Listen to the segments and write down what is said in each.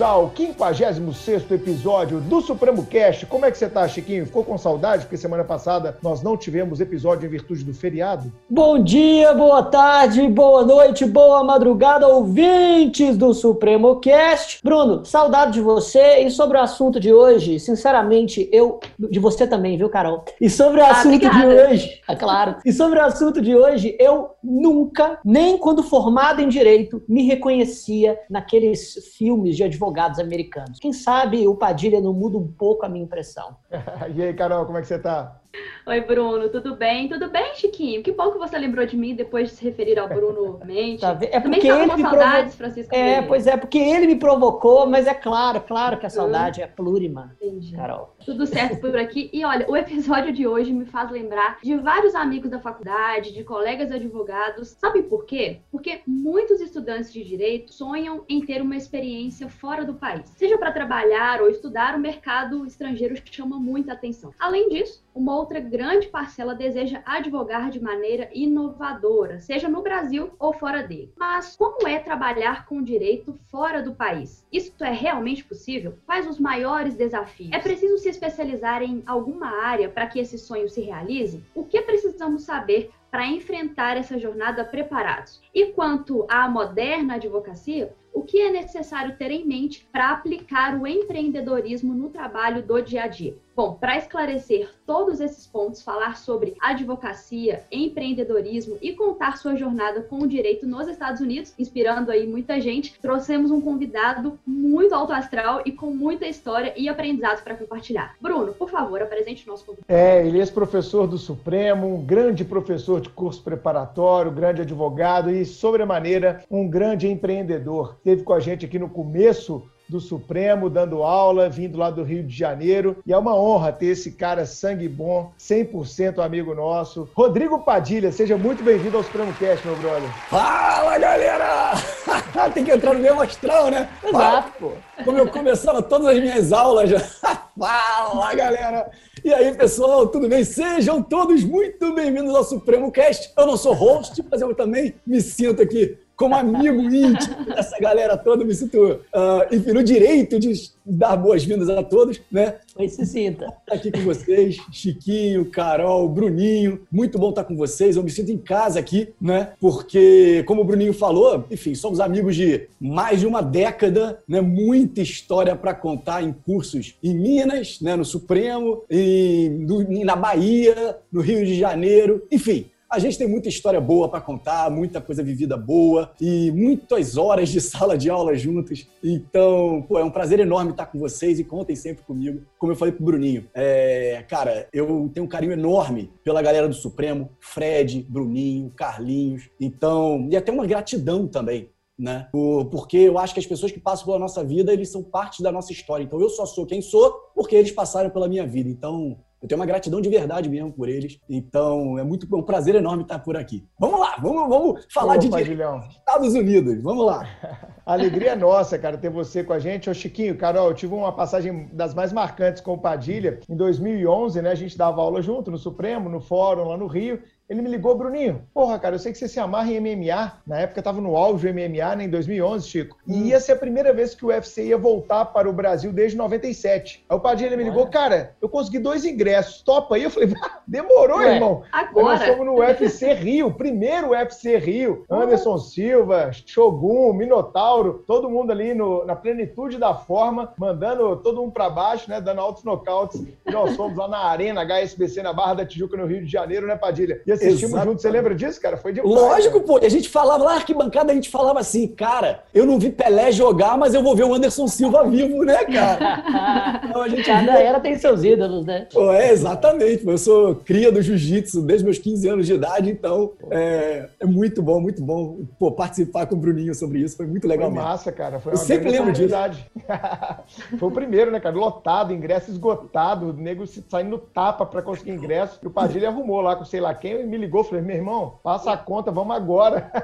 Bem-vindos ao 56º episódio do Supremo Cast. Como é que você tá, Chiquinho? Ficou com saudade? Porque semana passada nós não tivemos episódio em virtude do feriado? Bom dia, boa tarde, boa noite, boa madrugada, ouvintes do Supremo Cast. Bruno, saudade de você e sobre o assunto de hoje, sinceramente, eu... De você também, viu, Carol? E sobre o Ah, assunto de hoje... É claro. E sobre o assunto de hoje, eu nunca, nem quando formado em Direito, me reconhecia naqueles filmes de advogados americanos. Quem sabe o Padilha não muda um pouco a minha impressão. e aí, Carol, como é que você tá? Oi, Bruno, tudo bem? Tudo bem, Chiquinho? Que bom que você lembrou de mim depois de se referir ao Bruno. Tá vendo? É Também porque estava com saudades, Francisco. É, pois é, porque ele me provocou, mas é claro, claro que a saudade é plurima, Entendi. Carol. Tudo certo por aqui. E olha, o episódio de hoje me faz lembrar de vários amigos da faculdade, de colegas advogados. Sabe por quê? Porque muitos estudantes de direito sonham em ter uma experiência fora do país. Seja para trabalhar ou estudar, o mercado estrangeiro chama muita atenção. Além disso, uma outra grande parcela deseja advogar de maneira inovadora, seja no Brasil ou fora dele. Mas como é trabalhar com direito fora do país? Isso é realmente possível? Quais os maiores desafios? É preciso se especializar em alguma área para que esse sonho se realize? O que precisamos saber para enfrentar essa jornada preparados? E quanto à moderna advocacia, o que é necessário ter em mente para aplicar o empreendedorismo no trabalho do dia a dia? Bom, para esclarecer todos esses pontos, falar sobre advocacia, empreendedorismo e contar sua jornada com o direito nos Estados Unidos, inspirando aí muita gente, trouxemos um convidado muito alto astral e com muita história e aprendizados para compartilhar. Bruno, por favor, apresente o nosso convidado. É, ele é ex-professor do Supremo, um grande professor de curso preparatório, grande advogado e, sobremaneira, um grande empreendedor. Esteve com a gente aqui no começo do Supremo, dando aula, vindo lá do Rio de Janeiro. E é uma honra ter esse cara sangue bom, 100% amigo nosso. Rodrigo Padilha, seja muito bem-vindo ao Supremo Cast, meu brother. Fala, galera! Tem que entrar no mesmo astral, né? Exato, pô. Como eu começava todas as minhas aulas já. Fala, galera! E aí, pessoal, tudo bem? Sejam todos muito bem-vindos ao Supremo Cast. Eu não sou host, mas eu também me sinto aqui como amigo íntimo dessa galera toda, me sinto, ah, enfim, no direito de dar boas-vindas a todos, né? Pois se sinta. Estar aqui com vocês, Chiquinho, Carol, Bruninho. Muito bom estar com vocês. Eu me sinto em casa aqui, né? Porque, como o Bruninho falou, enfim, somos amigos de mais de uma década, né? Muita história para contar em cursos em Minas, né? No Supremo, em, no- na Bahia, no Rio de Janeiro, enfim. A gente tem muita história boa para contar, muita coisa vivida boa e muitas horas de sala de aula juntos. Então, pô, é um prazer enorme estar com vocês e contem sempre comigo. Como eu falei pro Bruninho, é, cara, eu tenho um carinho enorme pela galera do Supremo, Fred, Bruninho, Carlinhos. Então, e até uma gratidão também. Né? Por- Porque eu acho que as pessoas que passam pela nossa vida, eles são parte da nossa história. Então eu só sou quem sou porque eles passaram pela minha vida. Então eu tenho uma gratidão de verdade mesmo por eles. Então é muito é um prazer enorme estar por aqui. Vamos lá, vamos, vamos falar Ô, de dos Estados Unidos. Vamos lá. A alegria é nossa, cara, ter você com a gente. Ô, Chiquinho, Carol, eu tive uma passagem das mais marcantes com o Padilha. Em 2011, né, a gente dava aula junto no Supremo, no Fórum, lá no Rio. Ele me ligou, Bruninho, porra, cara, eu sei que você se amarra em MMA. Na época tava no auge o MMA, né, em 2011, Chico. E ia ser a primeira vez que o UFC ia voltar para o Brasil desde 97. Aí o Padilha me ligou, cara, eu consegui dois ingressos, topa aí? Eu falei, "Ah, demorou, Ué, irmão. Aí nós Agora, fomos no UFC Rio, primeiro UFC Rio. Anderson Silva, Shogun, Minotauro, todo mundo ali no- na plenitude da forma, mandando todo mundo pra baixo, né? Dando altos nocautes. E nós fomos lá na Arena HSBC, na Barra da Tijuca, no Rio de Janeiro, né, Padilha? E assistimos Exatamente. junto. Você lembra disso, cara? Foi demais. Lógico, cara. pô. A gente falava lá na arquibancada, a gente falava assim, cara, eu não vi Pelé jogar, mas eu vou ver o Anderson Silva vivo, né, cara? Então a gente Cada via- era tem seus ídolos, né? Pô, é, exatamente. Eu sou cria do jiu-jitsu desde meus 15 anos de idade, então é, é muito bom, muito bom pô, participar com o Bruninho sobre isso. Foi muito Foi legal mesmo. massa, cara. Foi Eu sempre lembro disso. Foi o primeiro, né, cara? Lotado, ingresso esgotado, o nego saindo no tapa pra conseguir ingresso. E o Padilha arrumou lá com sei lá quem, me ligou, falei, meu irmão, passa a conta, vamos agora.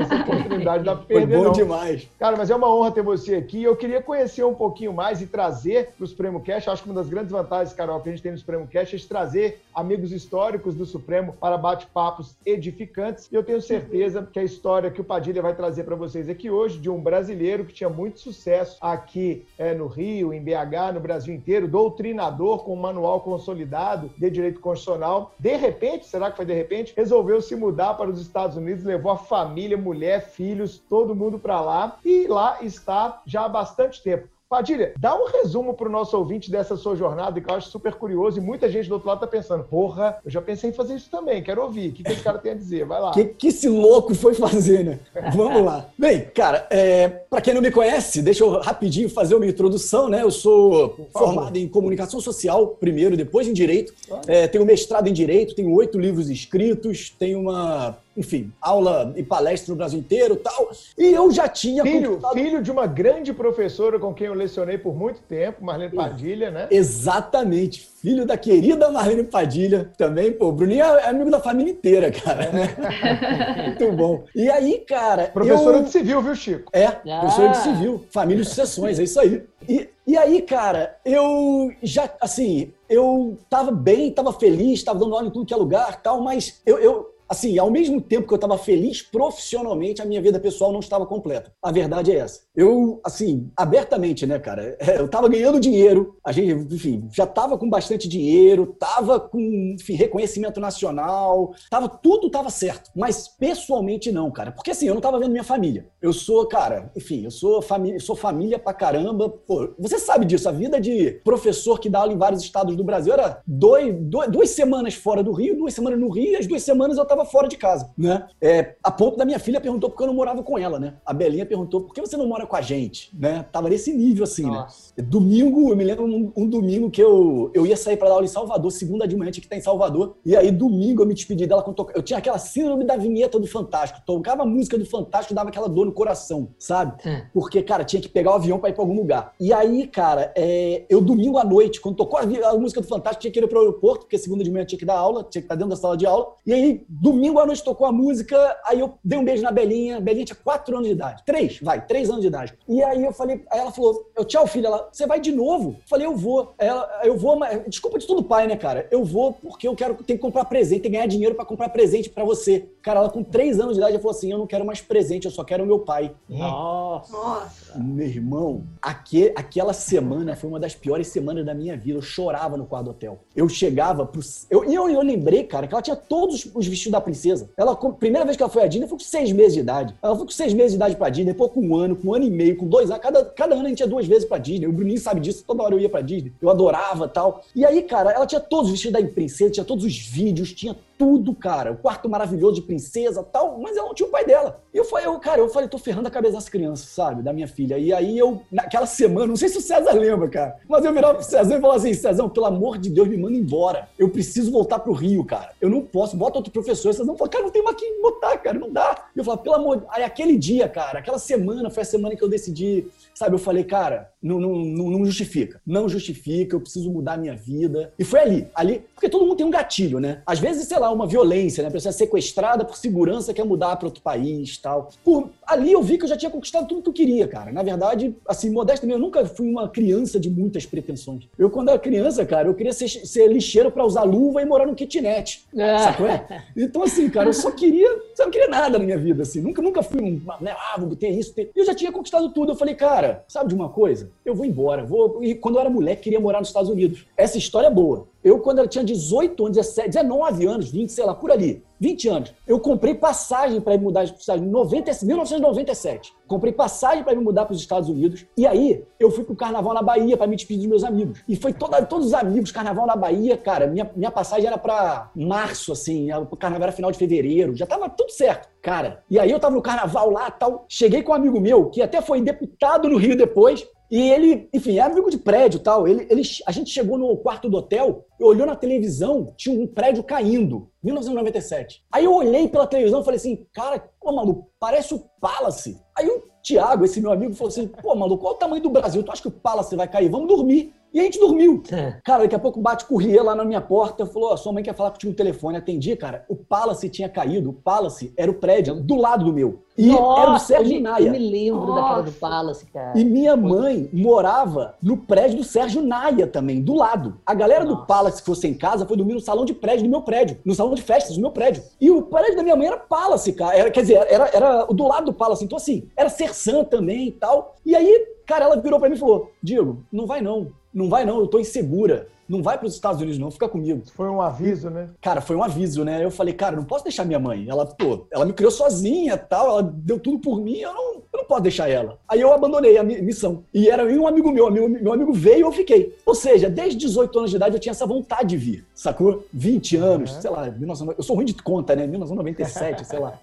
Essa oportunidade da perder, Foi bom não. demais. Cara, mas é uma honra ter você aqui. Eu queria conhecer um pouquinho mais e trazer para o Supremo Cash. Acho que uma das grandes vantagens, Carol, que a gente tem no Supremo Cash é trazer amigos históricos do Supremo para bate-papos edificantes. E eu tenho certeza que a história que o Padilha vai trazer para vocês aqui hoje, de um brasileiro que tinha muito sucesso aqui é, no Rio, em BH, no Brasil inteiro, doutrinador com um manual consolidado de direito constitucional, de repente, será que foi de repente, resolveu se mudar para os Estados Unidos, levou a família, mulher, filhos, todo mundo para lá e lá está já há bastante tempo. Padilha, dá um resumo para o nosso ouvinte dessa sua jornada, que eu acho super curioso, e muita gente do outro lado está pensando, porra, eu já pensei em fazer isso também, quero ouvir. O que, que esse cara tem a dizer? Vai lá. O que, que esse louco foi fazer, né? Vamos lá. Bem, cara, é, para quem não me conhece, deixa eu rapidinho fazer uma introdução, né? Eu sou formado em comunicação social, primeiro, depois em direito. É, tenho mestrado em direito, tenho oito livros escritos, tenho uma enfim, aula e palestra no Brasil inteiro tal. E eu já tinha. Filho, conquistado... filho de uma grande professora com quem eu lecionei por muito tempo, Marlene Padilha, né? Exatamente. Filho da querida Marlene Padilha também, pô. Bruninho é amigo da família inteira, cara. Né? muito bom. E aí, cara. Professora eu... de civil, viu, Chico? É, professora de civil. Família de sucessões, é isso aí. E, e aí, cara, eu já, assim, eu tava bem, tava feliz, tava dando aula em tudo que é lugar tal, mas eu, eu assim, ao mesmo tempo que eu estava feliz profissionalmente, a minha vida pessoal não estava completa. A verdade é essa. Eu, assim, abertamente, né, cara? Eu estava ganhando dinheiro, a gente, enfim, já estava com bastante dinheiro, estava com, enfim, reconhecimento nacional, tava, tudo estava certo. Mas pessoalmente não, cara. Porque assim, eu não estava vendo minha família. Eu sou, cara, enfim, eu sou família, sou família pra caramba. Pô, você sabe disso, a vida de professor que dá aula em vários estados do Brasil era dois, dois, duas semanas fora do Rio, duas semanas no Rio, e as duas semanas eu estava fora de casa, né? É, a ponto da minha filha perguntou por que eu não morava com ela, né? A Belinha perguntou por que você não mora com a gente, né? Tava nesse nível assim, né? Nossa. né? Domingo, eu me lembro um, um, domingo que eu, eu ia sair para dar aula em Salvador, segunda de manhã tinha que estar em Salvador, e aí domingo eu me despedi dela quando eu, eu tinha aquela síndrome da vinheta do Fantástico, tocava a música do Fantástico dava aquela dor no coração, sabe? É. Porque, cara, tinha que pegar o avião para ir para algum lugar. E aí, cara, é, eu domingo à noite, quando tocou a, a música do Fantástico, tinha que ir para o aeroporto, porque segunda de manhã tinha que dar aula, tinha que estar dentro da sala de aula, e aí domingo à noite tocou a música, aí eu dei um beijo na Belinha. A Belinha tinha quatro anos de idade. Três, vai, três anos de idade. E aí eu falei, aí ela falou, eu, tchau, filha. Ela, você vai de novo? Eu falei, eu vou. Ela, eu vou, mas, desculpa de tudo pai, né, cara? Eu vou porque eu quero, tenho que comprar presente, tem que ganhar dinheiro para comprar presente para você. Cara, ela com três anos de idade, ela falou assim, eu não quero mais presente, eu só quero o meu pai. Nossa. Nossa. Meu irmão, aquela semana foi uma das piores semanas da minha vida. Eu chorava no quarto do hotel. Eu chegava pro... Eu, e eu, eu lembrei, cara, que ela tinha todos os vestidos da princesa. Ela, primeira vez que ela foi à Disney, foi com seis meses de idade. Ela foi com seis meses de idade pra Disney, depois com um ano, com um ano e meio, com dois anos. Cada, cada ano a gente ia duas vezes pra Disney. O Bruninho sabe disso, toda hora eu ia pra Disney. Eu adorava tal. E aí, cara, ela tinha todos os vestidos da princesa, tinha todos os vídeos, tinha tudo, cara. O quarto maravilhoso de princesa tal, mas ela não tinha o pai dela. E eu falei, eu, cara, eu falei, tô ferrando a cabeça das crianças, sabe? Da minha filha. E aí eu, naquela semana, não sei se o César lembra, cara, mas eu virava pro César e falava assim: César, pelo amor de Deus, me manda embora. Eu preciso voltar pro Rio, cara. Eu não posso, bota outro professor. César não falou, cara, não tem mais quem botar, cara, não dá. E eu falava, pelo amor. Aí aquele dia, cara, aquela semana foi a semana que eu decidi, sabe? Eu falei, cara, não, não, não, justifica. Não justifica, eu preciso mudar a minha vida. E foi ali, ali, porque todo mundo tem um gatilho, né? Às vezes, sei lá, uma violência, né? A pessoa é sequestrada por segurança, quer mudar para outro país tal. Por, ali eu vi que eu já tinha conquistado tudo que eu queria, cara. Na verdade, assim, modestamente, eu nunca fui uma criança de muitas pretensões. Eu, quando era criança, cara, eu queria ser, ser lixeiro para usar luva e morar no kitnet. É. Sacou? É? Então, assim, cara, eu só queria, eu não queria nada na minha vida, assim. Nunca, nunca fui um, né, ah, vou ter isso, ter... Eu já tinha conquistado tudo. Eu falei, cara, sabe de uma coisa? Eu vou embora. Vou... E quando eu era moleque, queria morar nos Estados Unidos. Essa história é boa. Eu, quando eu tinha 18 anos, 17, 19 anos, 20, sei lá, por ali, 20 anos, eu comprei passagem para me mudar para os Estados Unidos em 1997. Comprei passagem para me mudar para os Estados Unidos. E aí, eu fui pro carnaval na Bahia para me despedir dos meus amigos. E foi toda, todos os amigos, carnaval na Bahia, cara. Minha, minha passagem era para março, assim. O carnaval era final de fevereiro. Já tava tudo certo, cara. E aí, eu tava no carnaval lá tal. Cheguei com um amigo meu, que até foi deputado no Rio depois. E ele, enfim, é amigo de prédio tal. Ele, ele, a gente chegou no quarto do hotel, olhou na televisão, tinha um prédio caindo, 1997. Aí eu olhei pela televisão e falei assim, cara, pô, maluco, parece o Palace. Aí o Thiago, esse meu amigo, falou assim, pô, maluco, qual o tamanho do Brasil? Tu acha que o Palace vai cair? Vamos dormir. E a gente dormiu. Cara, daqui a pouco bate corria lá na minha porta, falou: oh, sua mãe quer falar contigo no telefone. Atendi, cara. O Palace tinha caído. O Palace era o prédio do lado do meu. E Nossa, era o Sérgio Naia. Eu me lembro Nossa. daquela do Palace, cara. E minha mãe morava no prédio do Sérgio Naia também, do lado. A galera Nossa. do Palace que fosse em casa foi dormir no salão de prédio do meu prédio, no salão de festas do meu prédio. E o prédio da minha mãe era Palace, cara. Era, quer dizer, era, era do lado do Palace. Então, assim, era Sersan também e tal. E aí, cara, ela virou pra mim e falou: Diego, não vai não. Não vai não, eu tô insegura não vai para os Estados Unidos, não, fica comigo. Foi um aviso, né? Cara, foi um aviso, né? Eu falei, cara, não posso deixar minha mãe. Ela, pô, ela me criou sozinha tal, ela deu tudo por mim, eu não, eu não posso deixar ela. Aí eu abandonei a missão. E era um amigo meu, amigo, meu amigo veio e eu fiquei. Ou seja, desde 18 anos de idade eu tinha essa vontade de vir, sacou? 20 anos, uhum. sei lá, 19, eu sou ruim de conta, né? 1997, sei lá.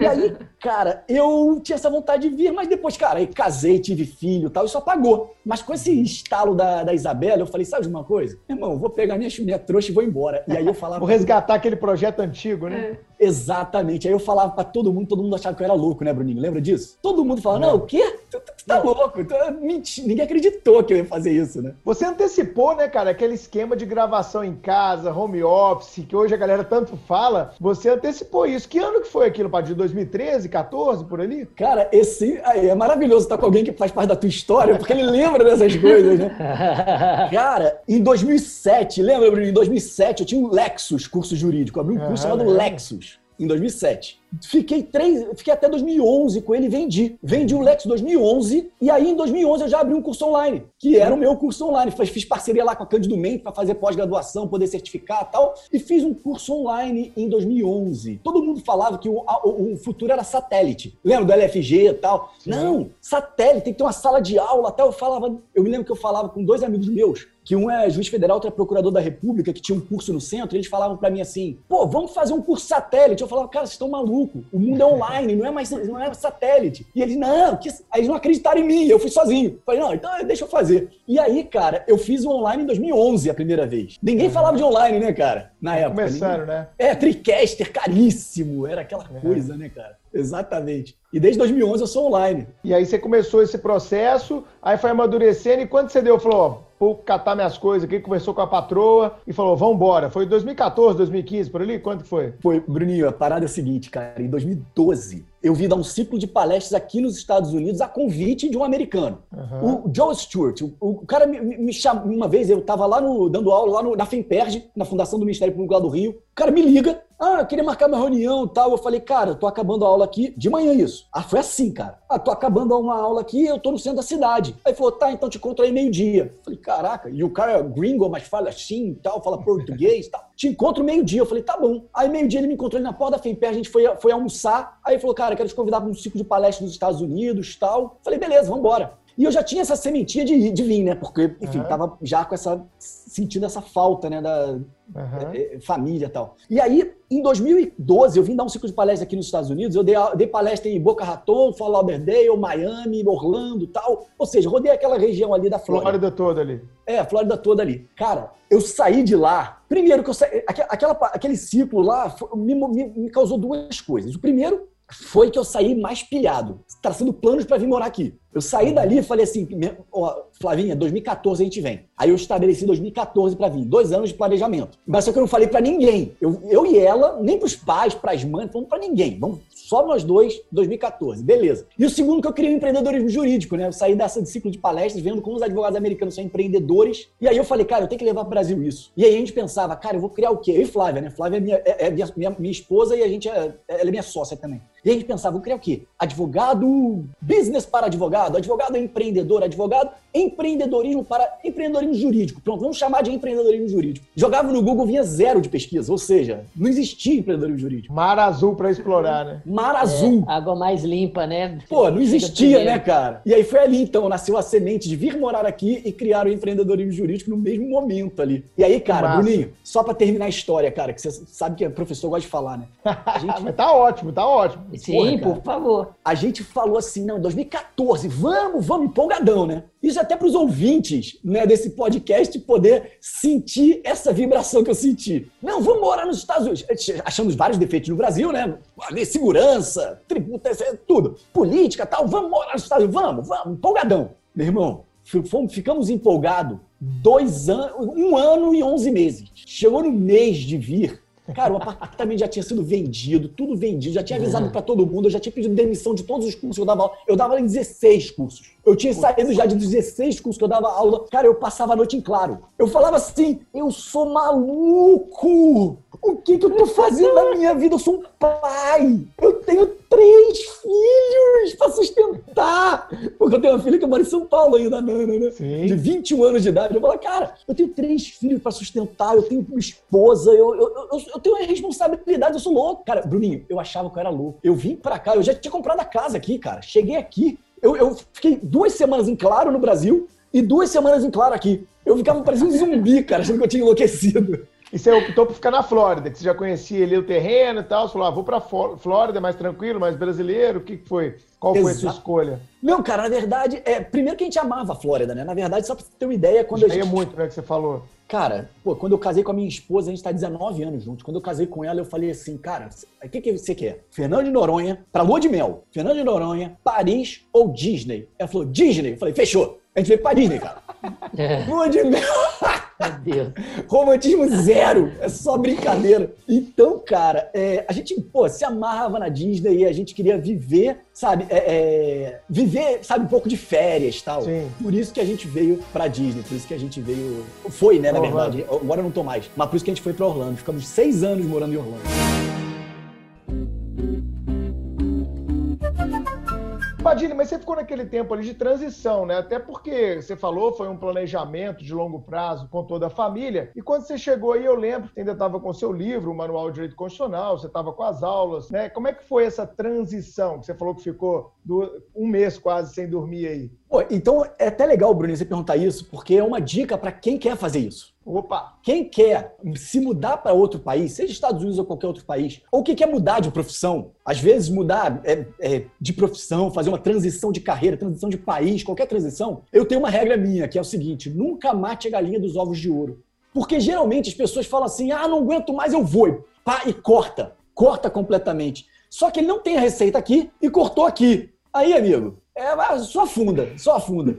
E aí, cara, eu tinha essa vontade de vir, mas depois, cara, aí casei, tive filho tal, isso apagou. Mas com esse estalo da, da Isabela, eu falei, sabe de uma coisa? Irmão, vou pegar minha, minha trouxa e vou embora. E aí eu falava. vou resgatar aquele projeto antigo, né? É. Exatamente. Aí eu falava pra todo mundo, todo mundo achava que eu era louco, né, Bruninho? Lembra disso? Todo mundo falava, não, não o quê? Tu, tu tá não. louco? Tu, mentira. Ninguém acreditou que eu ia fazer isso, né? Você antecipou, né, cara, aquele esquema de gravação em casa, home office, que hoje a galera tanto fala. Você antecipou isso. Que ano que foi aquilo, Padre? De 2013, 14, por ali? Cara, esse aí é maravilhoso estar com alguém que faz parte da tua história, porque ele lembra dessas coisas, né? cara, em 2007, lembra, Bruninho? Em 2007 eu tinha um Lexus curso jurídico. Eu abri um curso chamado é. Lexus em 2007. Fiquei três, fiquei até 2011 com ele e vendi. Vendi o Lex 2011 e aí em 2011 eu já abri um curso online, que era o meu curso online. Fiz parceria lá com a Cândido Mendes para fazer pós-graduação, poder certificar e tal. E fiz um curso online em 2011. Todo mundo falava que o, o, o futuro era satélite. Lembra do LFG e tal? Não, satélite, tem que ter uma sala de aula. Até eu falava, eu me lembro que eu falava com dois amigos meus que um é juiz federal, outro é procurador da República, que tinha um curso no centro, e eles falavam para mim assim: pô, vamos fazer um curso satélite. Eu falava, cara, vocês estão malucos. O mundo é online, não é mais não é satélite. E eles, não, que... aí eles não acreditaram em mim, eu fui sozinho. Falei, não, então deixa eu fazer. E aí, cara, eu fiz o online em 2011 a primeira vez. Ninguém falava de online, né, cara? Na época. Começaram, ninguém... né? É, TriCaster, caríssimo. Era aquela é. coisa, né, cara? Exatamente. E desde 2011 eu sou online. E aí você começou esse processo, aí foi amadurecendo, e quando você deu, falou, vou catar minhas coisas aqui, conversou com a patroa e falou, vamos embora. Foi 2014, 2015, por ali? Quanto foi? Foi, Bruninho, a parada é a seguinte, cara, em 2012 eu vi dar um ciclo de palestras aqui nos Estados Unidos a convite de um americano. Uhum. O Joe Stewart, o, o cara me, me, chamou, uma vez eu estava lá no, dando aula lá no, na FEMPERG, na Fundação do Ministério Público lá do Rio, o cara me liga, ah, queria marcar uma reunião e tal. Eu falei, cara, tô acabando a aula aqui, de manhã isso. Ah, foi assim, cara. Ah, tô acabando uma aula aqui, eu tô no centro da cidade. Aí falou, tá, então te encontro aí meio-dia. Falei, caraca, e o cara é gringo, mas fala assim e tal, fala português e tal. Te encontro meio-dia. Eu falei, tá bom. Aí meio-dia ele me encontrou ali na porta da FEMPERG, a gente foi, foi almoçar. Aí ele falou, cara, quero te convidar para um ciclo de palestra nos Estados Unidos tal. Falei, beleza, vamos embora. E eu já tinha essa sementinha de, de vir, né? Porque, enfim, uhum. tava já com essa. sentindo essa falta, né? Da uhum. família e tal. E aí, em 2012, eu vim dar um ciclo de palestra aqui nos Estados Unidos. Eu dei, dei palestra em Boca Raton, Fort Lauderdale, Miami, Orlando tal. Ou seja, rodei aquela região ali da Flórida. Flórida toda ali. É, Flórida toda ali. Cara, eu saí de lá. Primeiro que eu saí. Aquela, aquele ciclo lá me, me, me causou duas coisas. O primeiro foi que eu saí mais pilhado, traçando planos para vir morar aqui. Eu saí dali e falei assim, ó, Flavinha, 2014 a gente vem. Aí eu estabeleci 2014 para vir, dois anos de planejamento. Mas só que eu não falei para ninguém. Eu, eu e ela, nem para os pais, para as mães, não para ninguém. Vamos só nós dois, 2014, beleza. E o segundo que eu queria um empreendedorismo jurídico, né? Eu saí dessa de ciclo de palestras, vendo como os advogados americanos são empreendedores. E aí eu falei, cara, eu tenho que levar para o Brasil isso. E aí a gente pensava, cara, eu vou criar o quê? Eu e Flávia, né? Flávia é minha, é, é minha, minha, minha esposa e a gente é, ela é minha sócia também. E a gente pensava, vou criar o quê? Advogado, business para advogado, advogado empreendedor, advogado, empreendedorismo para empreendedorismo jurídico. Pronto, vamos chamar de empreendedorismo jurídico. Jogava no Google, vinha zero de pesquisa, ou seja, não existia empreendedorismo jurídico. Mar azul para explorar, né? Mar azul. É, água mais limpa, né? Pô, não existia, né, cara? E aí foi ali, então, nasceu a semente de vir morar aqui e criar o empreendedorismo jurídico no mesmo momento ali. E aí, cara, Massa. Bruninho, só para terminar a história, cara, que você sabe que o professor gosta de falar, né? A gente... Mas tá ótimo, tá ótimo. Sim, Porra, por favor. A gente falou assim, não, em 2014, vamos, vamos, empolgadão, né? Isso até para os ouvintes né, desse podcast poder sentir essa vibração que eu senti. Não, vamos morar nos Estados Unidos. Achamos vários defeitos no Brasil, né? Segurança, tributo, tudo. Política tal. Vamos morar nos Estados Unidos. Vamos, vamos, empolgadão. Meu irmão, ficamos empolgados dois anos, um ano e onze meses. Chegou no mês de vir, Cara, o apartamento já tinha sido vendido, tudo vendido, já tinha avisado para todo mundo, eu já tinha pedido demissão de todos os cursos que eu dava aula. Eu dava em 16 cursos. Eu tinha saído já de 16 cursos que eu dava aula. Cara, eu passava a noite em claro. Eu falava assim: eu sou maluco! O que, que eu tô fazendo na minha vida? Eu sou um pai! Eu tenho três filhos para sustentar! Porque eu tenho uma filha que mora em São Paulo ainda, Nana, né? Sim. De 21 anos de idade. Eu falo, cara, eu tenho três filhos para sustentar, eu tenho uma esposa, eu, eu, eu, eu tenho uma responsabilidade, eu sou louco. Cara, Bruninho, eu achava que eu era louco. Eu vim para cá, eu já tinha comprado a casa aqui, cara. Cheguei aqui, eu, eu fiquei duas semanas em claro no Brasil e duas semanas em claro aqui. Eu ficava parecendo um zumbi, cara, achando que eu tinha enlouquecido. E você optou por ficar na Flórida, que você já conhecia ali o terreno e tal. Você falou, ah, vou pra Flórida, mais tranquilo, mais brasileiro. O que foi? Qual foi a sua escolha? Não, cara, na verdade, é, primeiro que a gente amava a Flórida, né? Na verdade, só pra você ter uma ideia, quando a gente... muito, né, que você falou. Cara, pô, quando eu casei com a minha esposa, a gente tá 19 anos juntos. Quando eu casei com ela, eu falei assim, cara, o que, que você quer? Fernando de Noronha, pra lua de mel. Fernando de Noronha, Paris ou Disney? Ela falou, Disney. Eu falei, fechou. A gente veio pra Disney, cara. É. Lua de mel. Meu Deus. Romantismo zero. É só brincadeira. Então, cara, é, a gente, pô, se amarrava na Disney e a gente queria viver, sabe? É, é, viver, sabe, um pouco de férias e tal. Sim. Por isso que a gente veio pra Disney. Por isso que a gente veio. Foi, né, na verdade. Agora eu não tô mais. Mas por isso que a gente foi pra Orlando. Ficamos seis anos morando em Orlando. Padilha, mas você ficou naquele tempo ali de transição, né? Até porque você falou, foi um planejamento de longo prazo com toda a família. E quando você chegou aí, eu lembro que ainda estava com seu livro, o Manual de Direito Constitucional, você estava com as aulas, né? Como é que foi essa transição? Você falou que ficou um mês quase sem dormir aí. Pô, então é até legal, Bruno, você perguntar isso, porque é uma dica para quem quer fazer isso. Opa! Quem quer se mudar para outro país, seja Estados Unidos ou qualquer outro país, ou que quer mudar de profissão, às vezes mudar é, é, de profissão, fazer uma transição de carreira, transição de país, qualquer transição, eu tenho uma regra minha, que é o seguinte: nunca mate a galinha dos ovos de ouro. Porque geralmente as pessoas falam assim: ah, não aguento mais, eu vou. Pá, e corta. Corta completamente. Só que ele não tem a receita aqui e cortou aqui. Aí, amigo, é, só afunda, só afunda.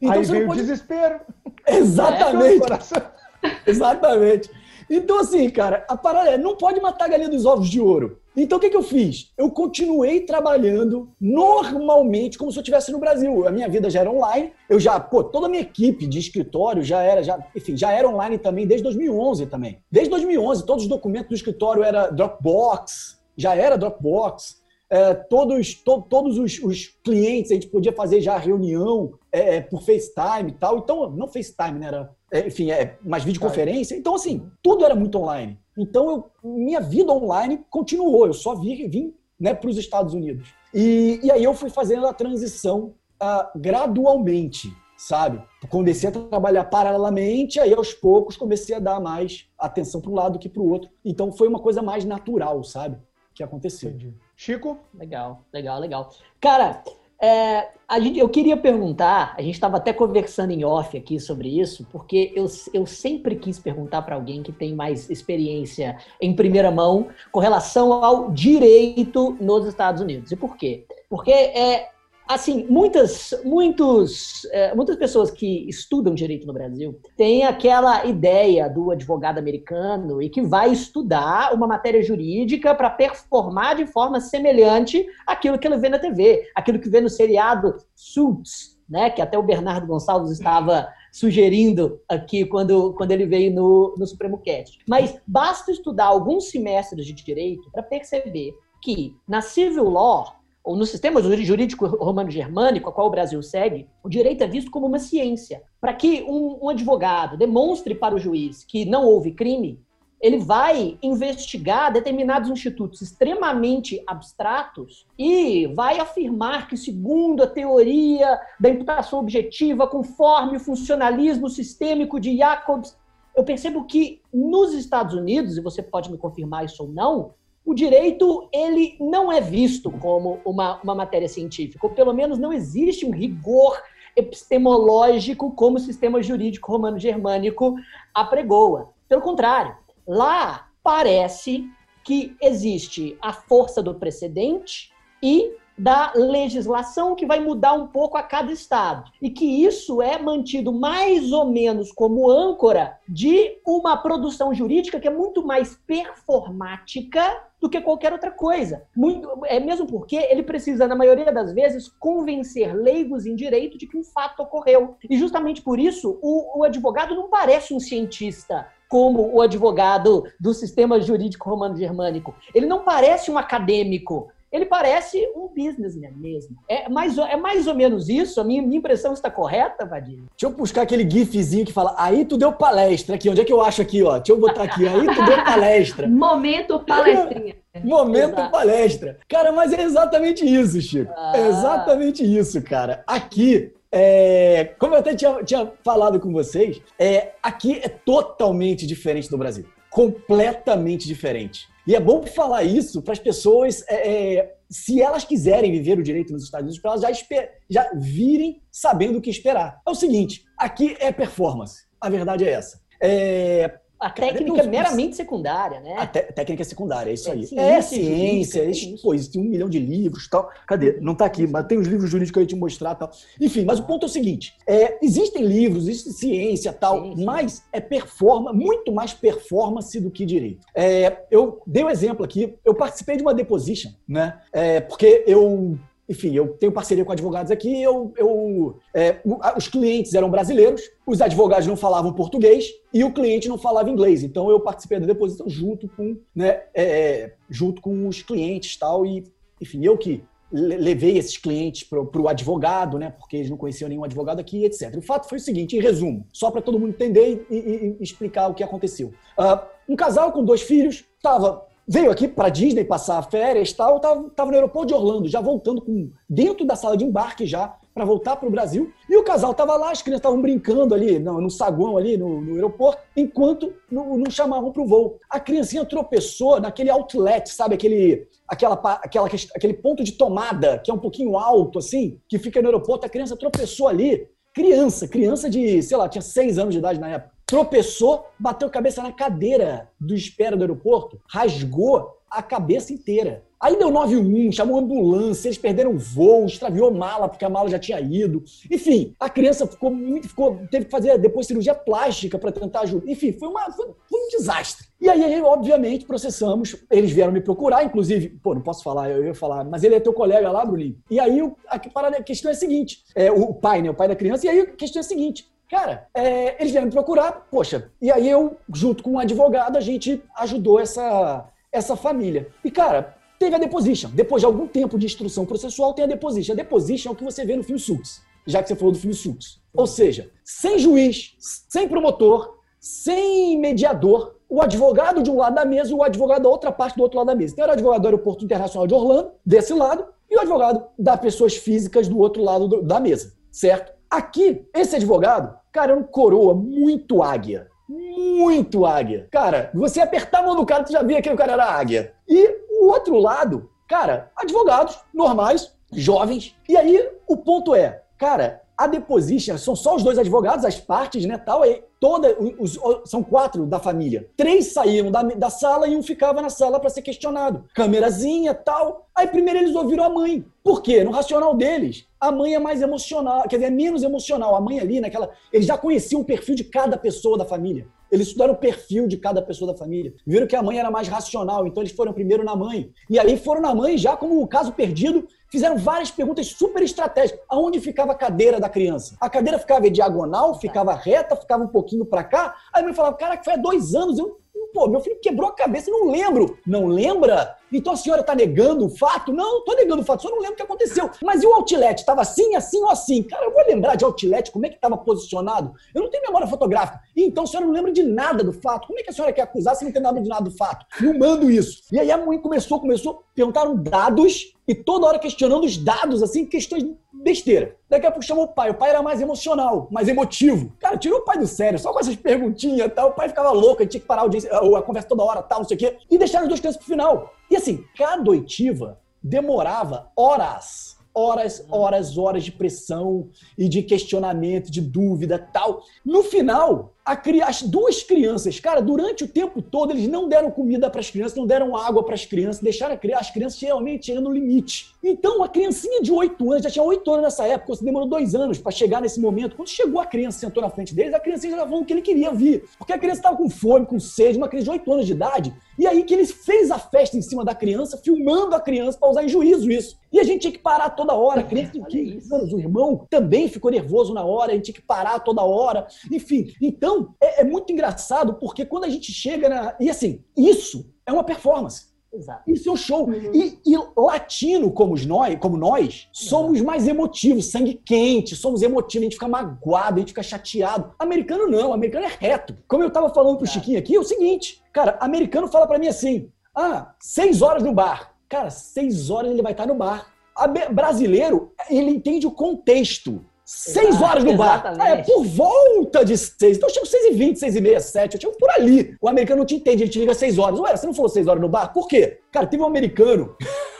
Então, Aí veio pode... o desespero. Exatamente. É, Exatamente. Então, assim, cara, a parada é, não pode matar a galinha dos ovos de ouro. Então, o que, que eu fiz? Eu continuei trabalhando normalmente, como se eu estivesse no Brasil. A minha vida já era online. Eu já, pô, toda a minha equipe de escritório já era, já, enfim, já era online também desde 2011 também. Desde 2011, todos os documentos do escritório era Dropbox, já era Dropbox é, todos, to, todos os, os, clientes, a gente podia fazer já reunião é, é por FaceTime e tal. Então, não FaceTime, né? Era, é, enfim, é, mais videoconferência. Então, assim, tudo era muito online. Então, eu, minha vida online continuou. Eu só vim, vim né, para os Estados Unidos. E, e aí eu fui fazendo a transição uh, gradualmente, sabe? Comecei a trabalhar paralelamente, aí aos poucos comecei a dar mais atenção para um lado que para o outro. Então, foi uma coisa mais natural, sabe? Que aconteceu. Entendi. Chico? Legal, legal, legal. Cara, é, gente, eu queria perguntar, a gente estava até conversando em off aqui sobre isso, porque eu, eu sempre quis perguntar para alguém que tem mais experiência em primeira mão com relação ao direito nos Estados Unidos. E por quê? Porque é, assim, muitas, muitos, é, muitas pessoas que estudam direito no Brasil têm aquela ideia do advogado americano e que vai estudar uma matéria jurídica para performar de forma semelhante àquilo que ele vê na TV, aquilo que vê no seriado Suits, né, que até o Bernardo Gonçalves estava sugerindo aqui quando, quando ele veio no, no Supremo Cast. Mas basta estudar alguns semestres de direito para perceber que na civil law ou no sistema jurídico romano-germânico, a qual o Brasil segue, o direito é visto como uma ciência. Para que um, um, advogado demonstre para o juiz que não houve crime, ele vai investigar determinados institutos extremamente abstratos e vai afirmar que, segundo a teoria da imputação objetiva, conforme o funcionalismo sistêmico de Jacobs, eu percebo que nos Estados Unidos, e você pode me confirmar isso ou não, o direito ele não é visto como uma, uma matéria científica, ou pelo menos não existe um rigor epistemológico como o sistema jurídico romano-germânico apregoa. Pelo contrário, lá parece que existe a força do precedente e da legislação que vai mudar um pouco a cada estado. E que isso é mantido mais ou menos como âncora de uma produção jurídica que é muito mais performática do que qualquer outra coisa. Muito, é mesmo porque ele precisa, na maioria das vezes, convencer leigos em direito de que um fato ocorreu. E justamente por isso, o, o advogado não parece um cientista como o advogado do sistema jurídico romano-germânico. Ele não parece um acadêmico ele parece um businessman mesmo. É mais, é mais ou menos isso? A minha, minha impressão está correta, Vadinho? Deixa eu buscar aquele gifzinho que fala, aí tu deu palestra aqui. Onde é que eu acho aqui, ó? Deixa eu botar aqui, aí tu deu palestra. Momento palestrinha. Momento Exato. palestra. Cara, mas é exatamente isso, Chico. Ah. É exatamente isso, cara. Aqui, é, como eu até tinha, tinha falado com vocês, é, aqui é totalmente diferente do Brasil. Completamente diferente. E é bom falar isso para as pessoas, é, é, se elas quiserem viver o direito nos Estados Unidos, para elas já, já virem sabendo o que esperar. É o seguinte: aqui é performance. A verdade é essa. É, a técnica é meramente secundária, né? A técnica é secundária, é isso é, aí. Ciência, é ciência, é isso. pô, existe um milhão de livros tal. Cadê? Não está aqui, mas tem os livros jurídicos que eu ia te mostrar tal. Enfim, mas o ponto é o seguinte: é, existem livros, existe ciência tal, mas é performance, muito mais performance do que direito. É, eu dei um exemplo aqui, eu participei de uma deposition, né? É, porque eu enfim, eu tenho parceria com advogados aqui, eu, eu é, os clientes eram brasileiros, os advogados não falavam português e o cliente não falava inglês. Então eu participei da deposição junto com, né, é, junto com os clientes tal e, enfim, eu que levei esses clientes para o advogado, né, porque eles não conheciam nenhum advogado aqui, etc. O fato foi o seguinte, em resumo, só para todo mundo entender e, e, e, explicar o que aconteceu. Uh, um casal com dois filhos estava veio aqui para Disney passar férias e tal, tava, tava no aeroporto de Orlando, já voltando com dentro da sala de embarque já para voltar para o Brasil. E o casal tava lá, as crianças estavam brincando ali no, no, saguão ali no, no aeroporto, enquanto não, não chamavam para o voo. A criancinha tropeçou naquele outlet, sabe aquele aquela, aquela aquele ponto de tomada que é um pouquinho alto assim, que fica no aeroporto. A criança tropeçou ali. Criança, criança de, sei lá, tinha seis anos de idade na época tropeçou, bateu a cabeça na cadeira do espera do aeroporto, rasgou a cabeça inteira. Aí deu 91, chamou ambulância, eles perderam voo, extraviou mala, porque a mala já tinha ido. Enfim, a criança ficou muito. Ficou, teve que fazer depois cirurgia plástica para tentar ajudar. Enfim, foi, uma, foi, foi, um desastre. E aí, obviamente, processamos. Eles vieram me procurar, inclusive, pô, não posso falar, eu ia falar, mas ele é teu colega lá, Bruninho. E aí a, a questão é a seguinte: é, o pai, né? O pai da criança, e aí a questão é a seguinte: Cara, é, eles vieram me procurar, poxa, e aí eu, junto com um advogado, a gente ajudou essa, essa família. E, cara, teve a deposition. Depois de algum tempo de instrução processual, tem a deposition. A deposition é o que você vê no filme Suits, já que você falou do filme Suits. Ou seja, sem juiz, sem promotor, sem mediador, o advogado de um lado da mesa e o advogado da outra parte do outro lado da mesa. Então, era o advogado do Aeroporto Internacional de Orlando, desse lado, e o advogado das pessoas físicas do outro lado do, da mesa, certo? Aqui, esse advogado Cara, é um coroa muito águia. Muito águia. Cara, você apertar a mão do cara, tu já via que o cara era águia. E o outro lado, cara, advogados normais, jovens. E aí o ponto é, cara, a deposition são só os dois advogados, as partes, né, tal, e toda, os, são quatro da família. Três saíam da, da sala e um ficava na sala para ser questionado. Câmerazinha, tal. Aí primeiro eles ouviram a mãe. Por quê? No racional deles, a mãe é mais emocional, quer dizer, é menos emocional. A mãe ali, naquela. Eles já conheciam o perfil de cada pessoa da família. Eles estudaram o perfil de cada pessoa da família. Viram que a mãe era mais racional, então eles foram primeiro na mãe. E aí foram na mãe já como o caso perdido fizeram várias perguntas super estratégicas. Aonde ficava a cadeira da criança? A cadeira ficava diagonal, ficava reta, ficava um pouquinho para cá. Aí mãe falava, cara, que foi há dois anos, eu Pô, meu filho quebrou a cabeça, não lembro. Não lembra? Então a senhora está negando o fato? Não, estou negando o fato, só não lembro o que aconteceu. Mas e o outlet? Estava assim, assim ou assim? Cara, eu vou lembrar de outlet, como é que estava posicionado? Eu não tenho memória fotográfica. então a senhora não lembra de nada do fato. Como é que a senhora quer acusar se não tem nada de nada do fato? Não mando isso. E aí a mãe começou, começou, perguntaram dados e toda hora questionando os dados, assim, questões besteira. Daqui a pouco chamou o pai. O pai era mais emocional, mais emotivo. Cara, tirou o pai do sério, só com essas perguntinhas e tal. O pai ficava louco, tinha que parar a, a conversa toda hora, tal, não sei o quê. E deixaram os dois crianças pro final. E assim, cada oitiva demorava horas. Horas, horas, horas de pressão e de questionamento, de dúvida tal. No final, as duas crianças, cara, durante o tempo todo, eles não deram comida para as crianças, não deram água para as crianças, deixaram as crianças realmente chegando no limite. Então, a criancinha de 8 anos, já tinha 8 anos nessa época, você demorou dois anos para chegar nesse momento. Quando chegou a criança, sentou na frente deles, a criancinha já falou o que ele queria vir. Porque a criança estava com fome, com sede, uma criança de 8 anos de idade. E aí que ele fez a festa em cima da criança, filmando a criança para usar em juízo isso. E a gente tinha que parar toda hora. A criança 15 anos, o irmão também ficou nervoso na hora, a gente tinha que parar toda hora. Enfim, então é, é muito engraçado porque quando a gente chega na. E assim, isso é uma performance. Exato. Isso é um show. Uhum. E, e, latino, como nós, como nós somos uhum. mais emotivos, sangue quente, somos emotivos, a gente fica magoado, a gente fica chateado. Americano não, americano é reto. Como eu tava falando pro é. Chiquinho aqui, é o seguinte, cara, americano fala para mim assim: ah, seis horas no bar. Cara, seis horas ele vai estar no bar. A brasileiro, ele entende o contexto. Seis horas no bar. É, por volta de seis. Então eu chego seis e vinte, seis e meia, sete. Eu chego por ali. O americano não te entende, ele te liga seis horas. Ué, você não falou seis horas no bar? Por quê? Cara, teve um americano.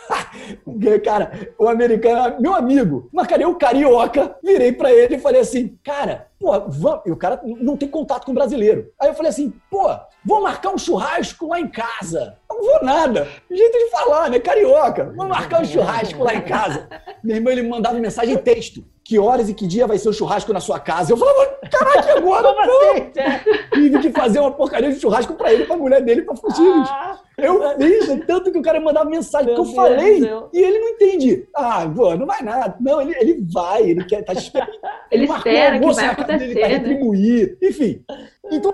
cara, o americano, meu amigo, mas cara, eu carioca, virei para ele e falei assim, cara, pô, vamos. E o cara não tem contato com o brasileiro. Aí eu falei assim, pô, vou marcar um churrasco lá em casa. Não vou nada. Jeito de falar, né? Carioca. Vou marcar um churrasco lá em casa. Meu irmão, ele mandava mensagem em texto que horas e que dia vai ser o churrasco na sua casa. Eu falava, caraca, agora Como não! Assim? Tive que fazer uma porcaria de churrasco pra ele, pra mulher dele, pra fugir. Ah, eu fiz, tanto que o cara mandava mensagem que eu falei e ele não entende. Ah, pô, não vai nada. Não, ele, ele vai, ele quer, tá esperando. Ele, ele espera que vai acontecer, dele pra né? retribuir. Enfim. Então,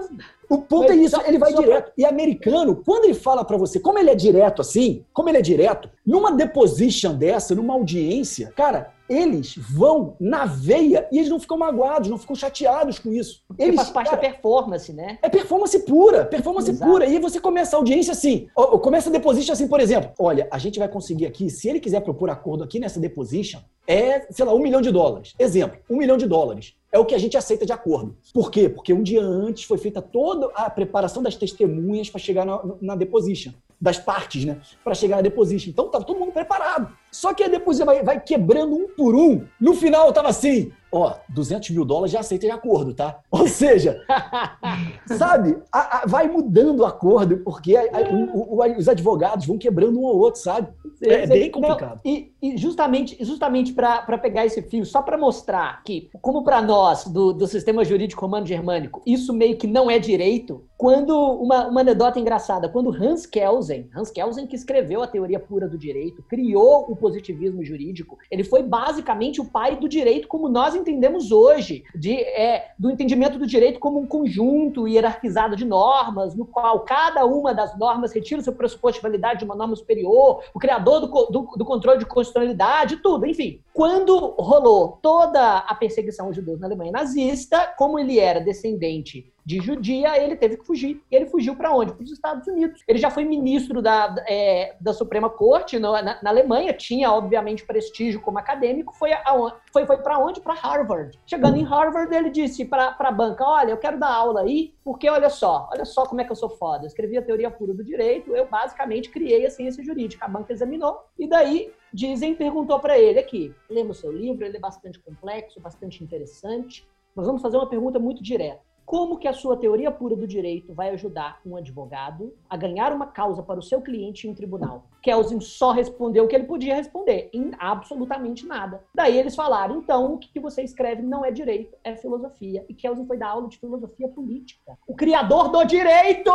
o ponto é isso, ele vai direto. E americano, quando ele fala para você, como ele é direto assim, como ele é direto, numa deposition dessa, numa audiência, cara, eles vão na veia e eles não ficam magoados, não ficam chateados com isso. Porque eles faz parte cara, da performance, né? É performance pura, performance Exato. pura. E aí você começa a audiência assim, começa a deposition assim, por exemplo. Olha, a gente vai conseguir aqui, se ele quiser propor acordo aqui nessa deposition, é, sei lá, um milhão de dólares. Exemplo, um milhão de dólares é o que a gente aceita de acordo. Por quê? Porque um dia antes foi feita toda a preparação das testemunhas para chegar na, na deposition, das partes, né? Para chegar na deposition. Então estava todo mundo preparado. Só que a deposition vai, vai quebrando um por um. No final estava assim: ó, 200 mil dólares já aceita de acordo, tá? Ou seja, sabe? A, a, vai mudando o acordo, porque a, o, o, os advogados vão quebrando um ao outro, sabe? É, é bem complicado. Não, e, e, justamente, justamente para pegar esse fio, só para mostrar que, como para nós, do, do sistema jurídico romano-germânico, isso meio que não é direito, quando uma, uma anedota engraçada, quando Hans Kelsen, Hans Kelsen que escreveu a teoria pura do direito, criou o positivismo jurídico, ele foi basicamente o pai do direito como nós entendemos hoje, de, é, do entendimento do direito como um conjunto hierarquizado de normas, no qual cada uma das normas retira o seu pressuposto de validade de uma norma superior, o criador do, do, do controle de constitucionalidade, tudo, enfim. Quando rolou toda a perseguição aos judeus na Alemanha nazista, como ele era descendente de judia, ele teve que fugir. E ele fugiu para onde? Para os Estados Unidos. Ele já foi ministro da, é, da Suprema Corte no, na, na, Alemanha, tinha, obviamente, prestígio como acadêmico, foi, foi, foi para onde? Para Harvard. Chegando em Harvard, ele disse para a banca: Olha, eu quero dar aula aí, porque olha só, olha só como é que eu sou foda. Eu escrevi a teoria pura do direito, eu basicamente criei a ciência jurídica. A banca examinou, e daí dizem, perguntou para ele aqui: lembra o seu livro, ele é bastante complexo, bastante interessante. Nós vamos fazer uma pergunta muito direta. Como que a sua teoria pura do direito vai ajudar um advogado a ganhar uma causa para o seu cliente em um tribunal? Kelsen só respondeu o que ele podia responder, em absolutamente nada. Daí eles falaram, então, o que você escreve não é direito, é filosofia. E Kelsen foi dar aula de filosofia política. O criador do direito!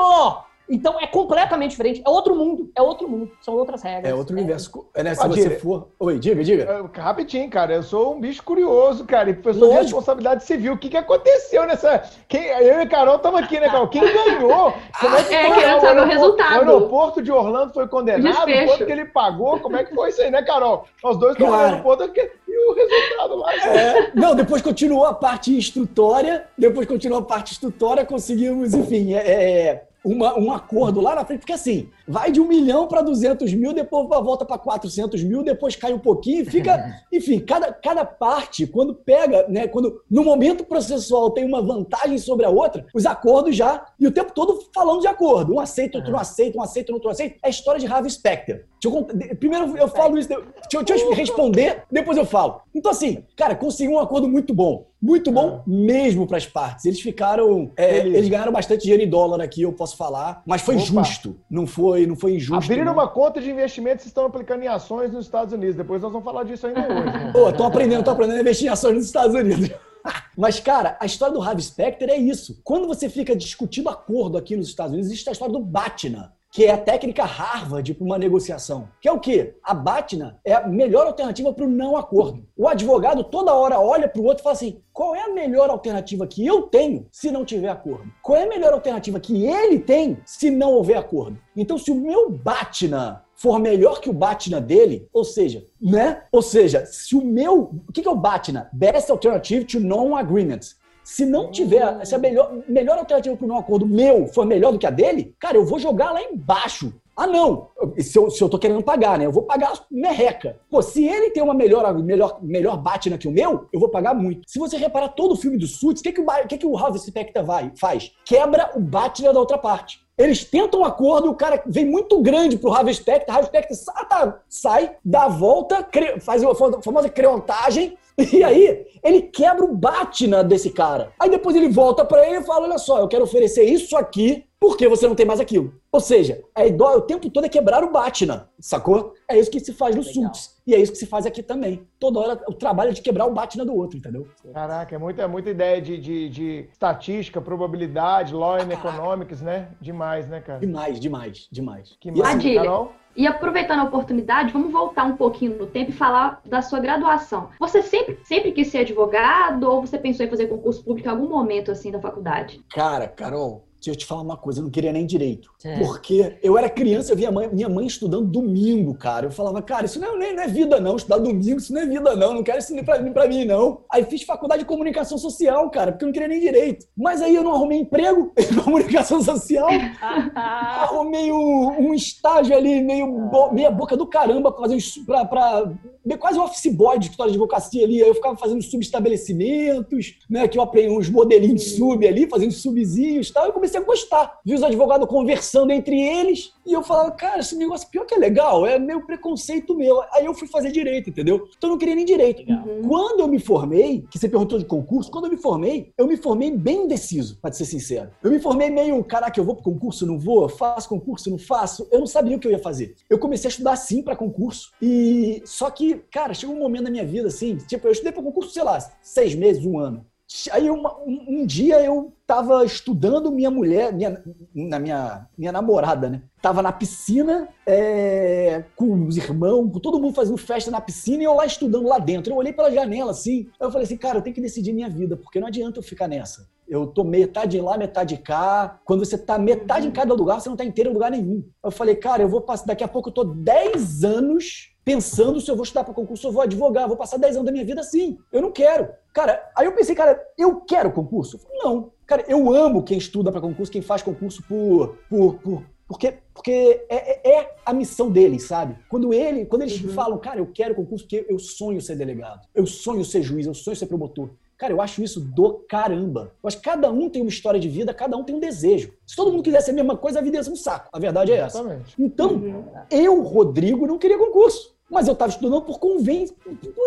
Então é completamente diferente. É outro mundo. É outro mundo. São outras regras. É outro universo. É, né, se você for. Oi, diga, diga. É, rapidinho, cara. Eu sou um bicho curioso, cara. E professor de responsabilidade civil. O que, que aconteceu nessa. Quem... Eu e a Carol estamos aqui, né, Carol? Quem ganhou? Como é que é, foi? querendo saber o, resultado. O aeroporto de Orlando foi condenado? Quanto que ele pagou? Como é que foi isso aí, né, Carol? Nós dois estamos no aeroporto e o resultado lá. É, não, depois continuou a parte instrutória. Depois continuou a parte instrutória. Conseguimos, enfim, é, é uma, um acordo lá na frente, porque assim, vai de um milhão para 200 mil, depois volta para 400 mil, depois cai um pouquinho, fica, enfim, cada, cada parte, quando pega, né, quando no momento processual tem uma vantagem sobre a outra, os acordos já, e o tempo todo falando de acordo, um aceita, outro não aceita, um aceita, outro não aceita, é a história de Harvey Specter. Eu, primeiro eu falo isso, deixa, deixa eu responder, depois eu falo. Então assim, cara, consegui um acordo muito bom. Muito bom ah. mesmo para as partes. Eles ficaram. É, eles ganharam bastante dinheiro em dólar aqui, eu posso falar. Mas foi Opa. justo. Não foi, não foi injusto. Abriram não. uma conta de investimentos e estão aplicando em ações nos Estados Unidos. Depois nós vamos falar disso ainda hoje. Né? Pô, tô aprendendo, tô aprendendo a investir em ações nos Estados Unidos. Mas, cara, a história do Harvey Specter é isso. Quando você fica discutindo acordo aqui nos Estados Unidos, existe a história do Batna que é a técnica Harvard para uma negociação. Que é o quê? A BATNA é a melhor alternativa para o não acordo. O advogado toda hora olha para o outro e fala assim: qual é a melhor alternativa que eu tenho se não tiver acordo? Qual é a melhor alternativa que ele tem se não houver acordo? Então, se o meu BATNA for melhor que o Batna dele, ou seja, né? Ou seja, se o meu. O que é o Batna? Best Alternative to Non-Agreement. Se não tiver, se a melhor, melhor alternativa para não acordo meu for melhor do que a dele, cara, eu vou jogar lá embaixo. Ah, não! Se eu, se eu tô querendo pagar, né? Eu vou pagar merreca. Pô, se ele tem uma melhor, melhor, melhor batina que o meu, eu vou pagar muito. Se você reparar todo o filme do Suits, o que, que, o, que, que o Harvey Specter vai, faz? Quebra o batina da outra parte. Eles tentam um acordo, o cara vem muito grande pro Harvey Specter, Harvey Specter tá, sai, dá a volta, faz a famosa creontagem, e aí, ele quebra o Batna desse cara. Aí depois ele volta para ele e fala: Olha só, eu quero oferecer isso aqui porque você não tem mais aquilo. Ou seja, a ideia o tempo todo é quebrar o Batna, sacou? É isso que se faz no Suits. E é isso que se faz aqui também. Toda hora o trabalho é de quebrar o Batna do outro, entendeu? Caraca, é muita, muita ideia de, de, de estatística, probabilidade, law and economics, né? Demais, né, cara? Demais, demais, demais. Que mais, Carol? E aproveitando a oportunidade, vamos voltar um pouquinho no tempo e falar da sua graduação. Você sempre, sempre quis ser advogado ou você pensou em fazer concurso público em algum momento assim da faculdade? Cara, Carol, Deixa eu te falar uma coisa, eu não queria nem direito. É. Porque eu era criança, eu via mãe, minha mãe estudando domingo, cara. Eu falava, cara, isso não é, não é vida, não. Estudar domingo, isso não é vida, não. Não quero isso pra, pra mim, não. Aí fiz faculdade de comunicação social, cara, porque eu não queria nem direito. Mas aí eu não arrumei emprego em comunicação social. arrumei um, um, estágio ali, meio bo, meia boca do caramba, pra fazer pra, pra quase um office boy de escritório de advocacia ali. Aí eu ficava fazendo subestabelecimentos, né? Que eu aprendi uns modelinhos de sub ali, fazendo subzinhos e tal. Eu comecei a gostar. Vi os advogados conversando entre eles. E eu falava, cara, esse negócio pior que é legal, é meu preconceito meu. Aí eu fui fazer direito, entendeu? Então eu não queria nem direito. Uhum. Quando eu me formei, que você perguntou de concurso, quando eu me formei, eu me formei bem indeciso, pra ser sincero. Eu me formei meio, caraca, eu vou pro concurso, não vou? Faço concurso, não faço? Eu não sabia o que eu ia fazer. Eu comecei a estudar sim para concurso. E só que cara, chegou um momento na minha vida assim, tipo, eu estudei para concurso, sei lá, seis meses, um ano. Aí uma, um, um, dia eu tava estudando minha mulher, minha, na minha, minha namorada, né? Tava na piscina é, com os irmãos, com todo mundo fazendo festa na piscina e eu lá estudando lá dentro. Eu olhei pela janela assim, eu falei assim, cara, eu tenho que decidir minha vida, porque não adianta eu ficar nessa. Eu tô metade lá, metade cá. Quando você tá metade em cada lugar, você não tá inteiro em lugar nenhum. Eu falei, cara, eu vou passar, daqui a pouco eu tô 10 anos pensando se eu vou estudar para concurso, eu vou advogar, vou passar 10 anos da minha vida assim. Eu não quero. Cara, aí eu pensei, cara, eu quero concurso? Não. Cara, eu amo quem estuda para concurso, quem faz concurso por, por, por porque, porque é, é, é, a missão deles, sabe? Quando, ele, quando eles uhum. falam, cara, eu quero concurso porque eu sonho ser delegado, eu sonho ser juiz, eu sonho ser promotor. Cara, eu acho isso do caramba. Eu acho que cada um tem uma história de vida, cada um tem um desejo. Se todo mundo quisesse a mesma coisa, a vida ia ser um saco. A verdade é essa. Exatamente. Então, uhum. eu, Rodrigo, não queria concurso mas eu estava estudando por convêncio,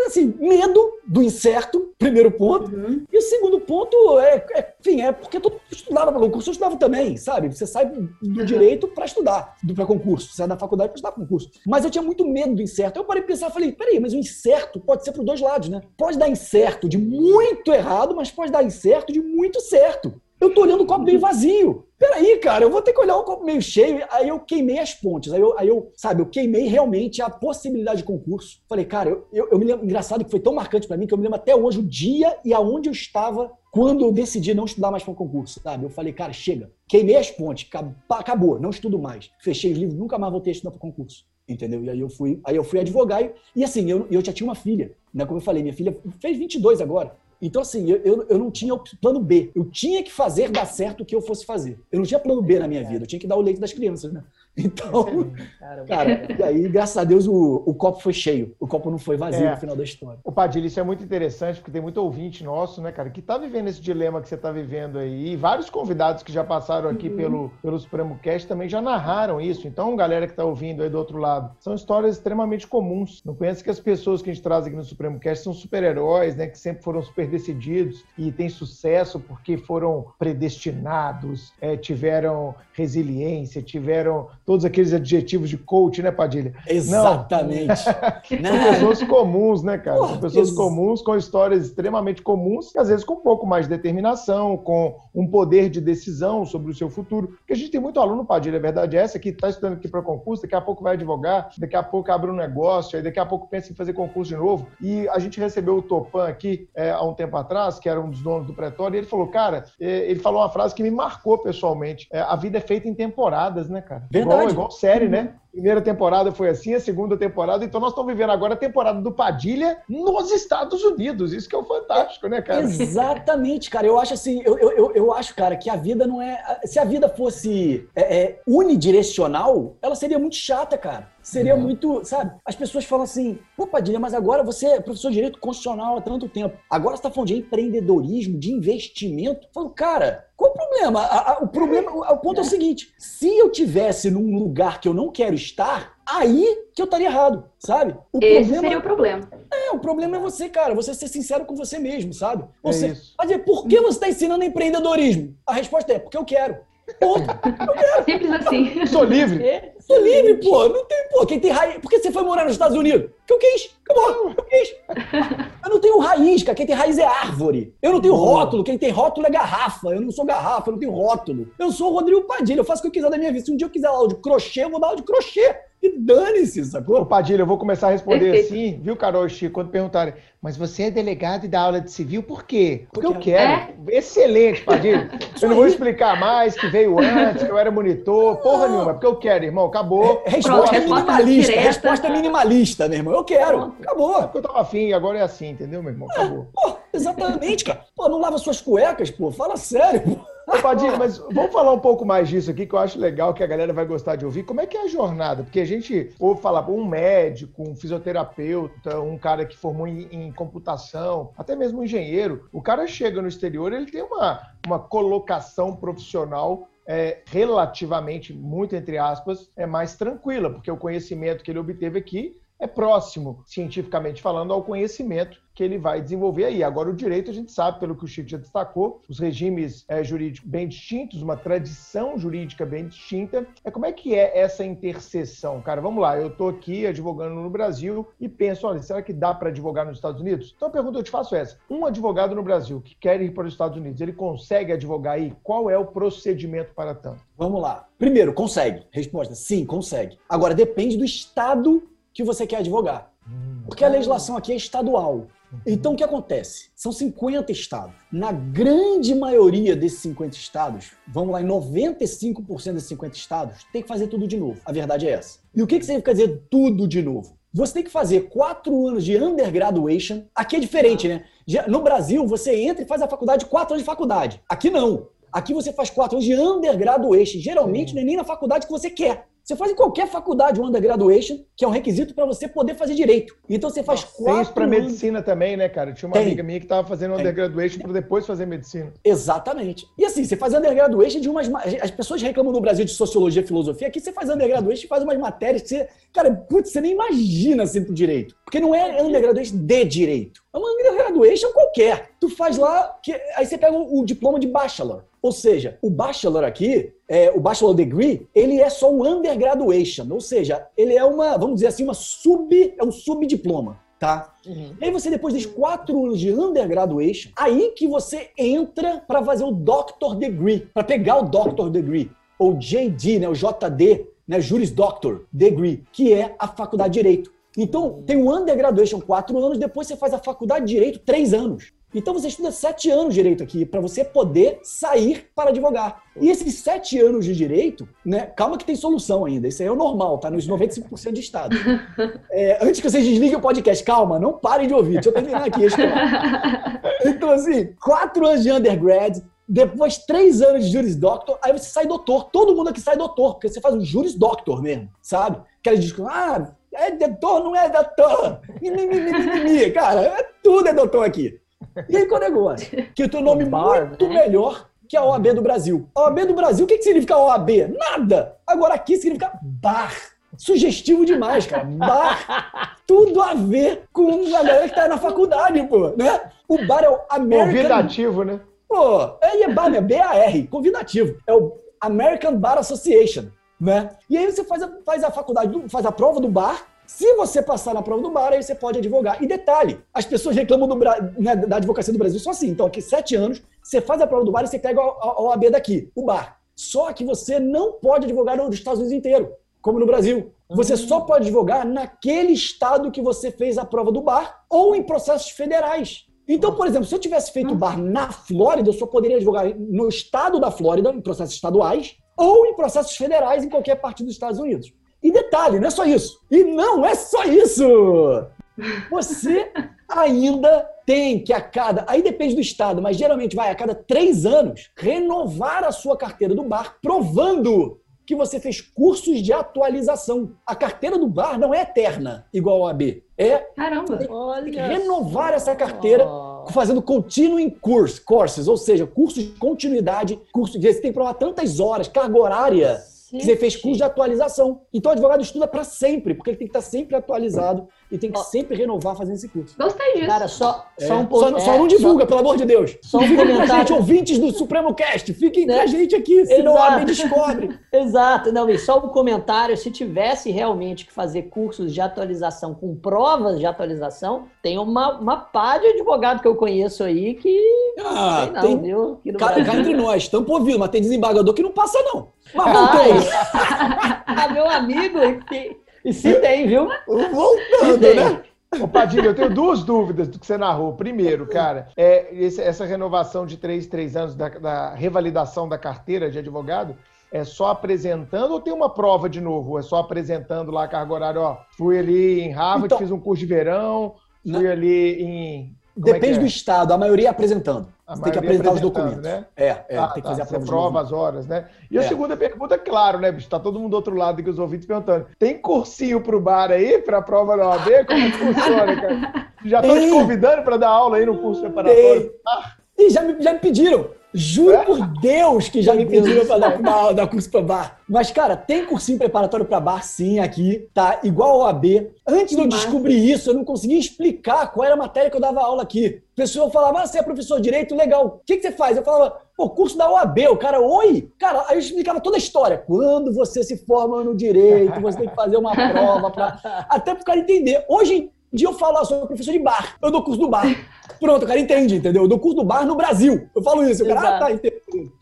assim, medo do incerto, primeiro ponto. Uhum. E o segundo ponto é, é, enfim, é porque mundo estudava para concurso, eu estudava também, sabe? Você sai do uhum. direito para estudar, para concurso, sai da faculdade para estudar concurso. Mas eu tinha muito medo do incerto. Eu parei de pensar, falei, peraí, mas o incerto pode ser para os dois lados, né? Pode dar incerto de muito errado, mas pode dar incerto de muito certo. Eu tô olhando o copo meio vazio. Peraí, cara, eu vou ter que olhar o copo meio cheio. Aí eu queimei as pontes. Aí eu, aí eu sabe, eu queimei realmente a possibilidade de concurso. Falei, cara, eu, eu, eu me lembro, engraçado que foi tão marcante para mim que eu me lembro até hoje o dia e aonde eu estava quando eu decidi não estudar mais para o concurso, sabe? Eu falei, cara, chega. Queimei as pontes, acabou, não estudo mais. Fechei os livros, nunca mais voltei a estudar para concurso. Entendeu? E aí eu fui, aí eu fui advogar e, e assim, eu, eu já tinha uma filha, né? Como eu falei, minha filha fez 22 agora. Então, assim, eu, eu, eu, não tinha plano B. Eu tinha que fazer dar certo o que eu fosse fazer. Eu não tinha plano B na minha vida. Eu tinha que dar o leite das crianças, né? Então, cara, e aí, graças a Deus, o, o copo foi cheio. O copo não foi vazio é. no final da história. O Padilha, isso é muito interessante, porque tem muito ouvinte nosso, né, cara, que tá vivendo esse dilema que você tá vivendo aí. E vários convidados que já passaram aqui uhum. pelo, pelo Supremo Cast também já narraram isso. Então, galera que tá ouvindo aí do outro lado, são histórias extremamente comuns. Não pensa que as pessoas que a gente traz aqui no Supremo Cast são super-heróis, né, que sempre foram super super decididos e têm sucesso porque foram predestinados, é, tiveram resiliência, tiveram todos aqueles adjetivos de coach, né, Padilha? Exatamente. São pessoas comuns, né, cara? São pessoas comuns com histórias extremamente comuns e às vezes com um pouco mais de determinação, com um poder de decisão sobre o seu futuro. Porque a gente tem muito aluno, Padilha, a verdade é essa, que está estudando aqui para concurso, daqui a pouco vai advogar, daqui a pouco abre um negócio, aí daqui a pouco pensa em fazer concurso de novo. E a gente recebeu o Topan aqui é, há um tempo atrás, que era um dos donos do Pretório, e ele falou, cara, é, ele falou uma frase que me marcou pessoalmente. É, a vida é feita em temporadas, né, cara? Verdade. Igual, igual série, né? Primeira temporada foi assim, a segunda temporada. Então nós estamos vivendo agora a temporada do Padilha nos Estados Unidos. Isso que é o fantástico, né, cara? Exatamente, cara. Eu acho assim, eu, eu, eu acho, cara, que a vida não é. Se a vida fosse é, é, unidirecional, ela seria muito chata, cara. Seria muito, sabe? As pessoas falam assim, pô, Padilha, mas agora você é professor de direito constitucional há tanto tempo. Agora você está falando de empreendedorismo, de investimento. Eu falo, cara, qual o problema? A, a, o problema, o, o ponto é. é o seguinte: se eu tivesse num lugar que eu não quero estar, aí que eu estaria errado, sabe? O Esse problema, seria o problema. É, o problema é você, cara, você ser sincero com você mesmo, sabe? Você, é isso. Mas por que você está ensinando empreendedorismo? A resposta é porque eu quero. Ponto. Simples assim. Sou livre. É, sou livre, pô. Não tem, pô. Quem tem raiz. Por que você foi morar nos Estados Unidos? Porque eu quis. Acabou. Eu quis. Eu não tenho raiz, cara. Quem tem raiz é árvore. Eu não tenho rótulo. Quem tem rótulo é garrafa. Eu não sou garrafa, eu não tenho rótulo. Eu sou o Rodrigo Padilha. Eu faço o que eu quiser da minha vida. Se um dia eu quiser aula de crochê, eu vou dar aula de crochê. E dane-se, sacou? Ô, Padilha, eu vou começar a responder Perfeito. assim, viu, Carol e Chico, quando perguntarem, mas você é delegado e dá aula de civil, por quê? Porque, Porque eu quero. É? Excelente, Padilha. eu não vou explicar mais que veio antes, que eu era monitor, porra nenhuma, porque eu quero, irmão, acabou. É, resposta Pronto, minimalista, direta. resposta minimalista, meu irmão, eu quero, acabou. É porque eu tava afim, agora é assim, entendeu, meu irmão? Acabou. É, pô, exatamente, cara. Pô, não lava suas cuecas, pô, fala sério, pô. Ô, Padilha, mas vamos falar um pouco mais disso aqui, que eu acho legal, que a galera vai gostar de ouvir. Como é que é a jornada? Porque a gente ouve falar um médico, um fisioterapeuta, um cara que formou em, em computação, até mesmo um engenheiro. O cara chega no exterior, ele tem uma, uma colocação profissional é, relativamente, muito entre aspas, é mais tranquila, porque o conhecimento que ele obteve aqui é próximo, cientificamente falando, ao conhecimento que ele vai desenvolver aí. Agora, o direito, a gente sabe, pelo que o Chico já destacou, os regimes é, jurídicos bem distintos, uma tradição jurídica bem distinta. É como é que é essa interseção, cara? Vamos lá, eu estou aqui advogando no Brasil e penso, olha, será que dá para advogar nos Estados Unidos? Então, a pergunta que eu te faço é essa: um advogado no Brasil que quer ir para os Estados Unidos, ele consegue advogar aí? Qual é o procedimento para tanto? Vamos lá. Primeiro, consegue. Resposta: sim, consegue. Agora, depende do estado que você quer advogar. Hum. Porque a legislação aqui é estadual. Uhum. Então, o que acontece? São 50 estados. Na grande maioria desses 50 estados, vamos lá, em 95% desses 50 estados, tem que fazer tudo de novo. A verdade é essa. E o que, que significa dizer tudo de novo? Você tem que fazer quatro anos de undergraduation. Aqui é diferente, né? No Brasil, você entra e faz a faculdade, quatro anos de faculdade. Aqui não. Aqui você faz quatro anos de undergraduation. Geralmente, não é nem na faculdade que você quer. Você faz em qualquer faculdade um undergraduation, que é um requisito para você poder fazer direito. Então você faz Nossa, quatro. Tem isso para medicina também, né, cara? Tinha uma Tem. amiga minha que estava fazendo Tem. undergraduation para depois fazer medicina. Exatamente. E assim, você faz undergraduation de umas. As pessoas reclamam no Brasil de sociologia e filosofia. Aqui você faz undergraduation e faz umas matérias que você. Cara, putz, você nem imagina assim pro direito. Porque não é undergraduation de direito. É uma undergraduation qualquer. Tu faz lá, que, aí você pega o, o diploma de bachelor. Ou seja, o bachelor aqui, é, o bachelor degree, ele é só um undergraduation, ou seja, ele é uma, vamos dizer assim, uma sub, é um subdiploma, tá? Uhum. E aí você depois desses quatro anos de undergraduation, aí que você entra para fazer o doctor degree, para pegar o doctor degree, ou JD, né, o JD, né, Juris Doctor Degree, que é a faculdade de direito. Então, tem o undergraduation quatro anos, depois você faz a faculdade de direito três anos. Então você estuda sete anos de direito aqui para você poder sair para advogar. E esses sete anos de direito, né? Calma que tem solução ainda. Isso aí é o normal, tá? Nos 95% de estado. É, antes que vocês desliguem o podcast, calma, não parem de ouvir. Deixa eu terminar aqui. Então, assim, quatro anos de undergrad, depois três anos de Juris Doctor, aí você sai doutor. Todo mundo aqui sai doutor, porque você faz um Juris Doctor mesmo, sabe? Aquela discussão, ah, é doutor, não é doutor. Cara, é, tudo é doutor aqui. E aí qual é o negócio? Que tem um nome bar, muito né? melhor que a OAB do Brasil. A OAB do Brasil, o que, que significa OAB? Nada! Agora aqui significa bar. sugestivo demais, cara. Bar, tudo a ver com a galera que tá na faculdade, pô, né? O bar é o American... Convidativo, né? Pô, aí é bar, né? B-A-R, convidativo. É o American Bar Association, né? E aí você faz a, faz a faculdade, faz a prova do bar, se você passar na prova do bar, aí você pode advogar. E detalhe, as pessoas reclamam do, né, da advocacia do Brasil só assim. Então, aqui, sete anos, você faz a prova do bar e você pega a OAB daqui, o bar. Só que você não pode advogar nos Estados Unidos inteiro, como no Brasil. Você uhum. só pode advogar naquele estado que você fez a prova do bar ou em processos federais. Então, por exemplo, se eu tivesse feito uhum. bar na Flórida, eu só poderia advogar no estado da Flórida, em processos estaduais, ou em processos federais em qualquer parte dos Estados Unidos. E detalhe, não é só isso. E não é só isso! Você ainda tem que a cada. Aí depende do estado, mas geralmente vai a cada três anos renovar a sua carteira do bar, provando que você fez cursos de atualização. A carteira do bar não é eterna, igual ao AB. É Caramba. renovar essa carteira fazendo continuing course, courses, ou seja, cursos de continuidade, cursos que você tem que provar tantas horas, carga horária que você fez curso de atualização. Então o advogado estuda para sempre, porque ele tem que estar sempre atualizado e tem que sempre renovar fazendo esse curso. Gostei disso. Cara, só, é. só um pouco. Só, só é, não divulga, só, pelo amor de Deus. Só um comentário. gente, ouvintes do Supremo Cast, fiquem né? com a gente aqui, senão a descobre. Exato. Não, e só um comentário, se tivesse realmente que fazer cursos de atualização com provas de atualização, tem uma, uma pá de advogado que eu conheço aí que ah, sei não, tem... viu? Cara, cá entre nós, estamos ouvindo, mas tem desembargador que não passa não. Mas voltou. ah, meu amigo, e se tem, viu? Voltando, né? Ô, Padilha, eu tenho duas dúvidas do que você narrou. Primeiro, cara, é esse, essa renovação de três, três anos da, da, revalidação da carteira de advogado é só apresentando ou tem uma prova de novo? É só apresentando lá a carga horária, ó, fui ali em Harvard, então, fiz um curso de verão, fui não. ali em como é Depende é é? do estado, a maioria é apresentando. Você tem que apresentar os documentos. Né? É, é ah, tem que tá, fazer a prova. prova as horas, né? E a é. segunda pergunta, claro, né, bicho? Tá todo mundo do outro lado que os ouvintes perguntando. Tem cursinho pro bar aí, pra prova da OAB? Como é que funciona, cara? Já estão te convidando para dar aula aí no curso preparatório? Ah. E já me, já me pediram. Juro é? por Deus que já me pediram para dar, dar, dar curso para bar. Mas, cara, tem cursinho preparatório para bar sim aqui, tá? Igual ao AB. Antes de eu descobrir isso, eu não conseguia explicar qual era a matéria que eu dava aula aqui. O pessoal falava, ah, você é professor de direito, legal. O que, que você faz? Eu falava, pô, curso da OAB. O cara, oi? Cara, aí eu explicava toda a história. Quando você se forma no direito, você tem que fazer uma prova para até pro cara entender. Hoje, dia eu falo, ah, sou professor de bar, eu dou curso do bar. Pronto, o cara entende, entendeu? Eu dou curso do bar no Brasil. Eu falo isso, o cara, ah, tá, entendeu.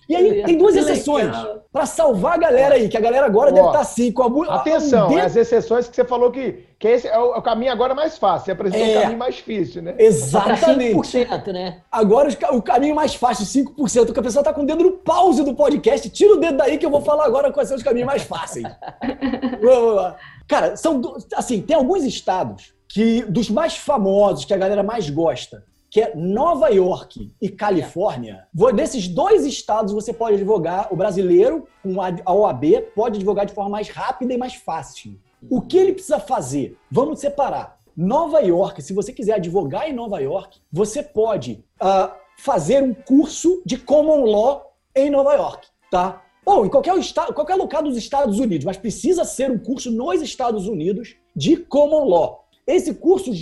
E aí tem duas exceções para salvar a galera aí, que a galera agora Ó, deve estar tá assim com a Atenção, um as exceções que você falou que, que esse é o, caminho agora mais fácil, você apresentou é, o caminho mais difícil, né? Exatamente. 5%, né? Agora o caminho mais fácil, 5%, que a pessoa tá com o dedo no pause do podcast, tira o dedo daí que eu vou falar agora quais são os caminhos mais fáceis. Cara, são assim, tem alguns estados que dos mais famosos, que a galera mais gosta, que é Nova York e Califórnia. Nesses dois estados você pode advogar, o brasileiro, com a OAB, pode advogar de forma mais rápida e mais fácil. O que ele precisa fazer? Vamos separar. Nova York, se você quiser advogar em Nova York, você pode uh, fazer um curso de common law em Nova York, tá? Ou em qualquer, estado, qualquer local dos Estados Unidos, mas precisa ser um curso nos Estados Unidos de common law. Esse curso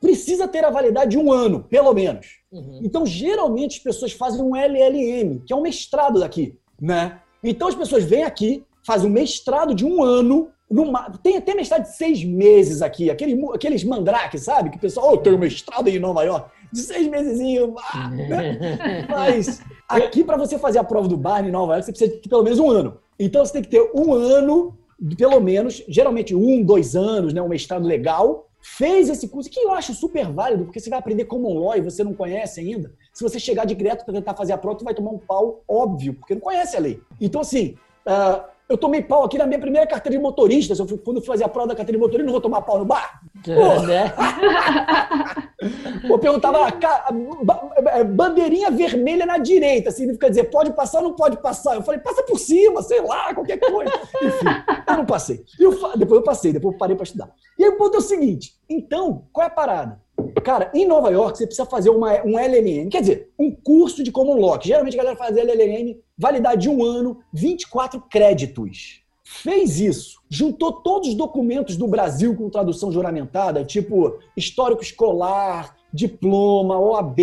precisa ter a validade de um ano, pelo menos. Uhum. Então, geralmente, as pessoas fazem um LLM, que é um mestrado daqui, né? Então, as pessoas vêm aqui, fazem um mestrado de um ano, numa... tem até mestrado de seis meses aqui, aquele, aqueles mandrakes, sabe? Que o pessoal, oh, tem um mestrado em Nova York, de seis meses, ah, né? Mas aqui, para você fazer a prova do bar em Nova York, você precisa de pelo menos um ano. Então, você tem que ter um ano, pelo menos, geralmente um, dois anos, né? Um mestrado legal, fez esse curso, que eu acho super válido, porque você vai aprender common law e você não conhece ainda. Se você chegar de direto para tentar fazer a prova, tu vai tomar um pau óbvio, porque não conhece a lei. Então, assim, uh, eu tomei pau aqui na minha primeira carteira de motorista. Eu, quando eu fazer a prova da carteira de motorista, não vou tomar pau no bar? É, Pô, né? eu perguntava, é, bandeirinha vermelha na direita, significa dizer, pode passar ou não pode passar? Eu falei, passa por cima, sei lá, qualquer coisa. Enfim, eu não passei. Eu, depois eu passei, depois eu parei para estudar. E aí o ponto é o seguinte, então, qual é a parada? Cara, em Nova York você precisa fazer uma, um LLM, quer dizer, um curso de common law. Geralmente a galera faz LLM, validade de um ano, 24 créditos. fez isso, juntou todos os documentos do Brasil com tradução juramentada, tipo histórico escolar, diploma, OAB,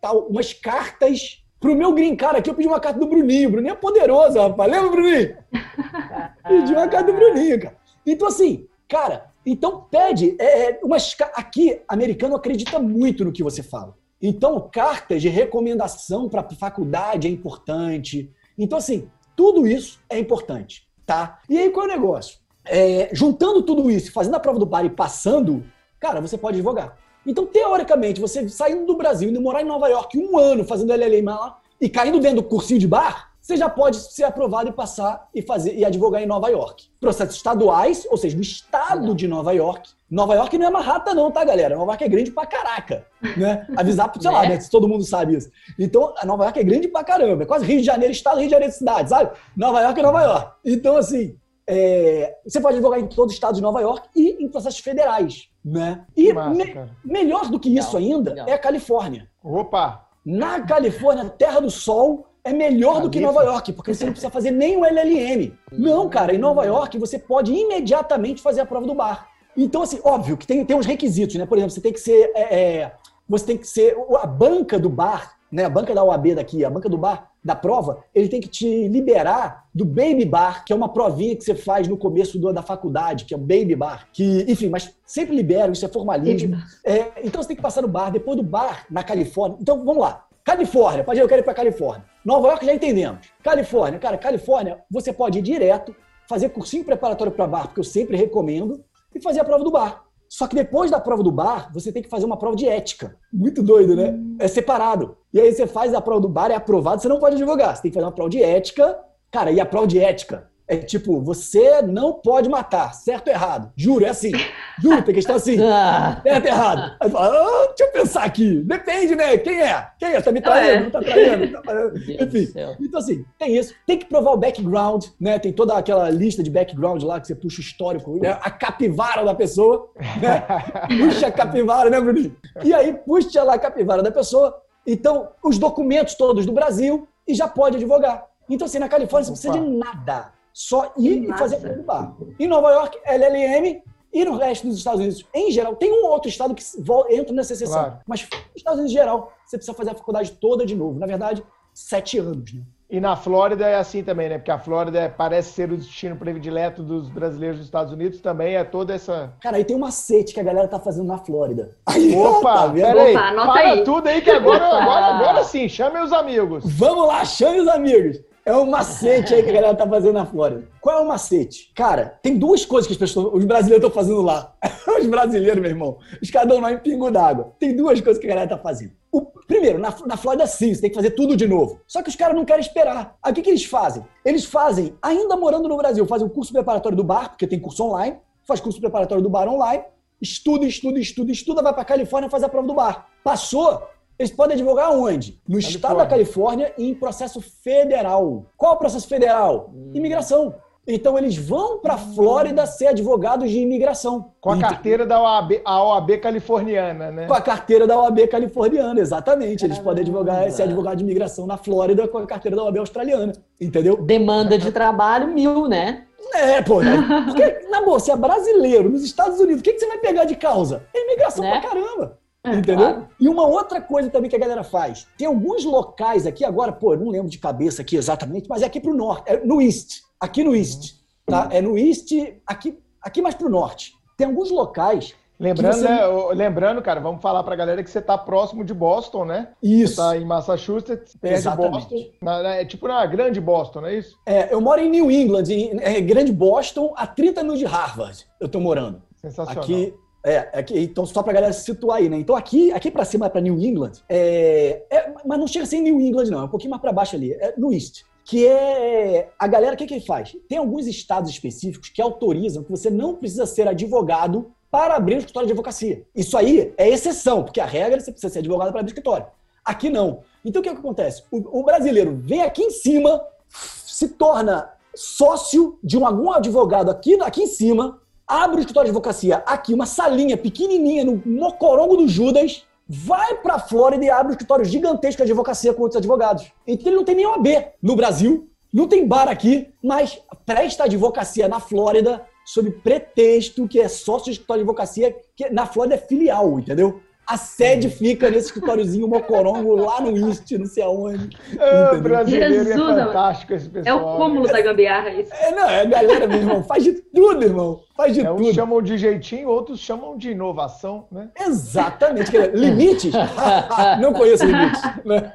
tal, umas cartas pro meu green card aqui. Eu pedi uma carta do Bruninho. O Bruninho é poderoso, rapaz. Lembra, Bruninho? pedi uma carta do Bruninho, cara. Então, assim, cara, então pede. É, é umas, aqui, americano acredita muito no que você fala. Então, cartas de recomendação para faculdade é importante. Então, assim, tudo isso é importante, tá? E aí, qual é o negócio? É, juntando tudo isso, fazendo a prova do bar e passando, cara, você pode advogar. Então, teoricamente, você saindo do Brasil, indo morar em Nova York um ano fazendo LLM lá e caindo dentro do cursinho de bar, você já pode ser aprovado e passar e fazer e advogar em Nova York. Processos estaduais, ou seja, no estado de Nova York. Nova York não é Manhattan não, tá, galera? Nova York é grande pra caraca, né? Avisar pro, sei lá, né? né? Se todo mundo sabe isso. Então, Nova York é grande pra caramba. É quase Rio de Janeiro, estado, Rio de Janeiro, cidade, sabe? Nova York é Nova York. Então, assim, é, você pode advogar em todo o estado de Nova York e em processos federais. Né? E massa, me, melhor do que isso ainda é a Califórnia. Opa! Na Califórnia, Terra do Sol, é melhor do que Nova York, porque você não precisa fazer nem o LLM. Não, cara, em Nova York você pode imediatamente fazer a prova do bar. Então, assim, óbvio que tem, tem uns requisitos, né? Por exemplo, você tem que ser. É, é, você tem que ser. A banca do bar né, a banca da OAB daqui, a banca do bar da prova, ele tem que te liberar do Baby Bar, que é uma provinha que você faz no começo do, da faculdade, que é o Baby Bar. Que, enfim, mas sempre libera, isso é formalismo. É, então você tem que passar no bar, depois do bar na Califórnia. Então vamos lá. Califórnia, pode eu quero ir para Califórnia. Nova York já entendemos. Califórnia, cara, Califórnia, você pode ir direto, fazer cursinho preparatório para bar, porque eu sempre recomendo, e fazer a prova do bar. Só que depois da prova do bar, você tem que fazer uma prova de ética. Muito doido, né? Hum. É separado. E aí você faz a prova do bar, é aprovado, você não pode advogar. Você tem que fazer uma prova de ética. Cara, e a prova de ética é tipo, você não pode matar, certo ou errado? Juro, é assim. Juro, tem questão assim. Ah. certo ou errado? Aí fala, ah, deixa eu pensar aqui. Depende, né? Quem é? Quem é? Tá me traindo? É. Não tá traindo? Tá Enfim. Então, assim, tem isso. Tem que provar o background, né? Tem toda aquela lista de background lá que você puxa o histórico, né? a capivara da pessoa. Né? Puxa a capivara, né, Bruninho? E aí, puxa lá a capivara da pessoa. Então, os documentos todos do Brasil e já pode advogar. Então, assim, na Califórnia você não precisa de nada só ir e fazer a do bar. Em Nova York, LLM, e no resto dos Estados Unidos, em geral, tem um outro estado que entra nessa exceção. Claro. Mas nos Estados Unidos, em geral, você precisa fazer a faculdade toda de novo. Na verdade, sete anos, né? E na Flórida é assim também, né? Porque a Flórida é, parece ser o destino predileto dos brasileiros dos Estados Unidos, também é toda essa. Cara, aí tem um macete que a galera tá fazendo na Flórida. Aí, Opa, tá peraí. Para aí. tudo aí que agora, agora, agora sim, chame os amigos. Vamos lá, chame os amigos. É um macete aí que a galera tá fazendo na Flórida. Qual é o macete? Cara, tem duas coisas que as pessoas, os brasileiros estão fazendo lá. os brasileiros, meu irmão, os caras dão em pingo d'água. Tem duas coisas que a galera tá fazendo. O, primeiro, na, na Flórida sim, você tem que fazer tudo de novo. Só que os caras não querem esperar. Aí o que, que eles fazem? Eles fazem, ainda morando no Brasil, fazem o curso preparatório do bar, porque tem curso online, faz curso preparatório do bar online, estuda, estuda, estuda, estuda, vai pra Califórnia faz a prova do bar. Passou, eles podem advogar onde? No Califórnia. estado da Califórnia e em processo federal. Qual é o processo federal? Hum. Imigração. Então eles vão para a Flórida ser advogados de imigração. Com a carteira da OAB, a OAB californiana, né? Com a carteira da OAB californiana, exatamente. Eles podem advogar, ser advogado de imigração na Flórida com a carteira da OAB australiana, entendeu? Demanda de trabalho mil, né? É, pô. Né? Porque, na boa, você é brasileiro nos Estados Unidos, o que, que você vai pegar de causa? É imigração né? pra caramba. É, entendeu? Claro. E uma outra coisa também que a galera faz. Tem alguns locais aqui, agora, pô, eu não lembro de cabeça aqui exatamente, mas é aqui pro norte, é no East. Aqui no East. Tá? É no East, aqui, aqui mais pro norte. Tem alguns locais Lembrando, você... né, lembrando, cara, vamos falar pra galera que você tá próximo de Boston, né? Isso. Você tá em Massachusetts, perto de Boston. Na, é tipo na grande Boston, não é isso? É, eu moro em New England, em é, grande Boston, a 30 minutos de Harvard. Eu tô morando. Sensacional. Aqui, é, aqui, então só pra galera se situar aí, né? Então aqui, aqui pra cima, pra New England, é, é, mas não chega a ser New England, não, é um pouquinho mais pra baixo ali, é no East. Que é. A galera, o que, que faz? Tem alguns estados específicos que autorizam que você não precisa ser advogado para abrir um escritório de advocacia. Isso aí é exceção, porque a regra é você precisa ser advogado para abrir escritório. Aqui não. Então o que, que acontece? O, o brasileiro vem aqui em cima, se torna sócio de um, algum advogado aqui, aqui em cima, abre o escritório de advocacia aqui, uma salinha pequenininha no mocorongo do Judas, vai para a Flórida e abre um escritório gigantesco de advocacia com outros advogados. Então ele não tem nenhum AB no Brasil, não tem bar aqui, mas presta advocacia na Flórida sob pretexto que é sócio de escritório de advocacia, que na Flórida é filial, entendeu? A sede fica nesse escritóriozinho mocorongo lá no East, não sei aonde. Ah, brasileiro Jesus, é fantástico esse É pessoal. o cúmulo da gambiarra isso. É, não, é a galera, meu irmão, faz de tudo, irmão. Faz de É, uns tudo. chamam de jeitinho, outros chamam de inovação, né? Exatamente. quer dizer, Limites? não conheço limites. né?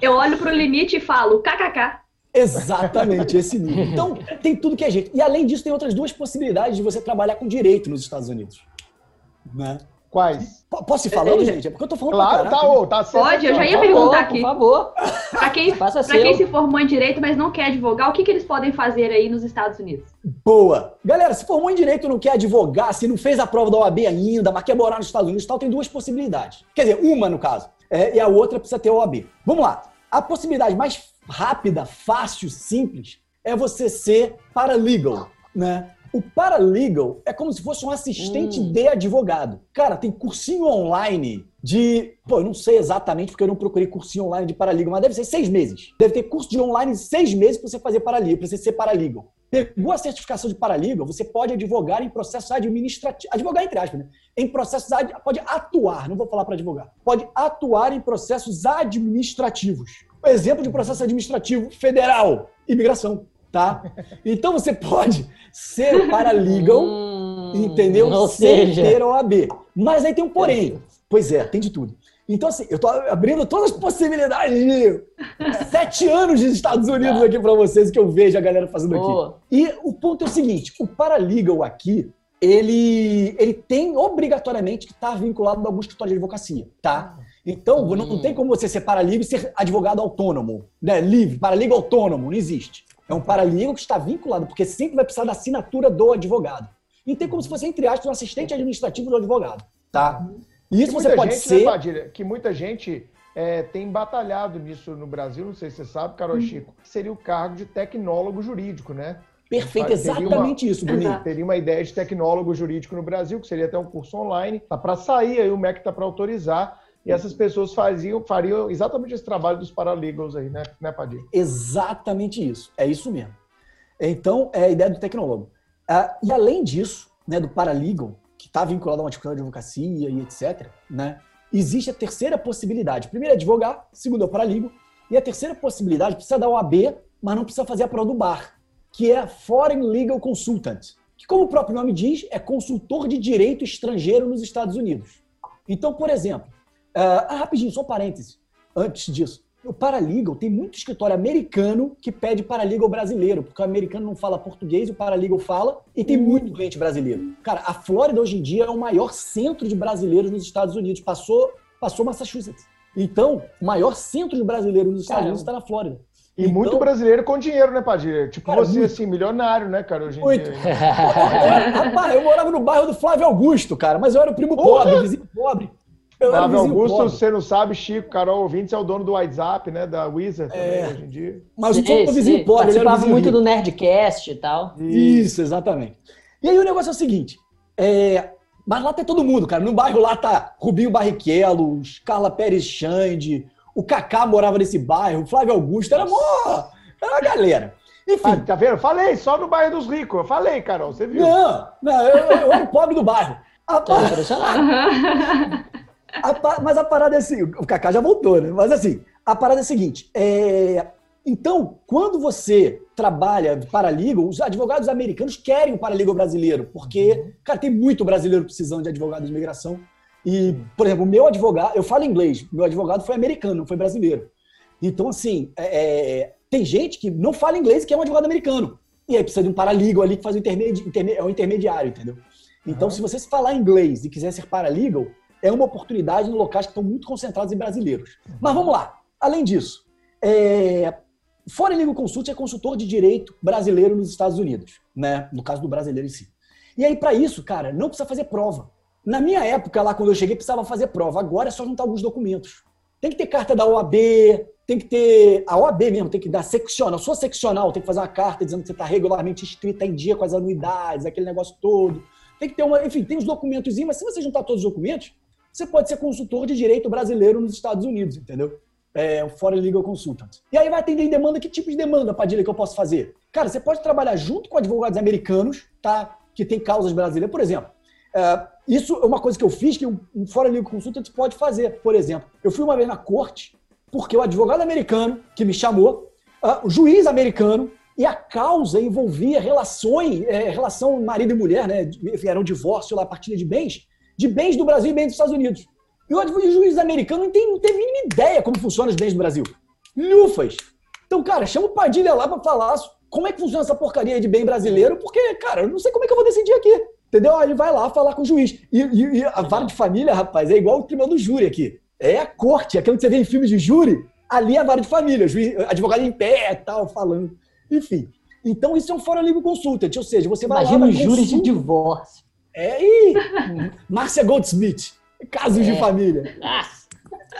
Eu olho pro limite e falo, kkk. Exatamente, esse nível. Então, tem tudo que é jeito. E além disso, tem outras duas possibilidades de você trabalhar com direito nos Estados Unidos. Né? Quais? P- Posso ir falando, gente? É porque eu tô falando Claro, tá, ô, tá Pode, eu já ia Por perguntar aqui. Por favor, Pra quem, faça pra quem se formou em direito, mas não quer advogar, o que, que eles podem fazer aí nos Estados Unidos? Boa. Galera, se formou em direito e não quer advogar, se não fez a prova da OAB ainda, mas quer morar nos Estados Unidos e tal, tem duas possibilidades. Quer dizer, uma no caso, é, e a outra precisa ter OAB. Vamos lá. A possibilidade mais rápida, fácil, simples, é você ser paralegal, né? O paralegal é como se fosse um assistente Hum. de advogado. Cara, tem cursinho online de. Pô, eu não sei exatamente porque eu não procurei cursinho online de paralegal, mas deve ser seis meses. Deve ter curso de online de seis meses para você fazer paralegal, para você ser paralegal. Pegou a certificação de paralegal, você pode advogar em processos administrativos. Advogar entre aspas, né? Em processos. ad- Pode atuar, não vou falar para advogar. Pode atuar em processos administrativos. Exemplo de processo administrativo federal: imigração, tá? Então você pode ser paralegal. Hum, Entendeu? Ou Sem seja, ter OAB. Mas aí tem um porém. Pois é, tem de tudo. Então, assim, eu tô abrindo todas as possibilidades de sete anos de Estados Unidos aqui pra vocês que eu vejo a galera fazendo aqui. E o ponto é o seguinte: o paralegal aqui, ele, ele tem obrigatoriamente que estar vinculado a algum escritório de advocacia, tá? Então, não, não tem como você ser paralegal e ser advogado autônomo, né? Livre, paralegal autônomo, não existe. É um paralegal que está vinculado, porque sempre vai precisar da assinatura do advogado. E tem como se fosse, entre aspas, um assistente administrativo do advogado, tá? E isso Que você pode gente, ser... Né, Padilha, que muita gente é, tem batalhado nisso no Brasil, não sei se você sabe, Carol Chico, que seria o cargo de tecnólogo jurídico, né? Perfeito, Teria uma- exatamente isso, Bruninho. Teria uma ideia de tecnólogo jurídico no Brasil, que seria até um curso online. Tá para sair, aí o MEC está para autorizar. E essas pessoas faziam, fariam exatamente esse trabalho dos paralegals aí, né, né Padilha? Exatamente isso. É isso mesmo. Então, é a ideia do tecnólogo. Ah, e além disso, né, do paralegal, que está vinculado a uma escola de advocacia e etc., né, existe a terceira possibilidade. Primeiro é advogar, segundo é o paralegal, e a terceira possibilidade precisa dar OAB, mas não precisa fazer a prova do bar, que é Foreign Legal Consultant, que como o próprio nome diz, é consultor de direito estrangeiro nos Estados Unidos. Então, por exemplo, ah, ah, rapidinho, só um parêntese, antes disso. O paralegal tem muito escritório americano que pede paralegal brasileiro, porque o americano não fala português, o paralegal fala, e tem muito cliente brasileiro. Cara, a Flórida hoje em dia é o maior centro de brasileiros nos Estados Unidos, passou, passou Massachusetts. Então, o maior centro de brasileiros nos Estados. Unidos está na Flórida. E Então- muito brasileiro com dinheiro, né, Padilha? Tipo Cara, você, muito. assim, milionário, né, cara, hoje em Muito. dia. Rapaz, eu morava no bairro do Flávio Augusto, cara, mas eu era o primo Porra! pobre, vizinho pobre. Eu Flávio Augusto, você não sabe, Chico, Carol ouvintes, é o dono do WhatsApp, né, da Wizard também, É. hoje em dia. Mas o Sim, vizinho o Participava muito rico. do Nerdcast e tal. Isso, exatamente. E aí o negócio é o seguinte, é, mas lá tem todo mundo, cara. No bairro lá tá Rubinho Barrichello, Carla Pérez Xande, o Kaká morava nesse bairro, o Flávio Augusto, era mó, era uma galera. Ah, Enfim, tá vendo? Falei, só no bairro dos ricos. Eu falei, Carol, você viu? não, não eu, eu era o pobre do bairro. Impressionado. a mas a parada é assim, o Kaká já voltou, né? Mas assim, a parada é a seguinte, é, então, quando você trabalha de paralegal, os advogados americanos querem o paralegal brasileiro, porque, cara, tem muito brasileiro precisando de advogado de imigração. E, por exemplo, o meu advogado, eu falo inglês, meu advogado foi americano, não foi brasileiro. Então, assim, é, é, tem gente que não fala inglês e quer um advogado americano. E aí precisa de um paralegal ali que faz o intermedi interme- é o intermediário, entendeu? Então, se você falar inglês e quiser ser paralegal, é uma oportunidade em locais que estão muito concentrados em brasileiros. Mas vamos lá. Além disso, é... Foreign Legal Consult é consultor de direito brasileiro nos Estados Unidos, né? No caso do brasileiro em si. E aí, para isso, cara, não precisa fazer prova. Na minha época, lá quando eu cheguei, precisava fazer prova. Agora é só juntar alguns documentos. Tem que ter carta da OAB, tem que ter. A OAB mesmo, tem que dar seccional. Sua seccional tem que fazer uma carta dizendo que você está regularmente inscrita em dia com as anuidades, aquele negócio todo. Tem que ter uma. Enfim, tem os documentos, mas se você juntar todos os documentos, você pode ser consultor de direito brasileiro nos Estados Unidos, entendeu? é, Foreign Legal Consultant. E aí vai atender em demanda, que tipo de demanda, Padilha, que eu posso fazer? Cara, você pode trabalhar junto com advogados americanos, tá? Que tem causas brasileiras. Por exemplo, é, isso é uma coisa que eu fiz que um, Foreign Legal Consultant pode fazer. Por exemplo, eu fui uma vez na corte porque o advogado americano que me chamou, uh, o juiz americano, e a causa envolvia relações, é, relação marido e mulher, né? Era um divórcio lá, partilha de bens, de bens do Brasil e bens dos Estados Unidos. E o juiz americano não, tem, não teve a mínima ideia como funcionam os bens do Brasil. Lufas. Então, cara, chama o Padilha lá para falar como é que funciona essa porcaria de bem brasileiro, porque, cara, eu não sei como é que eu vou decidir aqui. Entendeu? Ele vai lá falar com o juiz. E, e, e a vara de família, rapaz, é igual o tribunal do júri aqui. É a corte, aquilo que você vê em filmes de júri, ali é a vara de família, juiz, advogado em pé tal, falando. Enfim. Então, isso é um fora livre consultant, ou seja, você vai Imagina lá... Imagina júri de divórcio. É, e Márcia Goldsmith, casos é. de família. Nossa.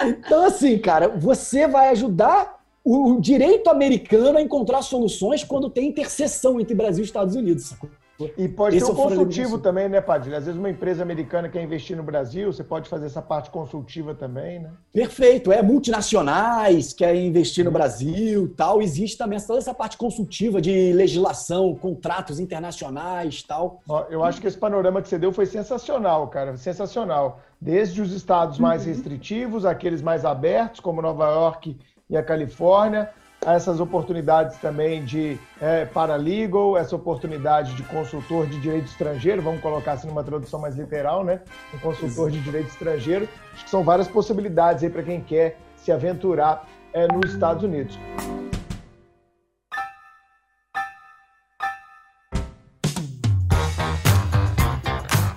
Então, assim, cara, você vai ajudar o direito americano a encontrar soluções quando tem interseção entre Brasil e Estados Unidos. Sacou? E pode Esse ser um consultivo também, né, Padilha? Às vezes uma empresa americana quer investir no Brasil, você pode fazer essa parte consultiva também, né? Perfeito. É multinacionais querem investir no Brasil, tal. Existe também toda essa parte consultiva de legislação, contratos internacionais, tal. Ó, eu acho que esse panorama que você deu foi sensacional, cara. Sensacional. Desde os estados mais uhum. restritivos, aqueles mais abertos, como Nova York e a Califórnia, essas oportunidades também de é, paralegal, essa oportunidade de consultor de direito estrangeiro, vamos colocar assim numa tradução mais literal, né? Um consultor de direito estrangeiro. Acho que são várias possibilidades aí para quem quer se aventurar é, nos Estados Unidos.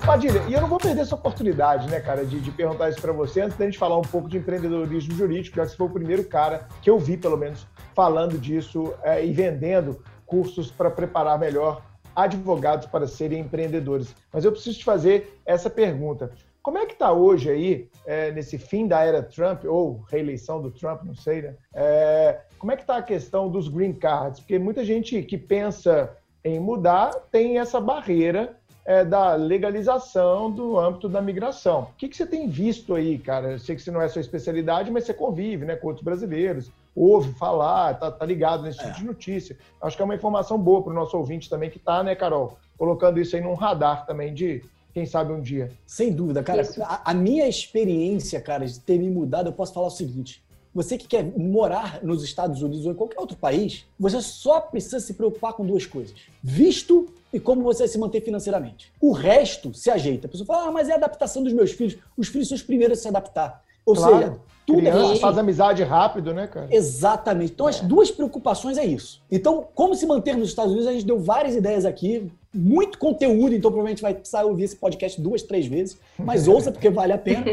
Padilha, e eu não vou perder essa oportunidade, né, cara, de, de perguntar isso para você antes da gente falar um pouco de empreendedorismo jurídico, já que você foi o primeiro cara que eu vi, pelo menos, falando disso é, e vendendo cursos para preparar melhor advogados para serem empreendedores. Mas eu preciso te fazer essa pergunta. Como é que está hoje aí, é, nesse fim da era Trump, ou reeleição do Trump, não sei, né? É, como é que está a questão dos green cards? Porque muita gente que pensa em mudar tem essa barreira é, da legalização do âmbito da migração. O que, que você tem visto aí, cara? Eu sei que isso não é sua especialidade, mas você convive né, com outros brasileiros, ouve falar, tá, tá ligado nesse tipo é. de notícia. Acho que é uma informação boa para o nosso ouvinte também que está, né, Carol? Colocando isso aí num radar também de quem sabe um dia. Sem dúvida, cara. A, a, minha experiência, cara, de ter me mudado, eu posso falar o seguinte: você que quer morar nos Estados Unidos ou em qualquer outro país, você só precisa se preocupar com duas coisas: visto e como você se manter financeiramente. O resto se ajeita. A pessoa fala, ah, mas é a adaptação dos meus filhos. Os filhos são os primeiros a se adaptar. Ou claro. seja, tudo é Criança é faz amizade rápido, né, cara? Exatamente. Então, as duas preocupações é isso. Então, como se manter nos Estados Unidos, a gente deu várias ideias aqui, muito conteúdo, então provavelmente vai precisar ouvir esse podcast duas, três vezes, mas ouça porque vale a pena.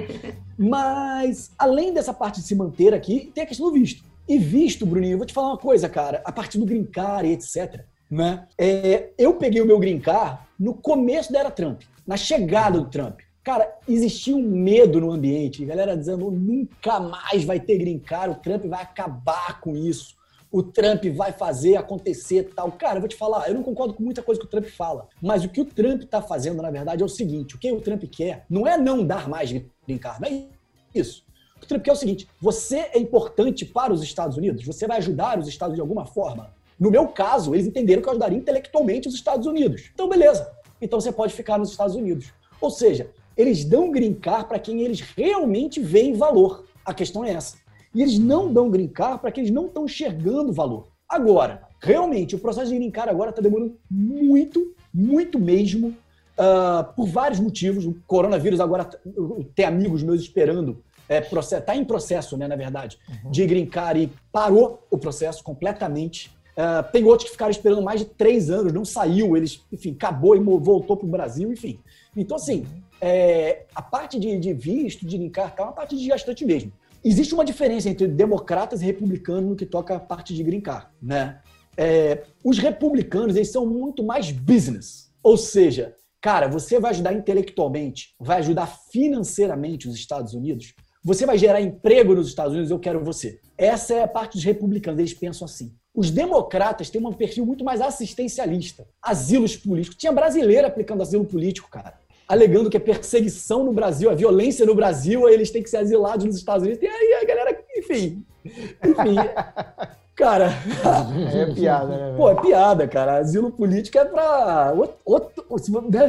Mas, além dessa parte de se manter aqui, tem a questão do visto. E visto, Bruninho, eu vou te falar uma coisa, cara, a partir do green card e etc., né? É, eu peguei o meu green card no começo da era Trump, na chegada do Trump. Cara, existia um medo no ambiente, a galera dizendo nunca mais vai ter green card, o Trump vai acabar com isso, o Trump vai fazer acontecer tal. Cara, eu vou te falar, eu não concordo com muita coisa que o Trump fala, mas o que o Trump está fazendo, na verdade, é o seguinte: o que o Trump quer não é não dar mais green não é isso. O que o Trump quer é o seguinte: você é importante para os Estados Unidos, você vai ajudar os Estados de alguma forma. No meu caso, eles entenderam que eu ajudaria intelectualmente os Estados Unidos. Então, beleza. Então você pode ficar nos Estados Unidos. Ou seja, eles dão green card para quem eles realmente veem valor. A questão é essa. E eles não dão green card para quem eles não estão enxergando valor. Agora, realmente, o processo de green card agora está demorando muito, muito mesmo, uh, por vários motivos. O coronavírus agora tem amigos meus esperando. Está é, tá em processo, né, na verdade, uhum. de green card e parou o processo completamente. Uh, tem outros que ficaram esperando mais de três anos, não saiu, eles, enfim, acabou e voltou para o Brasil, enfim. Então, assim, é, a parte de, de, visto, de linkar, é uma parte desgastante mesmo. Existe uma diferença entre democratas e republicanos no que toca a parte de grincar, né? É, os republicanos, eles são muito mais business. Ou seja, cara, você vai ajudar intelectualmente, vai ajudar financeiramente os Estados Unidos, você vai gerar emprego nos Estados Unidos, eu quero você. Essa é a parte dos republicanos, eles pensam assim. Os democratas têm um perfil muito mais assistencialista. Asilos políticos. Tinha brasileiro aplicando asilo político, cara alegando que é perseguição no Brasil, a violência no Brasil, eles têm que ser asilados nos Estados Unidos. E aí a galera, enfim, Enfim, cara. É piada, né? Pô, é piada, cara. Asilo político é pra outro,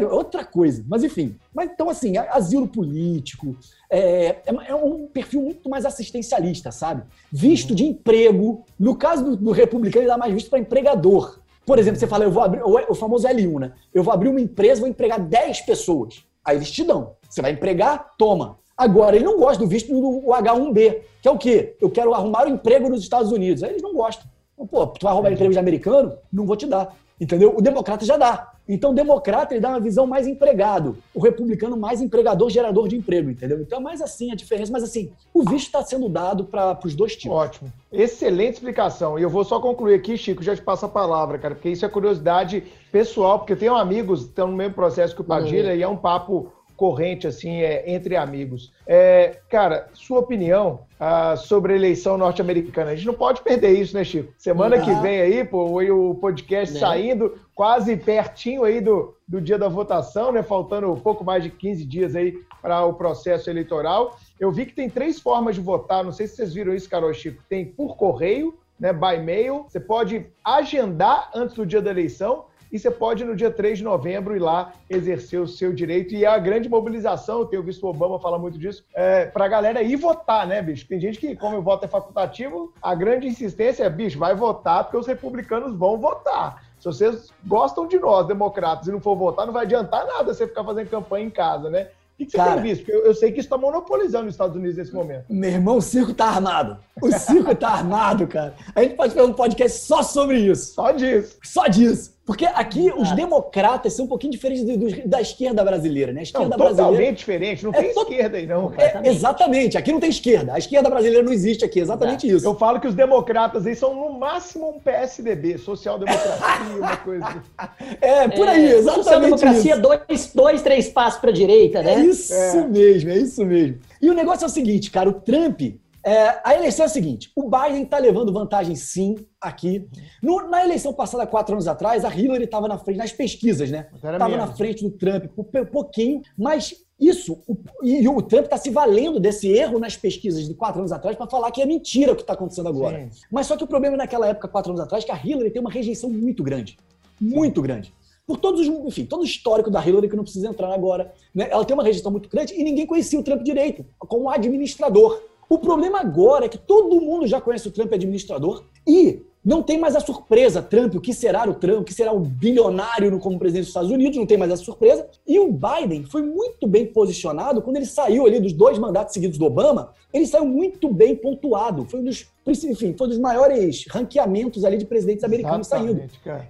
outra coisa. Mas enfim. Mas então, assim, asilo político é, é, é um perfil muito mais assistencialista, sabe? Visto de emprego. No caso do, do republicano, ele dá mais visto para empregador. Por exemplo, você fala, eu vou abrir, o famoso L1, né? Eu vou abrir uma empresa, vou empregar 10 pessoas. Aí eles te dão. Você vai empregar, toma. Agora, ele não gosta do visto do H1B, que é o quê? Eu quero arrumar um emprego nos Estados Unidos. Aí eles não gostam. Pô, tu vai arrumar emprego de americano? Não vou te dar. Entendeu? O democrata já dá. Então, o democrata ele dá uma visão mais empregado, o republicano mais empregador, gerador de emprego, entendeu? Então, é mais assim a diferença. Mas, assim, o visto está sendo dado para os dois tipos. Ótimo. Excelente explicação. E eu vou só concluir aqui, Chico, já te passo a palavra, cara, porque isso é curiosidade pessoal, porque eu tenho amigos que estão no mesmo processo que o Padilha uhum. e é um papo corrente assim é, entre amigos. É, cara, sua opinião ah, sobre a eleição norte-americana? A gente não pode perder isso, né, Chico? Semana que vem aí, pô, o podcast né? saindo quase pertinho aí do, do dia da votação, né? Faltando um pouco mais de 15 dias aí para o processo eleitoral. Eu vi que tem três formas de votar. Não sei se vocês viram isso, Carol Chico. Tem por correio, né, by mail. Você pode agendar antes do dia da eleição e você pode, no dia 3 de novembro, ir lá exercer o seu direito. E é a grande mobilização, eu tenho visto o Obama falar muito disso, é, para a galera ir votar, né, bicho? Tem gente que, como o voto é facultativo, a grande insistência é, bicho, vai votar porque os republicanos vão votar. Se vocês gostam de nós, democratas, e não for votar, não vai adiantar nada você ficar fazendo campanha em casa, né? O que, que você Cara, tem visto? Porque eu, eu sei que isso está monopolizando os Estados Unidos nesse momento. Meu irmão, o circo tá armado. O circo tá armado, cara. A gente pode fazer um podcast só sobre isso. Só disso. Só disso. Porque aqui os democratas são um pouquinho diferentes do, do, da esquerda brasileira, né? A esquerda não, brasileira. Totalmente diferente, não é tem to... esquerda aí, não. É, exatamente, aqui não tem esquerda. A esquerda brasileira não existe aqui, exatamente isso. Eu falo que os democratas aí são no máximo um PSDB, social-democracia, uma coisa. É, por aí, é, exatamente. Social-democracia, dois, dois, três passos para a direita, né? É isso é. mesmo, é isso mesmo. E o negócio é o seguinte, cara, o Trump é, a eleição é a seguinte: o Biden está levando vantagem sim aqui. No, na eleição passada, quatro anos atrás, a Hillary estava na frente, nas pesquisas, né? Estava na frente do Trump por um pouquinho, mas isso, o, e o Trump está se valendo desse erro nas pesquisas de quatro anos atrás para falar que é mentira o que está acontecendo agora. Sim. Mas só que o problema naquela época, quatro anos atrás, é que a Hillary tem uma rejeição muito grande. Muito sim. grande por todos os, enfim, todo o histórico da Hillary que não precisa entrar agora. Né? Ela tem uma rejeição muito grande e ninguém conhecia o Trump direito, como administrador. O problema agora é que todo mundo já conhece o Trump administrador e não tem mais a surpresa, Trump, o que será o Trump, o que será o bilionário como presidente dos Estados Unidos, não tem mais essa surpresa. E o Biden foi muito bem posicionado quando ele saiu ali dos dois mandatos seguidos do Obama, ele saiu muito bem pontuado. Foi um dos, enfim, foi um dos maiores ranqueamentos ali de presidentes americanos saindo.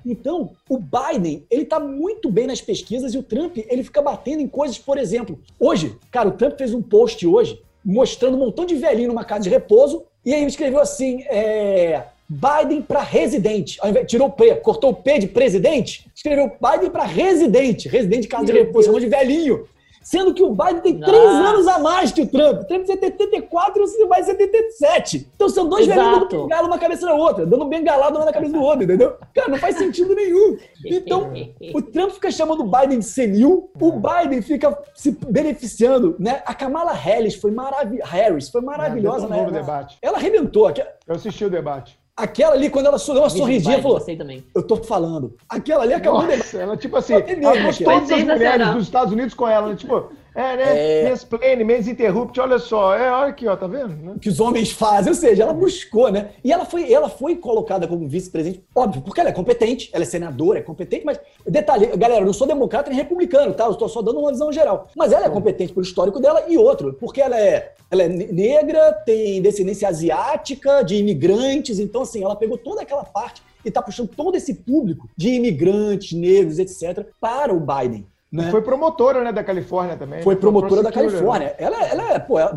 Então, o Biden, ele tá muito bem nas pesquisas e o Trump, ele fica batendo em coisas, por exemplo, hoje, cara, o Trump fez um post hoje mostrando um montão de velhinho numa casa de repouso. E aí escreveu assim: é, Biden para residente. Tirou o P, cortou o P de presidente, escreveu Biden para residente. Residente de casa de repouso, chamou de velhinho. Sendo que o Biden tem Nossa. três anos a mais que o Trump. O Trump tem 74 e o Biden 77. Então são dois velhinhos dando bengala uma cabeça na outra, dando bengalado uma na cabeça do outro, entendeu? Cara, não faz sentido nenhum. Então, o Trump fica chamando o Biden de senil, o Biden fica se beneficiando, né? A Kamala Harris foi, marav Harris foi maravilhosa, né? Debate. Ela arrebentou. Eu assisti o debate. Aquela ali, quando ela deu uma sorridinha, falou: Eu tô falando. Aquela ali acabou Nossa, ela, tipo assim, ela todas as mulheres dos Estados Unidos com ela, né? tipo, é, né? É... Mansplaining, menos interrupt, olha só. É, olha aqui, ó, tá vendo? Né? Que os homens fazem, ou seja, ela buscou, né? E ela foi, ela foi colocada como vice-presidente, óbvio, porque ela é competente, ela é senadora, é competente, mas, detalhe, galera, eu não sou democrata nem republicano, tá? Eu estou só dando uma visão geral. Mas ela é competente pelo histórico dela e outro, porque ela é, ela é negra, tem descendência asiática, de imigrantes, então, assim, ela pegou toda aquela parte e está puxando todo esse público de imigrantes, negros, etc., para o Biden. Né? Foi promotora, né, da Califórnia também. Foi promotora da Califórnia. Né? Ela, ela é, pô, ela,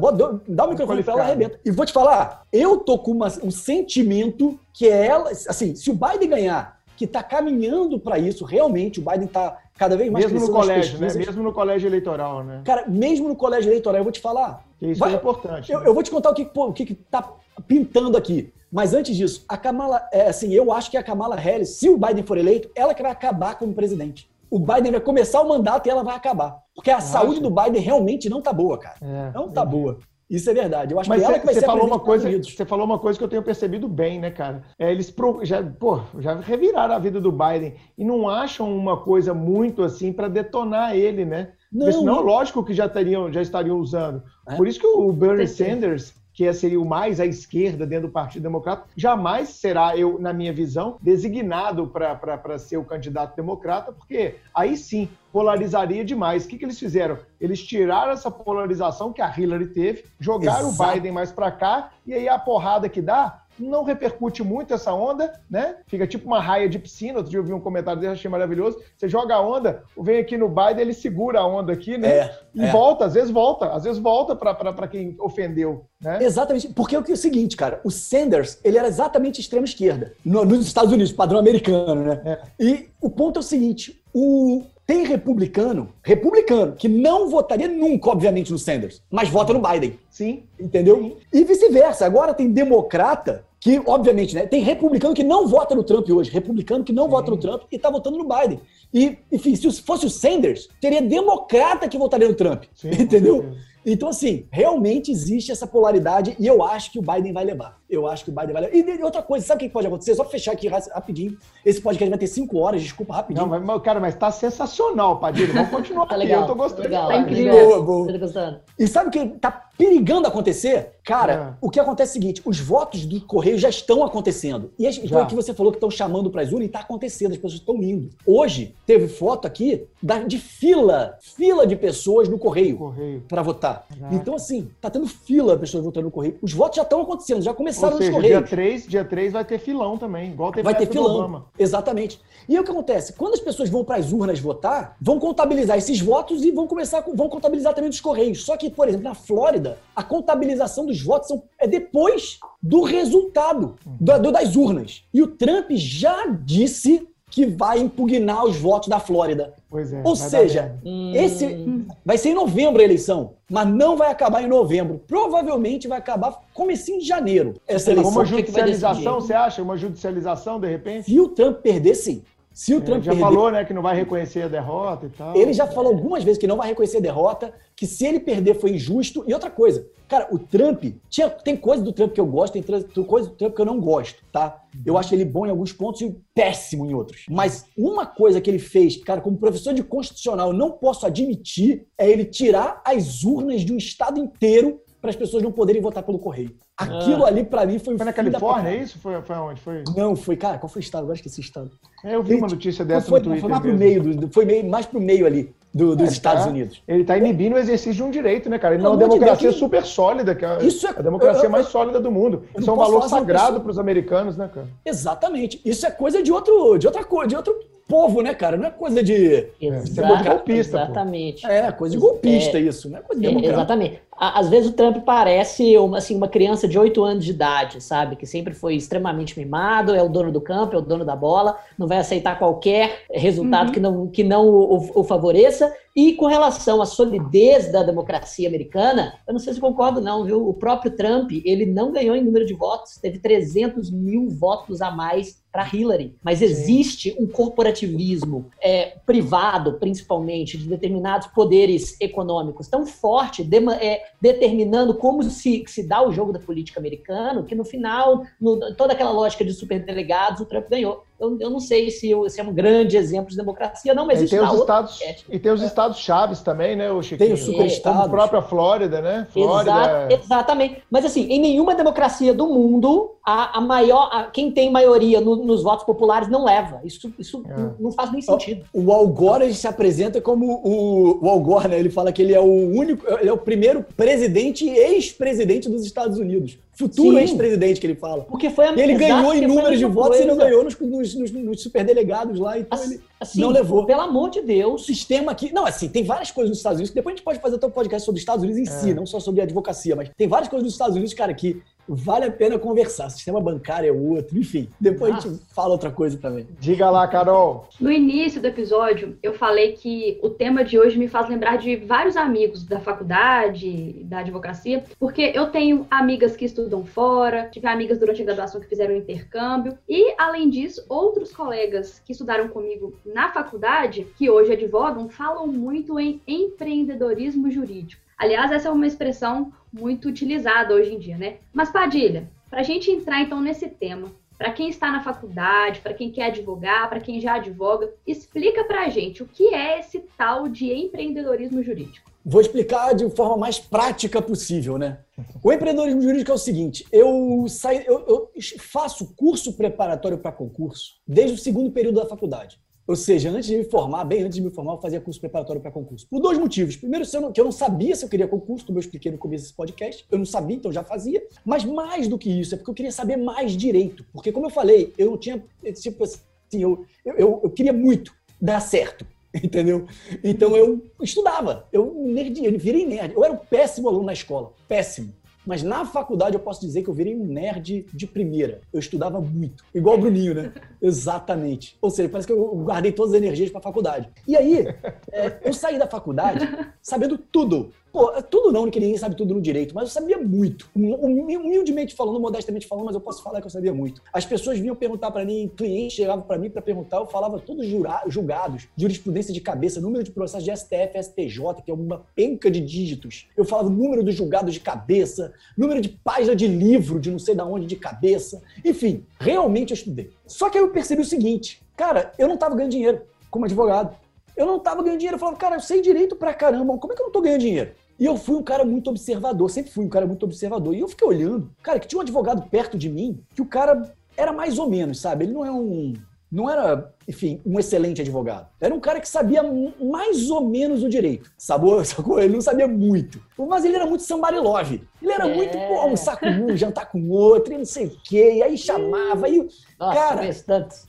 dá o microfone pra ela, arrebenta. E vou te falar, eu tô com uma, um sentimento que é ela, assim, se o Biden ganhar, que tá caminhando para isso, realmente, o Biden tá cada vez mais Mesmo no colégio, né? Mesmo no colégio eleitoral, né? Cara, mesmo no colégio eleitoral, eu vou te falar. Que isso vai, é importante. Eu, né? eu, vou te contar o que, o que, que tá pintando aqui. Mas antes disso, a Kamala, é, assim, eu acho que a Kamala Harris, se o Biden for eleito, ela que vai acabar como presidente o Biden vai começar o mandato e ela vai acabar. Porque a saúde do Biden realmente não tá boa, cara. É, não tá boa. Isso é verdade. Eu acho Mas que ela que vai você ser falou uma coisa, você falou uma coisa que eu tenho percebido bem, né, cara? É, eles pro, já, pô, já reviraram a vida do Biden e não acham uma coisa muito assim para detonar ele, né? Porque Não, senão, não. lógico que já teriam, já estariam usando. É. Por isso que o Bernie. Sanders que é- seria o mais à esquerda dentro do Partido Democrata, jamais será, eu, na minha visão, designado para ser o candidato democrata, porque aí sim polarizaria demais. O que, que eles fizeram? Eles tiraram essa polarização que a Hillary teve, jogaram Exato. o Biden mais para cá, e aí a porrada que dá não repercute muito essa onda, né? Fica tipo uma raia de piscina. Outro dia eu vi um comentário dele, achei maravilhoso. Você joga a onda, vem aqui no Biden, ele segura a onda aqui, né? É, e é. volta, às vezes volta, às vezes volta para quem ofendeu, né? Exatamente, porque é o que o seguinte, cara, o Sanders, ele era exatamente extrema esquerda no- nos Estados Unidos, padrão americano, né? É. E o ponto é o seguinte, o tem republicano, republicano, que não votaria nunca, obviamente, no Sanders, mas vota no Biden, Sim, entendeu? E vice-versa. Agora tem democrata que, obviamente, né, tem republicano que não vota no Trump hoje, republicano que não Sim. vota no Trump e tá votando no Biden. E, enfim, se fosse o Sanders, teria democrata que votaria no Trump, sim. entendeu? Então, assim, realmente existe essa polaridade e eu acho que o Biden vai levar. Eu acho que o Biden vai levar. E outra coisa, sabe o que pode acontecer? Só fechar aqui ra- rapidinho. Esse podcast vai ter cinco horas, desculpa, rapidinho. Não, mas, cara, mas tá sensacional, Padilha. Vamos continuar Tá legal. Eu tô gostando. Legal. Tá incrível. Boa, boa. Tô gostando. E sabe o que tá perigando acontecer? Cara, É. o que acontece é o seguinte: os votos do Correio já estão acontecendo. E as- foi o que você falou que estão chamando para as urnas e tá acontecendo, as pessoas estão indo. Hoje, teve foto aqui da- de fila, fila de pessoas no Correio. Correio. Pra votar. Então, assim, tá tendo fila de pessoas votando no Correio. Os votos já estão acontecendo, já começaram Ou nos seja, dia Correios. 3, dia 3 vai ter filão também, igual teve Vai ter do filão. Obama. Exatamente. E o que acontece? Quando as pessoas vão para as urnas votar, vão contabilizar esses votos e vão começar com- vão contabilizar também dos correios. Só que, por exemplo, na Flórida, a contabilização dos votos são, é depois do resultado da- do- das urnas. E o Trump já disse que vai impugnar os votos da Flórida. Pois é. Ou seja. Hum, Esse vai ser em novembro a eleição, mas não vai acabar em novembro. Provavelmente vai acabar comecinho de janeiro. Essa eleição. uma que vai judicialização, você acha? Uma judicialização, de repente? Se o Trump perder, sim. Se o É, Trump já perder, falou, né, que não vai reconhecer a derrota e tal. Ele já falou algumas vezes que não vai reconhecer a derrota, que se ele perder foi injusto. E outra coisa, cara, o Trump, tinha, tem coisa do Trump que eu gosto, tem coisa do Trump que eu não gosto, tá? Eu acho ele bom em alguns pontos e péssimo em outros. Mas uma coisa que ele fez, cara, como professor de constitucional, eu não posso admitir, é ele tirar as urnas de um estado inteiro para as pessoas não poderem votar pelo correio. Aquilo ali, pra mim, foi um Foi na Califórnia, é isso? Foi, foi onde? Foi... Não, foi, cara, qual foi o estado? Agora esqueci o estado. É, Eu vi uma notícia dessa foi, no Twitter. foi mais pro mesmo. meio, do- foi meio, mais pro meio ali do- dos Estados tá. Unidos. Ele está inibindo o exercício de um direito, né, cara? Ele não é uma de democracia super sólida, que é Isso é- a democracia eu- eu- mais sólida do mundo. Isso é um valor sagrado para os americanos, né, cara? Exatamente. Isso é coisa de outro, de outra coisa, de outro povo, né, cara? Não é coisa de. coisa de golpista, pô. Exatamente. É, coisa de golpista É, isso, não é coisa de É, democrata. exatamente. Às vezes o Trump parece uma, assim, uma criança de 8 anos de idade, sabe? Que sempre foi extremamente mimado, é o dono do campo, é o dono da bola, não vai aceitar qualquer resultado Uhum. que não, que não o, o- o favoreça. E com relação à solidez da democracia americana, eu não sei se concordo não, viu? O próprio Trump, ele não ganhou em número de votos, teve 300 mil votos a mais para Hillary. Mas existe um corporativismo é, privado, principalmente, de determinados poderes econômicos tão forte, dema- é, determinando como se, se dá o jogo da política americana, que no final, no- toda aquela lógica de superdelegados, o Trump ganhou. Eu, eu não sei se, eu- se é um grande exemplo de democracia, não, mas e isso tem os estados e tem os estados chaves também, né, o Chiquinho? Tem os superestados. Como a própria Flórida, né? Flórida. Exa- exatamente. Mas assim, em nenhuma democracia do mundo, a, a maior, a- quem tem maioria no- nos votos populares não leva. Isso, isso É. não, não faz nem sentido. O Al Gore ele se apresenta como o, o Al Gore, né? Ele fala que ele é o único, ele é o primeiro presidente e ex-presidente dos Estados Unidos. Futuro ex-presidente que ele fala. Porque foi a E ele ganhou em números de votos e não ganhou nos, nos, nos, nos superdelegados lá. Então ele. Assim, não levou. Pelo amor de O Deus. sistema aqui. Não, assim, tem várias coisas nos Estados Unidos que depois a gente pode fazer até um podcast sobre os Estados Unidos em si, não só sobre a advocacia, mas tem várias coisas nos Estados Unidos, cara, que vale a pena conversar. O sistema bancário é outro, enfim. Depois a gente fala outra coisa também. Diga lá, Carol. No início do episódio, eu falei que o tema de hoje me faz lembrar de vários amigos da faculdade, da advocacia, porque eu tenho amigas que estudam fora, tive amigas durante a graduação que fizeram intercâmbio, e, além disso, outros colegas que estudaram comigo na faculdade, que hoje advogam, falam muito em empreendedorismo jurídico. Aliás, essa é uma expressão muito utilizada hoje em dia, né? Mas, Padilha, para a gente entrar então nesse tema, para quem está na faculdade, para quem quer advogar, para quem já advoga, explica para a gente o que é esse tal de empreendedorismo jurídico. Vou explicar de forma mais prática possível, né? O empreendedorismo jurídico é o seguinte: eu, saio, eu, eu faço curso preparatório para concurso desde o segundo período da faculdade. Ou seja, antes de me formar, bem antes de me formar, eu fazia curso preparatório para concurso. Por dois motivos. Primeiro, que eu não sabia se eu queria concurso, como eu expliquei no começo desse podcast. Eu não sabia, então já fazia. Mas mais do que isso, é porque eu queria saber mais direito. Porque, como eu falei, eu não tinha. Tipo assim, eu, eu, eu queria muito dar certo. Entendeu? Então eu estudava. Eu nerdia, eu virei nerd. Eu era um péssimo aluno na escola. Péssimo. Mas na faculdade eu posso dizer que eu virei um nerd de primeira. Eu estudava muito. Igual o Bruninho, né? Exatamente. Ou seja, parece que eu guardei todas as energias para a faculdade. E aí, é, eu saí da faculdade sabendo tudo. Pô, tudo não, que ninguém sabe tudo no direito, mas eu sabia muito. Humildemente falando, modestamente falando, mas eu posso falar que eu sabia muito. As pessoas vinham perguntar para mim, clientes chegavam para mim para perguntar, eu falava todos julgados, jurisprudência de cabeça, número de processos de STF, STJ, que é uma penca de dígitos. Eu falava número dos julgados de cabeça, número de página de livro, de não sei da onde de cabeça. Enfim, realmente eu estudei. Só que aí eu percebi o seguinte, cara, eu não estava ganhando dinheiro como advogado. Eu não estava ganhando dinheiro. Eu falava, cara, eu sei direito pra caramba, como é que eu não estou ganhando dinheiro? E eu fui um cara muito observador, sempre fui um cara muito observador. E eu fiquei olhando, cara, que tinha um advogado perto de mim, que o cara era mais ou menos, sabe? Ele não é um. Não era, enfim, um excelente advogado. Era um cara que sabia mais ou menos o direito. Sabor, sacou? Ele não sabia muito. Mas ele era muito somebody love. Ele era é. muito, pô, almoçar com um, jantar com outro, e não sei o quê. E aí chamava. E, Nossa, cara,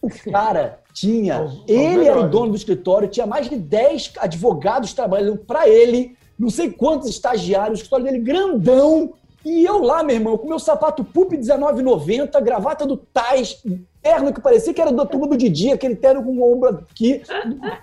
o cara tinha. ele era o dono do escritório, tinha mais de 10 advogados trabalhando para ele não sei quantos estagiários, o escritório dele grandão. E eu lá, meu irmão, com meu sapato Pup 1990, gravata do Tais, terno que parecia que era da turma do Didi, aquele terno com o ombro aqui,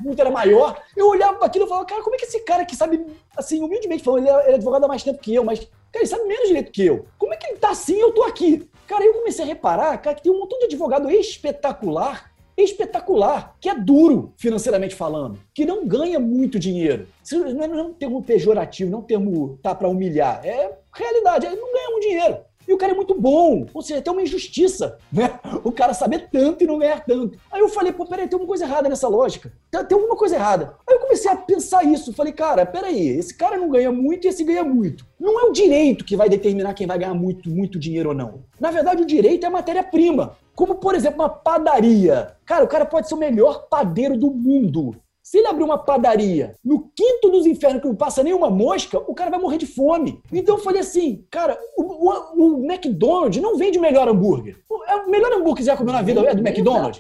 muito era maior. Eu olhava para aquilo e falava, cara, como é que esse cara que sabe, assim, humildemente falando, ele é, ele é advogado há mais tempo que eu, mas, cara, ele sabe menos direito que eu. Como é que ele tá assim eu tô aqui? Cara, eu comecei a reparar, cara, que tem um montão de advogado espetacular espetacular, que é duro financeiramente falando, que não ganha muito dinheiro. Isso não é um termo pejorativo, não é um termo tá para humilhar. É realidade, ele não ganha muito dinheiro. E o cara é muito bom. Ou seja, tem uma injustiça, né? O cara saber tanto e não ganhar tanto. Aí eu falei, pô, peraí, tem alguma coisa errada nessa lógica. Tem, tem alguma coisa errada. Aí eu comecei a pensar isso. Falei, cara, peraí, esse cara não ganha muito e esse ganha muito. Não é o direito que vai determinar quem vai ganhar muito, muito dinheiro ou não. Na verdade, o direito é matéria-prima. Como, por exemplo, uma padaria. Cara, o cara pode ser o melhor padeiro do mundo. Se ele abrir uma padaria no quinto dos infernos que não passa nenhuma mosca, o cara vai morrer de fome. Então eu falei assim, cara, o, o, o McDonald's não vende o melhor hambúrguer. O, é o melhor hambúrguer que você já comeu na vida é do McDonald's.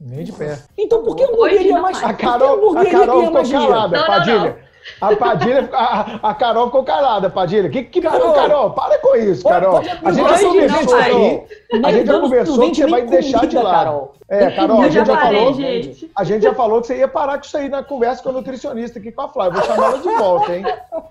Nem de pé. Então por que a hamburgueria mais... A Carol, a Carol ficou calada, Padilha. A Padilha, a, a Carol ficou calada, Padilha. Que, que Carol, Carol, para com isso, Carol. a gente já conversou aí. A gente já conversou que você vai deixar de lado. É, Carol, a gente já falou. A gente já falou que você ia parar com isso aí na conversa com a nutricionista aqui com a Flávia. Vou chamar ela de volta, hein?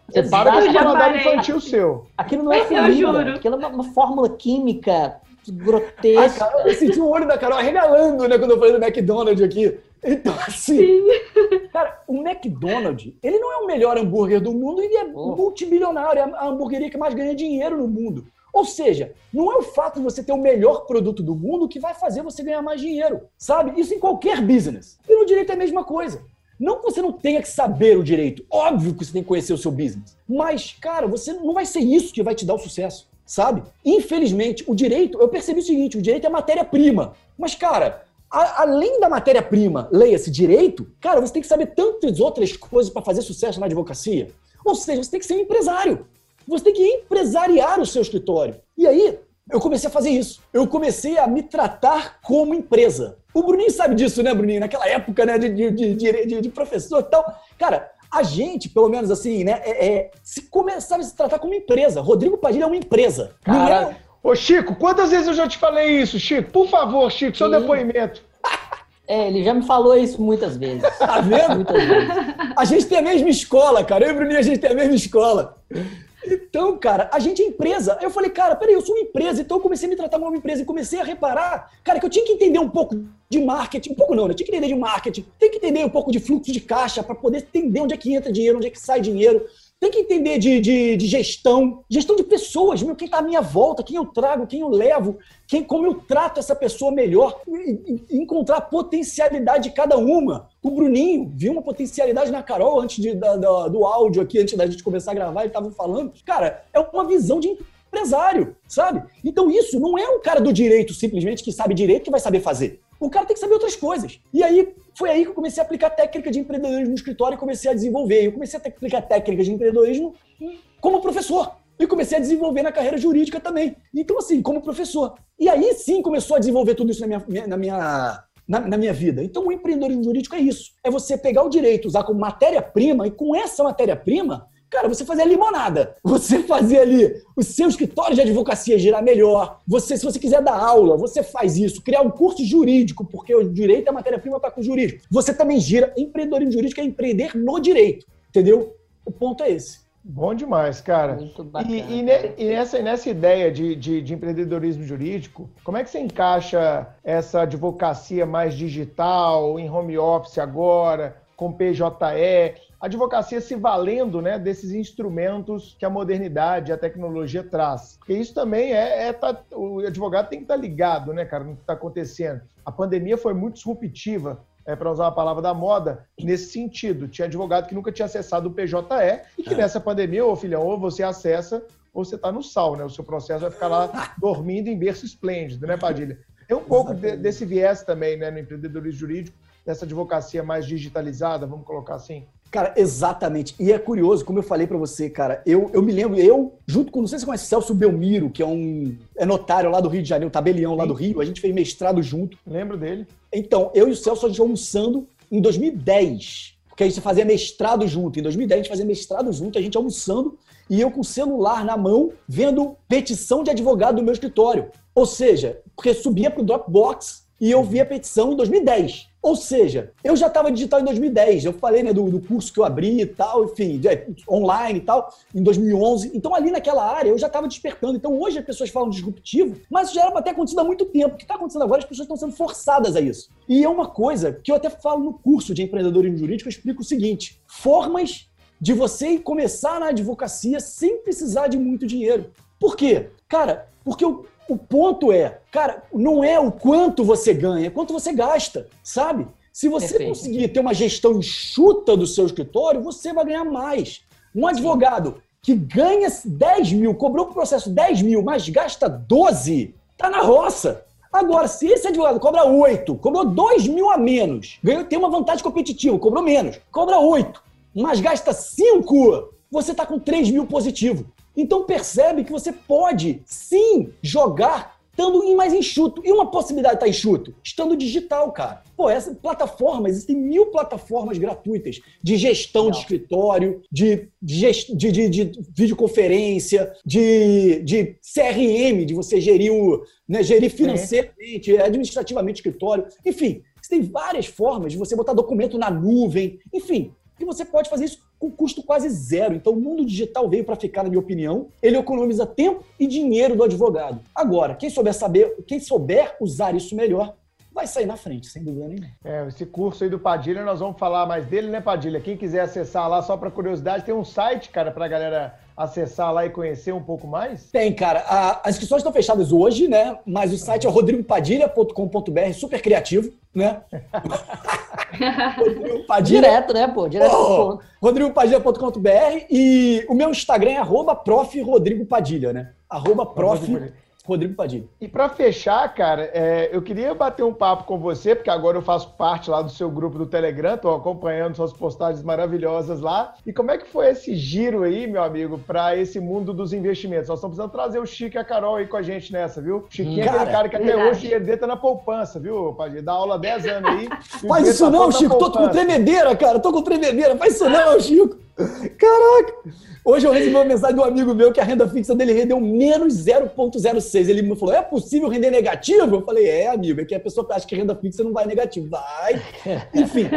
Você para com esse paladar infantil seu. Aquilo não é comida, aquilo é uma fórmula química grotesca. Carol, eu senti o olho da Carol regalando, né, quando eu falei do McDonald's aqui. Então, assim, Sim. cara, o McDonald's, ele não é o melhor hambúrguer do mundo, ele é oh. multibilionário, é a hamburgueria que mais ganha dinheiro no mundo. Ou seja, não é o fato de você ter o melhor produto do mundo que vai fazer você ganhar mais dinheiro, sabe? Isso em qualquer business. E no direito é a mesma coisa. Não que você não tenha que saber o direito, óbvio que você tem que conhecer o seu business. Mas, cara, você não vai ser isso que vai te dar o sucesso, sabe? Infelizmente, o direito, eu percebi o seguinte, o direito é matéria-prima. Mas, cara, a, além da matéria-prima, leia-se direito, cara, você tem que saber tantas outras coisas para fazer sucesso na advocacia. Ou seja, você tem que ser um empresário. Você tem que empresariar o seu escritório. E aí, eu comecei a fazer isso. Eu comecei a me tratar como empresa. O Bruninho sabe disso, né, Bruninho? Naquela época, né, de, de, de, de professor e tal. Cara, a gente, pelo menos assim, né, é, é, se começava a se tratar como empresa. Rodrigo Padilha é uma empresa. Cara, é Ô, Chico, quantas vezes eu já te falei isso, Chico? Por favor, Chico, seu Sim. depoimento. É, ele já me falou isso muitas vezes. Tá vendo? Muitas vezes. A gente tem a mesma escola, cara. Eu e o Bruninho, a gente tem a mesma escola. Então, cara, a gente é empresa. Eu falei, cara, peraí, eu sou uma empresa, então eu comecei a me tratar como uma empresa e comecei a reparar, cara, que eu tinha que entender um pouco de marketing, um pouco não, né? Tinha que entender de marketing, tem que entender um pouco de fluxo de caixa para poder entender onde é que entra dinheiro, onde é que sai dinheiro, tem que entender de, de, de, gestão, gestão de pessoas, meu, quem está à minha volta, quem eu trago, quem eu levo, quem, como eu trato essa pessoa melhor, e, e encontrar a potencialidade de cada uma. O Bruninho viu uma potencialidade na Carol antes de, da, da, do áudio aqui, antes da gente começar a gravar, ele estava falando. Cara, é uma visão de empresário, sabe? Então isso não é um cara do direito simplesmente que sabe direito que vai saber fazer. O cara tem que saber outras coisas. E aí foi aí que eu comecei a aplicar técnica de empreendedorismo no escritório e comecei a desenvolver. Eu comecei a aplicar técnica de empreendedorismo como professor. E comecei a desenvolver na carreira jurídica também. Então, assim, como professor. E aí sim começou a desenvolver tudo isso na minha, na minha, na, na, minha vida. Então, o empreendedorismo jurídico é isso. É você pegar o direito, usar como matéria-prima, e com essa matéria-prima, Cara, você fazer a limonada, você fazer ali o seu escritório de advocacia girar melhor. Você, se você quiser dar aula, você faz isso. Criar um curso jurídico, porque o direito é a matéria-prima para o jurídico. Você também gira. Empreendedorismo jurídico é empreender no direito, entendeu? O ponto é esse. Bom demais, cara. Muito bacana. E, e, ne, e nessa, nessa ideia de, de, de, empreendedorismo jurídico, como é que você encaixa essa advocacia mais digital, em home office agora, com PJE? Advocacia se valendo né, desses instrumentos que a modernidade, a tecnologia traz. Porque isso também é, é tá, o advogado tem que estar tá ligado, né, cara, no que está acontecendo. A pandemia foi muito disruptiva, é, para usar a palavra da moda, nesse sentido. Tinha advogado que nunca tinha acessado o PJE e que é. nessa pandemia, ô filhão, ou você acessa ou você está no sal, né? O seu processo vai ficar lá dormindo em berço esplêndido, né, Padilha? Tem um pouco de, desse viés também, né, no empreendedorismo jurídico, dessa advocacia mais digitalizada, vamos colocar assim. Cara, exatamente. E é curioso, como eu falei para você, cara, eu, eu me lembro, eu, junto com, não sei se você conhece Celso Belmiro, que é um é notário lá do Rio de Janeiro, tabelião lá do Rio, a gente fez mestrado junto. Lembro dele. Então, eu e o Celso, a gente almoçando em 2010, porque a gente fazia mestrado junto. Em 2010 a gente fazia mestrado junto, a gente almoçando, e eu com o celular na mão, vendo petição de advogado do meu escritório. Ou seja, porque subia pro Dropbox e eu via a petição em 2010. Ou seja, eu já estava digital em 2010. Eu falei né, do, do, curso que eu abri e tal, enfim, é, online e tal, em 2011. Então, ali naquela área, eu já estava despertando. Então, hoje as pessoas falam disruptivo, mas isso já era para ter acontecido há muito tempo. O que está acontecendo agora? As pessoas estão sendo forçadas a isso. E é uma coisa que eu até falo no curso de empreendedorismo jurídico, eu explico o seguinte: formas de você começar na advocacia sem precisar de muito dinheiro. Por quê? Cara, porque o, o ponto é, cara, não é o quanto você ganha, é quanto você gasta, sabe? Se você Perfeito. conseguir ter uma gestão enxuta do seu escritório, você vai ganhar mais. Um advogado que ganha 10 mil, cobrou o processo 10 mil, mas gasta 12, tá na roça. Agora, se esse advogado cobra 8, cobrou 2 mil a menos, ganhou, tem uma vantagem competitiva, cobrou menos, cobra 8, mas gasta 5, você está com 3 mil positivo. Então percebe que você pode sim jogar estando mais enxuto. E uma possibilidade de estar enxuto? Estando digital, cara. Pô, essa plataforma, existem mil plataformas gratuitas de gestão Não. de escritório, de, de, de, de, de videoconferência, de, de CRM, de você gerir, o, né, gerir financeiramente, é. administrativamente escritório. Enfim, você tem várias formas de você botar documento na nuvem. Enfim, e você pode fazer isso com custo quase zero. Então, o mundo digital veio para ficar, na minha opinião. Ele economiza tempo e dinheiro do advogado. Agora, quem souber saber, quem souber usar isso melhor, vai sair na frente, sem dúvida nenhuma. É, esse curso aí do Padilha, nós vamos falar mais dele, né, Padilha? Quem quiser acessar lá, só para curiosidade, tem um site, cara, para a galera acessar lá e conhecer um pouco mais? Tem, cara. A, as inscrições estão fechadas hoje, né? Mas o site é rodrigopadilha.com.br, super criativo, né? Padilha. Direto, né, pô? Direto oh, rodrigopadilha.com.br e o meu Instagram é arroba prof. Rodrigo Padilha, né? Arroba prof. Rodrigo Padilha. E para fechar, cara, é, eu queria bater um papo com você, porque agora eu faço parte lá do seu grupo do Telegram, tô acompanhando suas postagens maravilhosas lá. E como é que foi esse giro aí, meu amigo, para esse mundo dos investimentos? Nós estamos precisando trazer o Chico e a Carol aí com a gente nessa, viu? Chiquinho cara, é aquele cara que até verdade. hoje ele tá na poupança, viu, Padilha? Dá aula há 10 anos aí. Faz isso tá não, Chico, tô com tremedeira, cara, tô com tremedeira. Faz isso não, Chico. Caraca! Hoje eu recebi uma mensagem de um amigo meu que a renda fixa dele rendeu menos 0,06. Ele me falou: é possível render negativo? Eu falei: é, amigo, é que a pessoa acha que renda fixa não vai negativo. Vai! Enfim.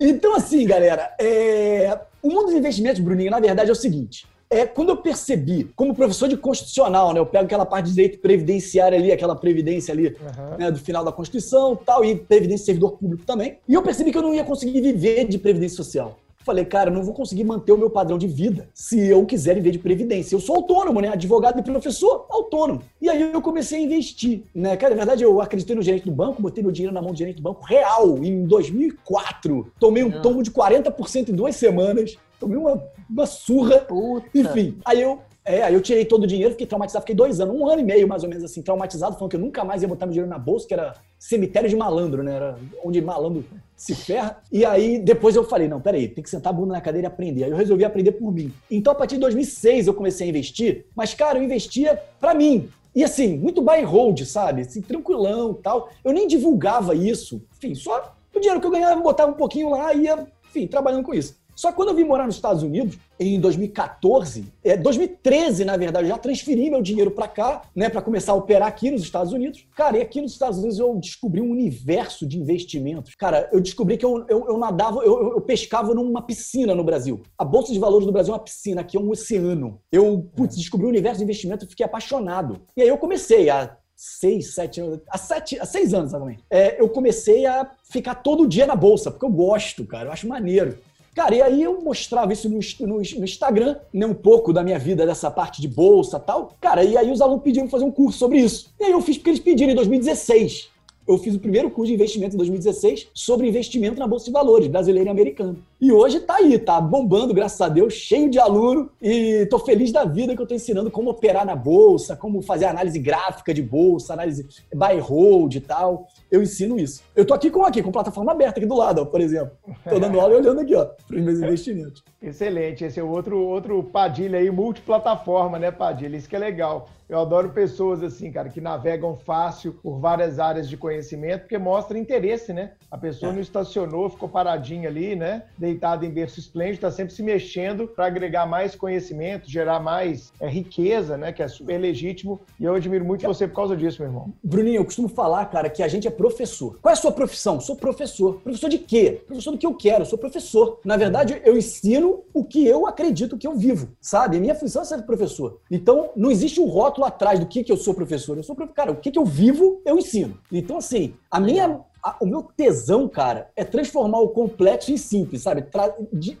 Então, assim, galera, é... o mundo dos investimentos, Bruninho, na verdade é o seguinte. É, quando eu percebi, como professor de constitucional, né, eu pego aquela parte de direito previdenciário ali, aquela previdência ali uhum. né, do final da Constituição tal, e previdência servidor público também, e eu percebi que eu não ia conseguir viver de previdência social Falei, cara, não vou conseguir manter o meu padrão de vida se eu quiser viver de previdência. Eu sou autônomo, né? Advogado e professor, autônomo. E aí eu comecei a investir, né? Cara, na verdade, eu acreditei no gerente do banco, botei meu dinheiro na mão do gerente do banco real em 2004. Tomei um tombo de 40% em duas semanas. Tomei uma, uma surra. Puta. Enfim, aí eu é, aí eu tirei todo o dinheiro, fiquei traumatizado, fiquei dois anos, um ano e meio mais ou menos assim, traumatizado, falando que eu nunca mais ia botar meu dinheiro na bolsa, que era cemitério de malandro, né? Era onde malandro se ferra. E aí depois eu falei, não, peraí, tem que sentar a bunda na cadeira e aprender. Aí eu resolvi aprender por mim. Então a partir de 2006 eu comecei a investir, mas cara, eu investia para mim. E assim, muito buy and hold, sabe? Assim, tranquilão tal. Eu nem divulgava isso. Enfim, só o dinheiro que eu ganhava, eu botava um pouquinho lá e ia, enfim, trabalhando com isso. Só que quando eu vim morar nos Estados Unidos, em 2014, é, 2013, na verdade, eu já transferi meu dinheiro para cá, né, para começar a operar aqui nos Estados Unidos. Cara, e aqui nos Estados Unidos eu descobri um universo de investimentos. Cara, eu descobri que eu, eu, eu nadava, eu, eu, pescava numa piscina no Brasil. A Bolsa de Valores do Brasil é uma piscina, aqui é um oceano. Eu, putz, descobri um universo de investimento e fiquei apaixonado. E aí eu comecei a seis, sete anos, há, sete, há seis anos exatamente, é, eu comecei a ficar todo dia na bolsa, porque eu gosto, cara, eu acho maneiro. Cara, e aí eu mostrava isso no, no, no, Instagram, né, um pouco da minha vida dessa parte de bolsa tal. Cara, e aí os alunos pediram fazer um curso sobre isso. E aí eu fiz porque eles pediram em 2016 eu fiz o primeiro curso de investimento em 2016 sobre investimento na Bolsa de Valores, brasileiro e americano. E hoje tá aí, tá bombando, graças a Deus, cheio de aluno e tô feliz da vida que eu tô ensinando como operar na bolsa, como fazer análise gráfica de bolsa, análise buy hold e tal. Eu ensino isso. Eu tô aqui com aqui, com plataforma aberta aqui do lado, ó, por exemplo. Tô dando aula e olhando aqui, ó, para os meus investimentos. Excelente, esse é o outro outro Padilha aí, multiplataforma, né, Padilha? Isso que é legal. Eu adoro pessoas assim, cara, que navegam fácil por várias áreas de conhecimento, porque mostra interesse, né? A pessoa não estacionou, ficou paradinha ali, né? Deitada em berço esplêndido, está sempre se mexendo para agregar mais conhecimento, gerar mais é, riqueza, né? Que é super legítimo. E eu admiro muito você por causa disso, meu irmão. Bruninho, eu costumo falar, cara, que a gente é professor. Qual é a sua profissão? Sou professor. Professor de quê? Professor do que eu quero. Sou professor. Na verdade, eu ensino o que eu acredito que eu vivo, sabe? Minha função é ser professor. Então, não existe um rótulo atrás do que, que eu sou professor. Eu sou professor. Cara, o que, que eu vivo, eu ensino. Então, assim, a minha. A, o meu tesão, cara, é transformar o complexo em simples, sabe? Tra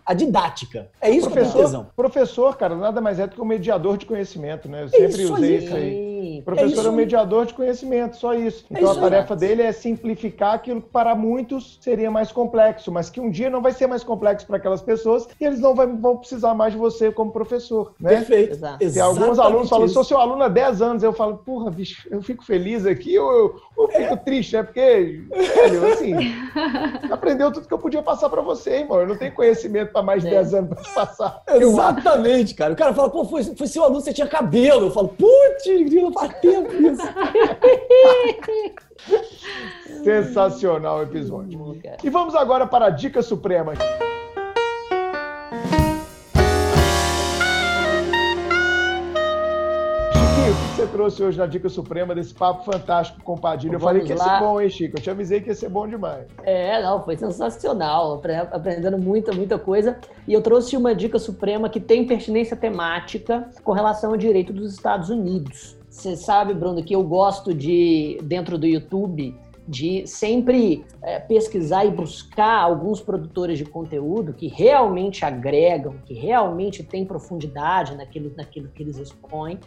a didática. É isso professor, que é tesão. Professor, cara, nada mais é do que um mediador de conhecimento, né? Eu sempre isso usei aí, isso aí. O professor é, é um mediador de conhecimento, só isso. É então é isso a tarefa aí. dele é simplificar aquilo que para muitos seria mais complexo, mas que um dia não vai ser mais complexo para aquelas pessoas e eles não vai, vão precisar mais de você como professor. Né? Perfeito. Exato. Se alguns alunos falam, sou seu aluno há 10 anos, eu falo, porra, bicho, eu fico feliz aqui ou eu, eu fico é. triste, é porque, velho, assim, aprendeu tudo que eu podia passar para você, irmão. Eu não tenho conhecimento para mais de é. 10 anos para passar. Exatamente, cara. O cara fala, pô, foi, foi seu aluno, você tinha cabelo. Eu falo, putz, faz tempo isso. Sensacional o episódio. E vamos agora para a dica suprema. Chiquinho, o que você trouxe hoje na Dica Suprema desse papo fantástico com o Padilha? Eu falei que ia ser bom, hein, Chico? Eu te avisei que ia ser bom demais. É, não, foi sensacional. Aprendendo muita, muita coisa. E eu trouxe uma Dica Suprema que tem pertinência temática com relação ao direito dos Estados Unidos. Você sabe, Bruno, que eu gosto de, dentro do YouTube, de sempre é, pesquisar e buscar alguns produtores de conteúdo que realmente agregam, que realmente têm profundidade naquilo, naquilo que eles expõem.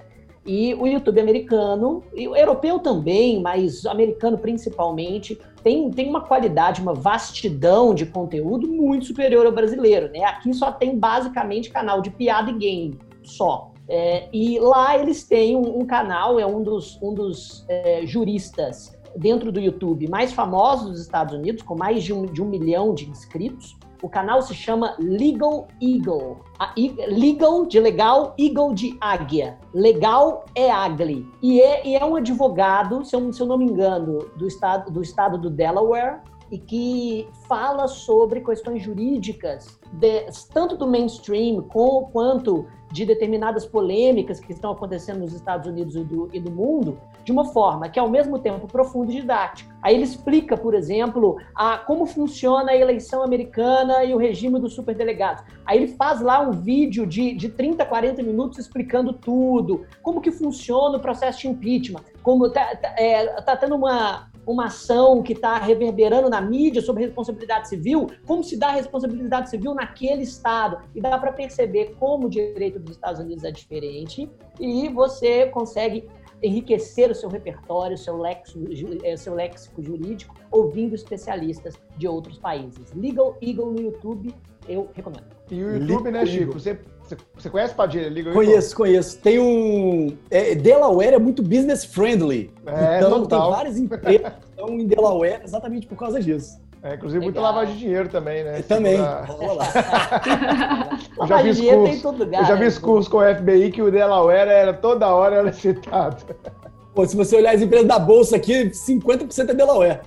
E o YouTube americano, e o europeu também, mas americano principalmente, tem, tem uma qualidade, uma vastidão de conteúdo muito superior ao brasileiro. Né? Aqui só tem basicamente canal de piada e game, só. É, e lá eles têm um, um, canal, é um dos, um dos é, juristas dentro do YouTube mais famosos dos Estados Unidos, com mais de um, de um milhão de inscritos. O canal se chama Legal Eagle. A, legal de legal, Eagle de águia. Legal é ugly. E é, e é um advogado, se eu, se eu não me engano, do estado, do estado do Delaware, e que fala sobre questões jurídicas, de, tanto do mainstream com, quanto de determinadas polêmicas que estão acontecendo nos Estados Unidos e do, e do mundo, de uma forma que é ao mesmo tempo profunda e didática. Aí ele explica, por exemplo, a, como funciona a eleição americana e o regime dos superdelegados. Aí ele faz lá um vídeo de, de 30, 40 minutos explicando tudo, como que funciona o processo de impeachment, como tá, tá, é, tá tendo uma, uma ação que está reverberando na mídia sobre responsabilidade civil, como se dá responsabilidade civil naquele estado. E dá para perceber como o direito dos Estados Unidos é diferente e você consegue enriquecer o seu repertório, o seu, léxico, eh, seu léxico jurídico, ouvindo especialistas de outros países. Legal Eagle no YouTube, eu recomendo. E o YouTube, né, Chico? Você, você conhece Padilha? Legal conheço, conheço. Tem um. É, Delaware é muito business friendly. É, então total. tem várias empresas que estão em Delaware exatamente por causa disso. É, inclusive muita lavagem de dinheiro também, né? também. eu já vi curso, lugar, eu já vi né? cursos com o FBI que o Delaware era toda hora era citado. Pô, se você olhar as empresas da bolsa aqui, 50% é Delaware.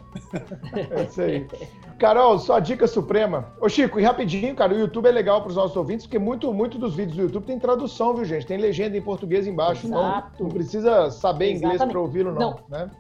É isso aí. Carol, sua dica suprema. Ô, Chico, e rapidinho, cara, o YouTube é legal para os nossos ouvintes, porque muito, muito dos vídeos do YouTube tem tradução, viu, gente? Tem legenda em português embaixo, Exato. então não precisa saber Exatamente. inglês para ouvi-lo, não. não. Né?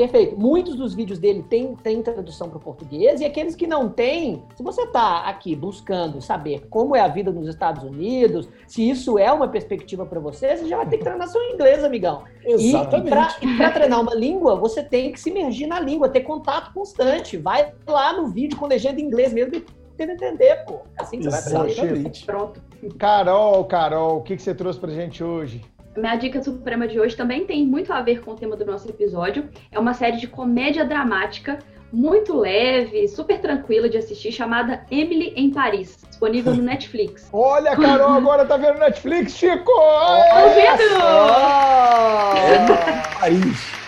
Perfeito. Muitos dos vídeos dele têm, têm tradução para o português, e aqueles que não têm, se você está aqui buscando saber como é a vida nos Estados Unidos, se isso é uma perspectiva para você, você já vai ter que treinar seu inglês, amigão. Exatamente. E para treinar uma língua, você tem que se imergir na língua, ter contato constante. Vai lá no vídeo com legenda em inglês mesmo e tenta entender, pô. É assim que você vai aprender. Pronto. Carol, Carol, o que, que você trouxe pra gente hoje? Minha dica suprema de hoje também tem muito a ver com o tema do nosso episódio. É uma série de comédia dramática muito leve, super tranquila de assistir, chamada Emily em Paris, disponível no Netflix. Olha, Carol, agora tá vendo Netflix, Chico! Tá vendo? É Paris.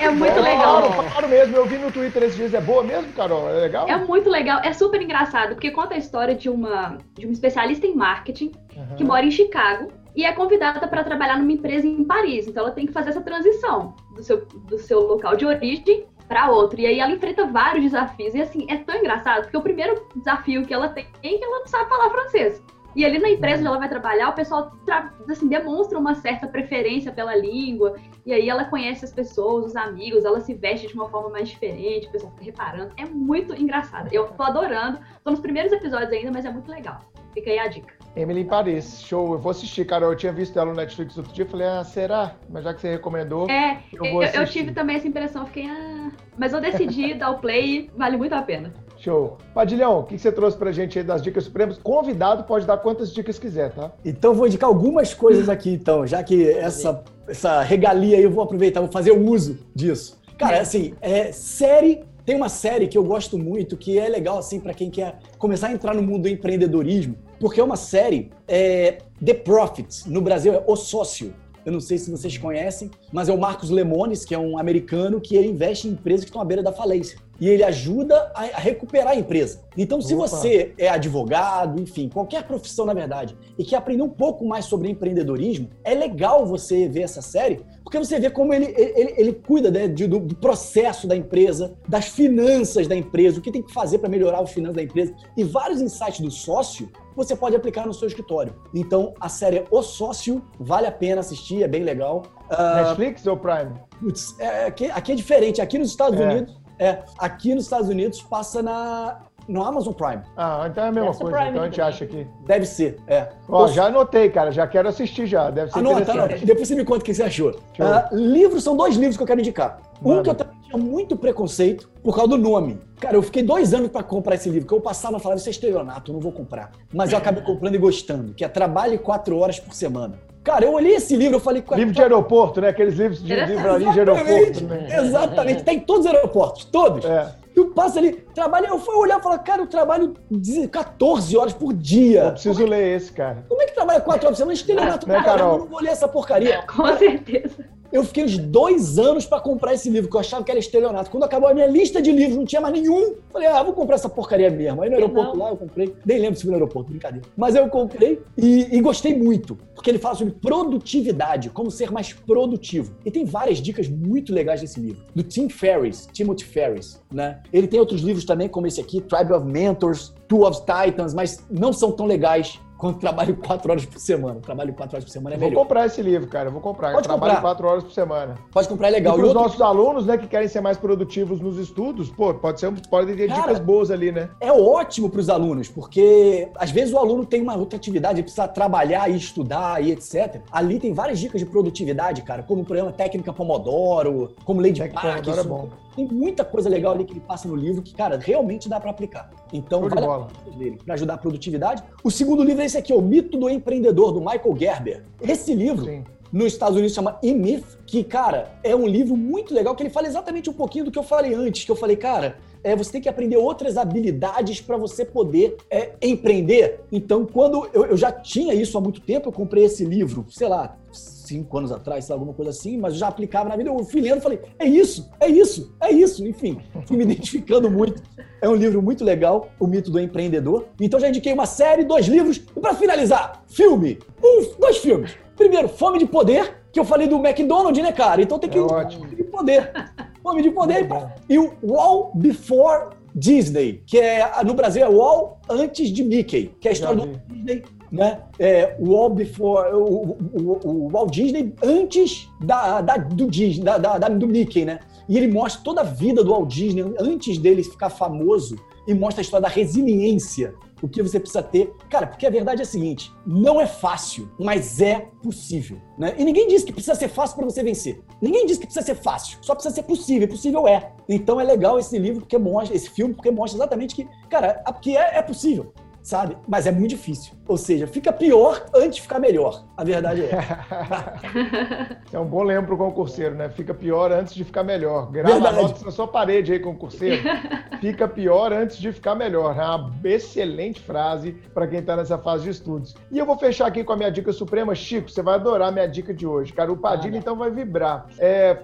É muito legal. Claro mesmo, eu vi no Twitter esses dias. É boa mesmo, Carol? É legal? É muito legal, é super engraçado, porque conta a história de uma, de uma especialista em marketing uhum. que mora em Chicago e é convidada para trabalhar numa empresa em Paris. Então ela tem que fazer essa transição do seu, do seu local de origem para outro. E aí ela enfrenta vários desafios. E assim, é tão engraçado, porque o primeiro desafio que ela tem é que ela não sabe falar francês. E ali na empresa onde ela vai trabalhar, o pessoal assim, demonstra uma certa preferência pela língua. E aí ela conhece as pessoas, os amigos, ela se veste de uma forma mais diferente, o pessoal fica reparando. É muito engraçado. Eu tô adorando. Tô nos primeiros episódios ainda, mas é muito legal. Fica aí a dica. Emily em Paris, show. Eu vou assistir, cara. Eu tinha visto ela no Netflix outro dia, falei, ah, será? Mas já que você recomendou. É, eu, eu, eu tive também essa impressão, fiquei, ah. Mas eu decidi dar o play, vale muito a pena. Show. Padilhão, o que você trouxe pra gente aí das dicas supremas? Convidado pode dar quantas dicas quiser, tá? Então vou indicar algumas coisas aqui, então, já que essa, essa regalia aí eu vou aproveitar, vou fazer uso disso. Cara, assim, é série tem uma série que eu gosto muito, que é legal assim para quem quer começar a entrar no mundo do empreendedorismo, porque é uma série é, The Profits, no Brasil é O Sócio. Eu não sei se vocês conhecem, mas é o Marcos Lemones, que é um americano que ele investe em empresas que estão à beira da falência e ele ajuda a, recuperar a empresa. Então, se Opa. você é advogado, enfim, qualquer profissão na verdade, e quer aprender um pouco mais sobre empreendedorismo, é legal você ver essa série, porque você vê como ele, ele, ele cuida né, do, do, processo da empresa, das finanças da empresa, o que tem que fazer para melhorar os finanças da empresa, e vários insights do sócio você pode aplicar no seu escritório. Então, a série O Sócio vale a pena assistir, é bem legal. Uh, Netflix ou Prime? Putz, é, aqui, aqui, é diferente. Aqui nos Estados é. Unidos, é, aqui nos Estados Unidos passa na, no Amazon Prime. Ah, então é a mesma coisa. Prime então a gente acha aqui. Deve ser, é. Ó, já anotei, cara. Já quero assistir já. Deve ser Anota, interessante. Depois você me conta o que você achou. Uh, livros, são dois livros que eu quero indicar. Mano. Um que eu tinha muito preconceito por causa do nome. Cara, eu fiquei dois anos para comprar esse livro, que eu passava e falava, isso é estelionato, eu não vou comprar. Mas eu acabei comprando e gostando, que é Trabalhe quatro horas por semana. Cara, eu olhei esse livro, eu falei... Livro de aeroporto, né? Aqueles livros de livraria de aeroporto. Né? Exatamente. Tem todos os aeroportos, todos. É. Tu passa ali, trabalha. Eu fui olhar e falar, cara, eu trabalho 14 horas por dia. Eu preciso é ler esse, cara. Como é que trabalha 4 horas por semana? Estelionato, né, Carol? Eu não vou ler essa porcaria. Com certeza. Eu fiquei uns dois anos para comprar esse livro, que eu achava que era estelionato. Quando acabou a minha lista de livros, não tinha mais nenhum. Falei, ah, vou comprar essa porcaria mesmo. Aí no aeroporto lá eu comprei. Nem lembro se foi no aeroporto, brincadeira. Mas eu comprei e, e gostei muito. Porque ele fala sobre produtividade, como ser mais produtivo. E tem várias dicas muito legais nesse livro. Do Tim Ferriss, Timothy Ferriss, né? Ele tem outros livros também, como esse aqui, Tribe of Mentors, Two of Titans, mas não são tão legais quando trabalho quatro horas por semana. Trabalho quatro horas por semana é melhor. Vou comprar esse livro, cara. Vou comprar. Pode eu comprar. trabalho quatro horas por semana. Pode comprar, é legal. E para os outro... nossos alunos, né, que querem ser mais produtivos nos estudos, pô, pode ser, pode ter cara, dicas boas ali, né? É ótimo para os alunos, porque às vezes o aluno tem uma outra atividade, ele precisa trabalhar e estudar e etc. Ali tem várias dicas de produtividade, cara, como o programa Técnica Pomodoro, como Lei de Parkinson. É bom Tem muita coisa legal ali que ele passa no livro que, cara, realmente dá para aplicar. Então, vale a pena dele para ajudar a produtividade. O segundo livro é esse aqui, O Mito do Empreendedor, do Michael Gerber. Esse livro, Sim. nos Estados Unidos, chama E-Myth, que, cara, é um livro muito legal, que ele fala exatamente um pouquinho do que eu falei antes, que eu falei, cara, é, você tem que aprender outras habilidades para você poder é, empreender. Então, quando eu, eu, já tinha isso há muito tempo, eu comprei esse livro, sei lá, cinco anos atrás, alguma coisa assim, mas já aplicava na vida. Eu fui lendo e falei, é isso, é isso, é isso. Enfim, fui me identificando muito. É um livro muito legal, O Mito do Empreendedor. Então já indiquei uma série, dois livros. E para finalizar, filme. Um, dois filmes. Primeiro, Fome de Poder, que eu falei do McDonald's, né, cara? Então tem que é ótimo. Poder. Fome de Poder. e o Wall Before Disney, que é no Brasil é Wall antes de Mickey, que é a história do Disney né? É, o Walt Before, o, o, o, Walt Disney antes da, da do Disney, da, da, do Mickey, né? E ele mostra toda a vida do Walt Disney antes dele ficar famoso e mostra a história da resiliência, o que você precisa ter. Cara, porque a verdade é a seguinte: não é fácil, mas é possível. Né? E ninguém disse que precisa ser fácil para você vencer. Ninguém disse que precisa ser fácil, só precisa ser possível. Possível é. Então é legal esse livro porque mostra, esse filme, porque mostra exatamente que, cara, que é, é possível sabe? Mas é muito difícil. Ou seja, fica pior antes de ficar melhor. A verdade é. é um bom lembro pro concurseiro, né? Fica pior antes de ficar melhor. Grava notas na sua parede aí, concurseiro. Fica pior antes de ficar melhor. É uma excelente frase para quem está nessa fase de estudos. E eu vou fechar aqui com a minha dica suprema. Chico, você vai adorar a minha dica de hoje. Cara, o Padilha ah, então vai vibrar. É,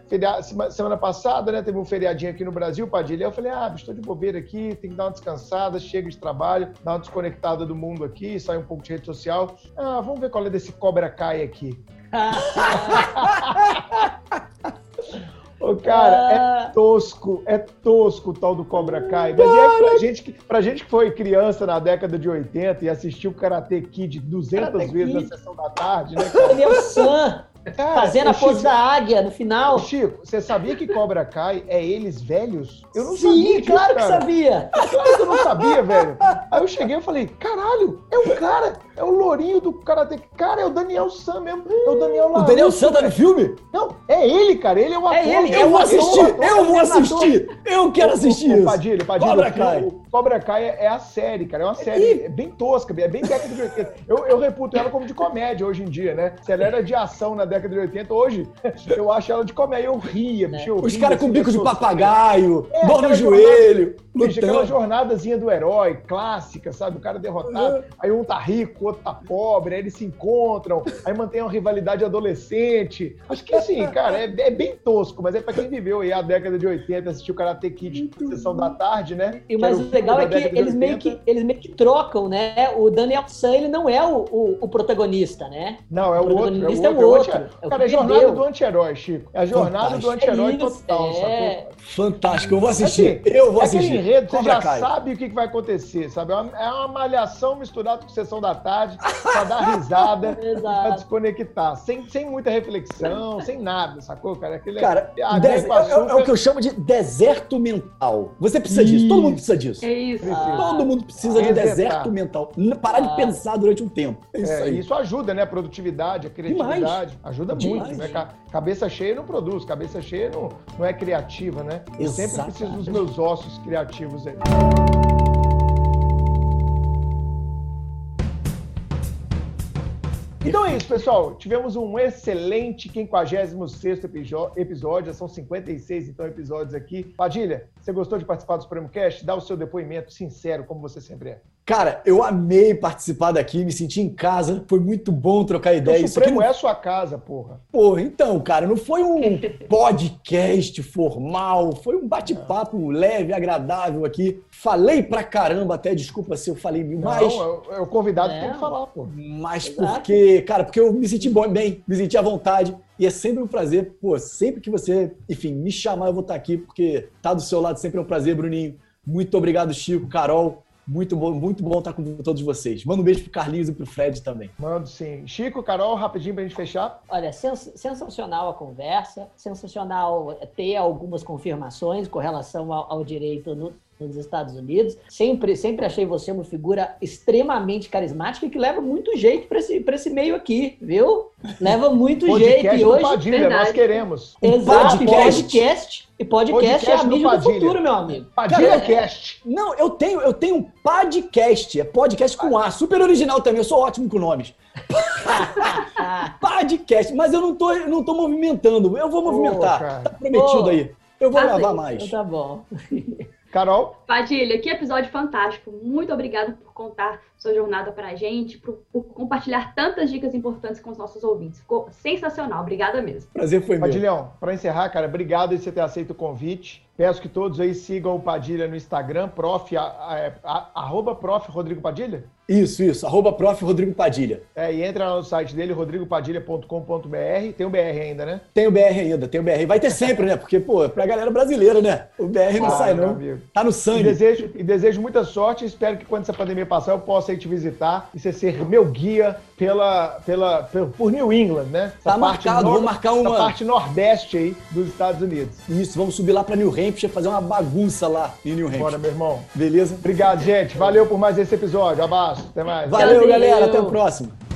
semana passada, né, teve um feriadinho aqui no Brasil, Padilha. Eu falei, ah, estou de bobeira aqui, tem que dar uma descansada, chega de trabalho, dar uma desconectada do mundo aqui, sai um pouco de rede social. Ah, vamos ver qual é desse Cobra Kai aqui. Ô, cara, é ah. tosco, é tosco o tal do Cobra Kai. Mas é pra gente, que, pra gente que foi criança na década de 80 e assistiu Karate Kid 200 Karate vezes Kid. na sessão da tarde, né? É o Sam. Cara, Fazendo a pose Chico, da águia no final. Chico, você sabia que Cobra Kai é eles velhos? Eu não Sim, sabia. Sim, claro que sabia. Claro que eu não sabia, velho. Aí eu cheguei e falei, caralho, é o cara, é o lourinho do Karate. Cara, é o Daniel Sam mesmo. É o Daniel O Daniel Sam tá no filme? Não, é ele, cara. Ele é o é ator. É ele. Eu vou assistir, eu vou assistir. Eu quero assistir isso. Padilha, Padilha. Cobra Kai. O Cobra Kai é, é a série, cara. É uma série é bem tosca, é bem década de 80. Eu, eu reputo ela como de comédia hoje em dia, né? Se ela era de ação na década de 80, hoje eu acho ela de comédia. Eu ria, é. bicho. Eu Os caras com assim, bico de papagaio, é, dor no joelho. Bicho, aquela jornadazinha do herói, clássica, sabe? O cara derrotado. Aí um tá rico, o outro tá pobre, aí eles se encontram, aí mantém uma rivalidade adolescente. Acho que assim, cara, é, é bem tosco, mas é pra quem viveu aí a década de 80, assistiu Karate Kid sessão da tarde, né? E o mais legal é que eles meio que eles meio que trocam, né? O Daniel San, ele não é o, o, o protagonista, né? Não, é o, o outro. É o outro. É o outro. É o cara, é a jornada do anti-herói, Chico. É a jornada Fantástico. do anti-herói é total, é... Fantástico, eu vou assistir. Assim, eu vou assistir. Aquele enredo, você já Kai. sabe o que vai acontecer, sabe? É uma, é malhação misturada com sessão da tarde, pra dar risada, pra desconectar. Sem, sem muita reflexão, sem nada, sacou, cara? Aquele, cara, é, é, o que eu chamo de deserto mental. Você precisa isso. disso, todo mundo precisa disso. É isso. Ah. Todo mundo precisa de deserto mental. Parar de ah. pensar durante um tempo. É isso, é, isso ajuda, né? A produtividade, a criatividade. Demais. Ajuda Demais. muito, né? Cabeça cheia não produz, cabeça cheia não, não é criativa, né? Eu Exatamente. sempre preciso dos meus ossos criativos aí. Então é isso, pessoal. Tivemos um excelente 56 episódio. São 56, então, episódios aqui. Padilha, você gostou de participar do Supremo Cast? Dá o seu depoimento sincero, como você sempre é. Cara, eu amei participar daqui, me senti em casa, foi muito bom trocar ideia. O Supremo não... é a sua casa, porra. Porra, então, cara, não foi um podcast formal, foi um bate-papo leve, agradável aqui. Falei pra caramba até, desculpa se eu falei mais. Não, é o convidado que tem que falar, pô. Mas Exato. porque, cara, porque eu me senti bem, me senti à vontade. E é sempre um prazer, pô, sempre que você, enfim, me chamar, eu vou estar aqui, porque tá do seu lado sempre é um prazer, Bruninho. Muito obrigado, Chico, Carol. Muito bom, muito bom estar com todos vocês. Manda um beijo pro Carlinhos e pro Fred também. Mando sim. Chico, Carol, rapidinho pra gente fechar. Olha, sens sensacional a conversa, sensacional ter algumas confirmações com relação ao, ao direito no, nos Estados Unidos. Sempre, sempre achei você uma figura extremamente carismática e que leva muito jeito para esse, esse meio aqui, viu? Leva muito podcast jeito. E hoje. Padilha, verdade. nós queremos. Exato, podcast. podcast. E podcast, é a Podcast no mídia do Padilha. futuro, meu amigo. Padilha Cara, Cast. Não, eu tenho, eu tenho um podcast. É podcast com A. Super original também. Eu sou ótimo com nomes. Podcast. Mas eu não tô, eu não tô movimentando. Eu vou movimentar. cara. tá prometido Pô. aí. Eu vou gravar mais. Então tá bom. Carol, Padilha, que episódio fantástico. Muito obrigada contar sua jornada pra gente, por, por compartilhar tantas dicas importantes com os nossos ouvintes. Ficou sensacional. Obrigada mesmo. Prazer foi meu. Padilhão, para encerrar, cara, obrigado por você ter aceito o convite. Peço que todos aí sigam o Padilha no Instagram, prof, a, a- a- arroba prof Rodrigo Padilha. Isso, isso. Arroba prof. Rodrigo Padilha. É, e entra lá no site dele, rodrigopadilha.com.br. Tem o BR ainda, né? Tem o BR ainda, tem o BR. Vai ter sempre, né? Porque, pô, é pra galera brasileira, né? O BR não Claro, sai, não. amigo. Tá no E sangue. desejo, e desejo muita sorte e espero que quando essa pandemia passar eu possa ir te visitar e você ser meu guia pela, pela, por New England, né? Essa Tá marcado, vou marcar uma- Essa parte nordeste aí dos Estados Unidos. Isso, vamos subir lá pra New Hampshire, fazer uma bagunça lá em New Hampshire. Bora, meu irmão. Beleza? Obrigado, gente. Valeu por mais esse episódio. Abraço. Até mais. Valeu, Tchauzinho. galera. Até o próximo.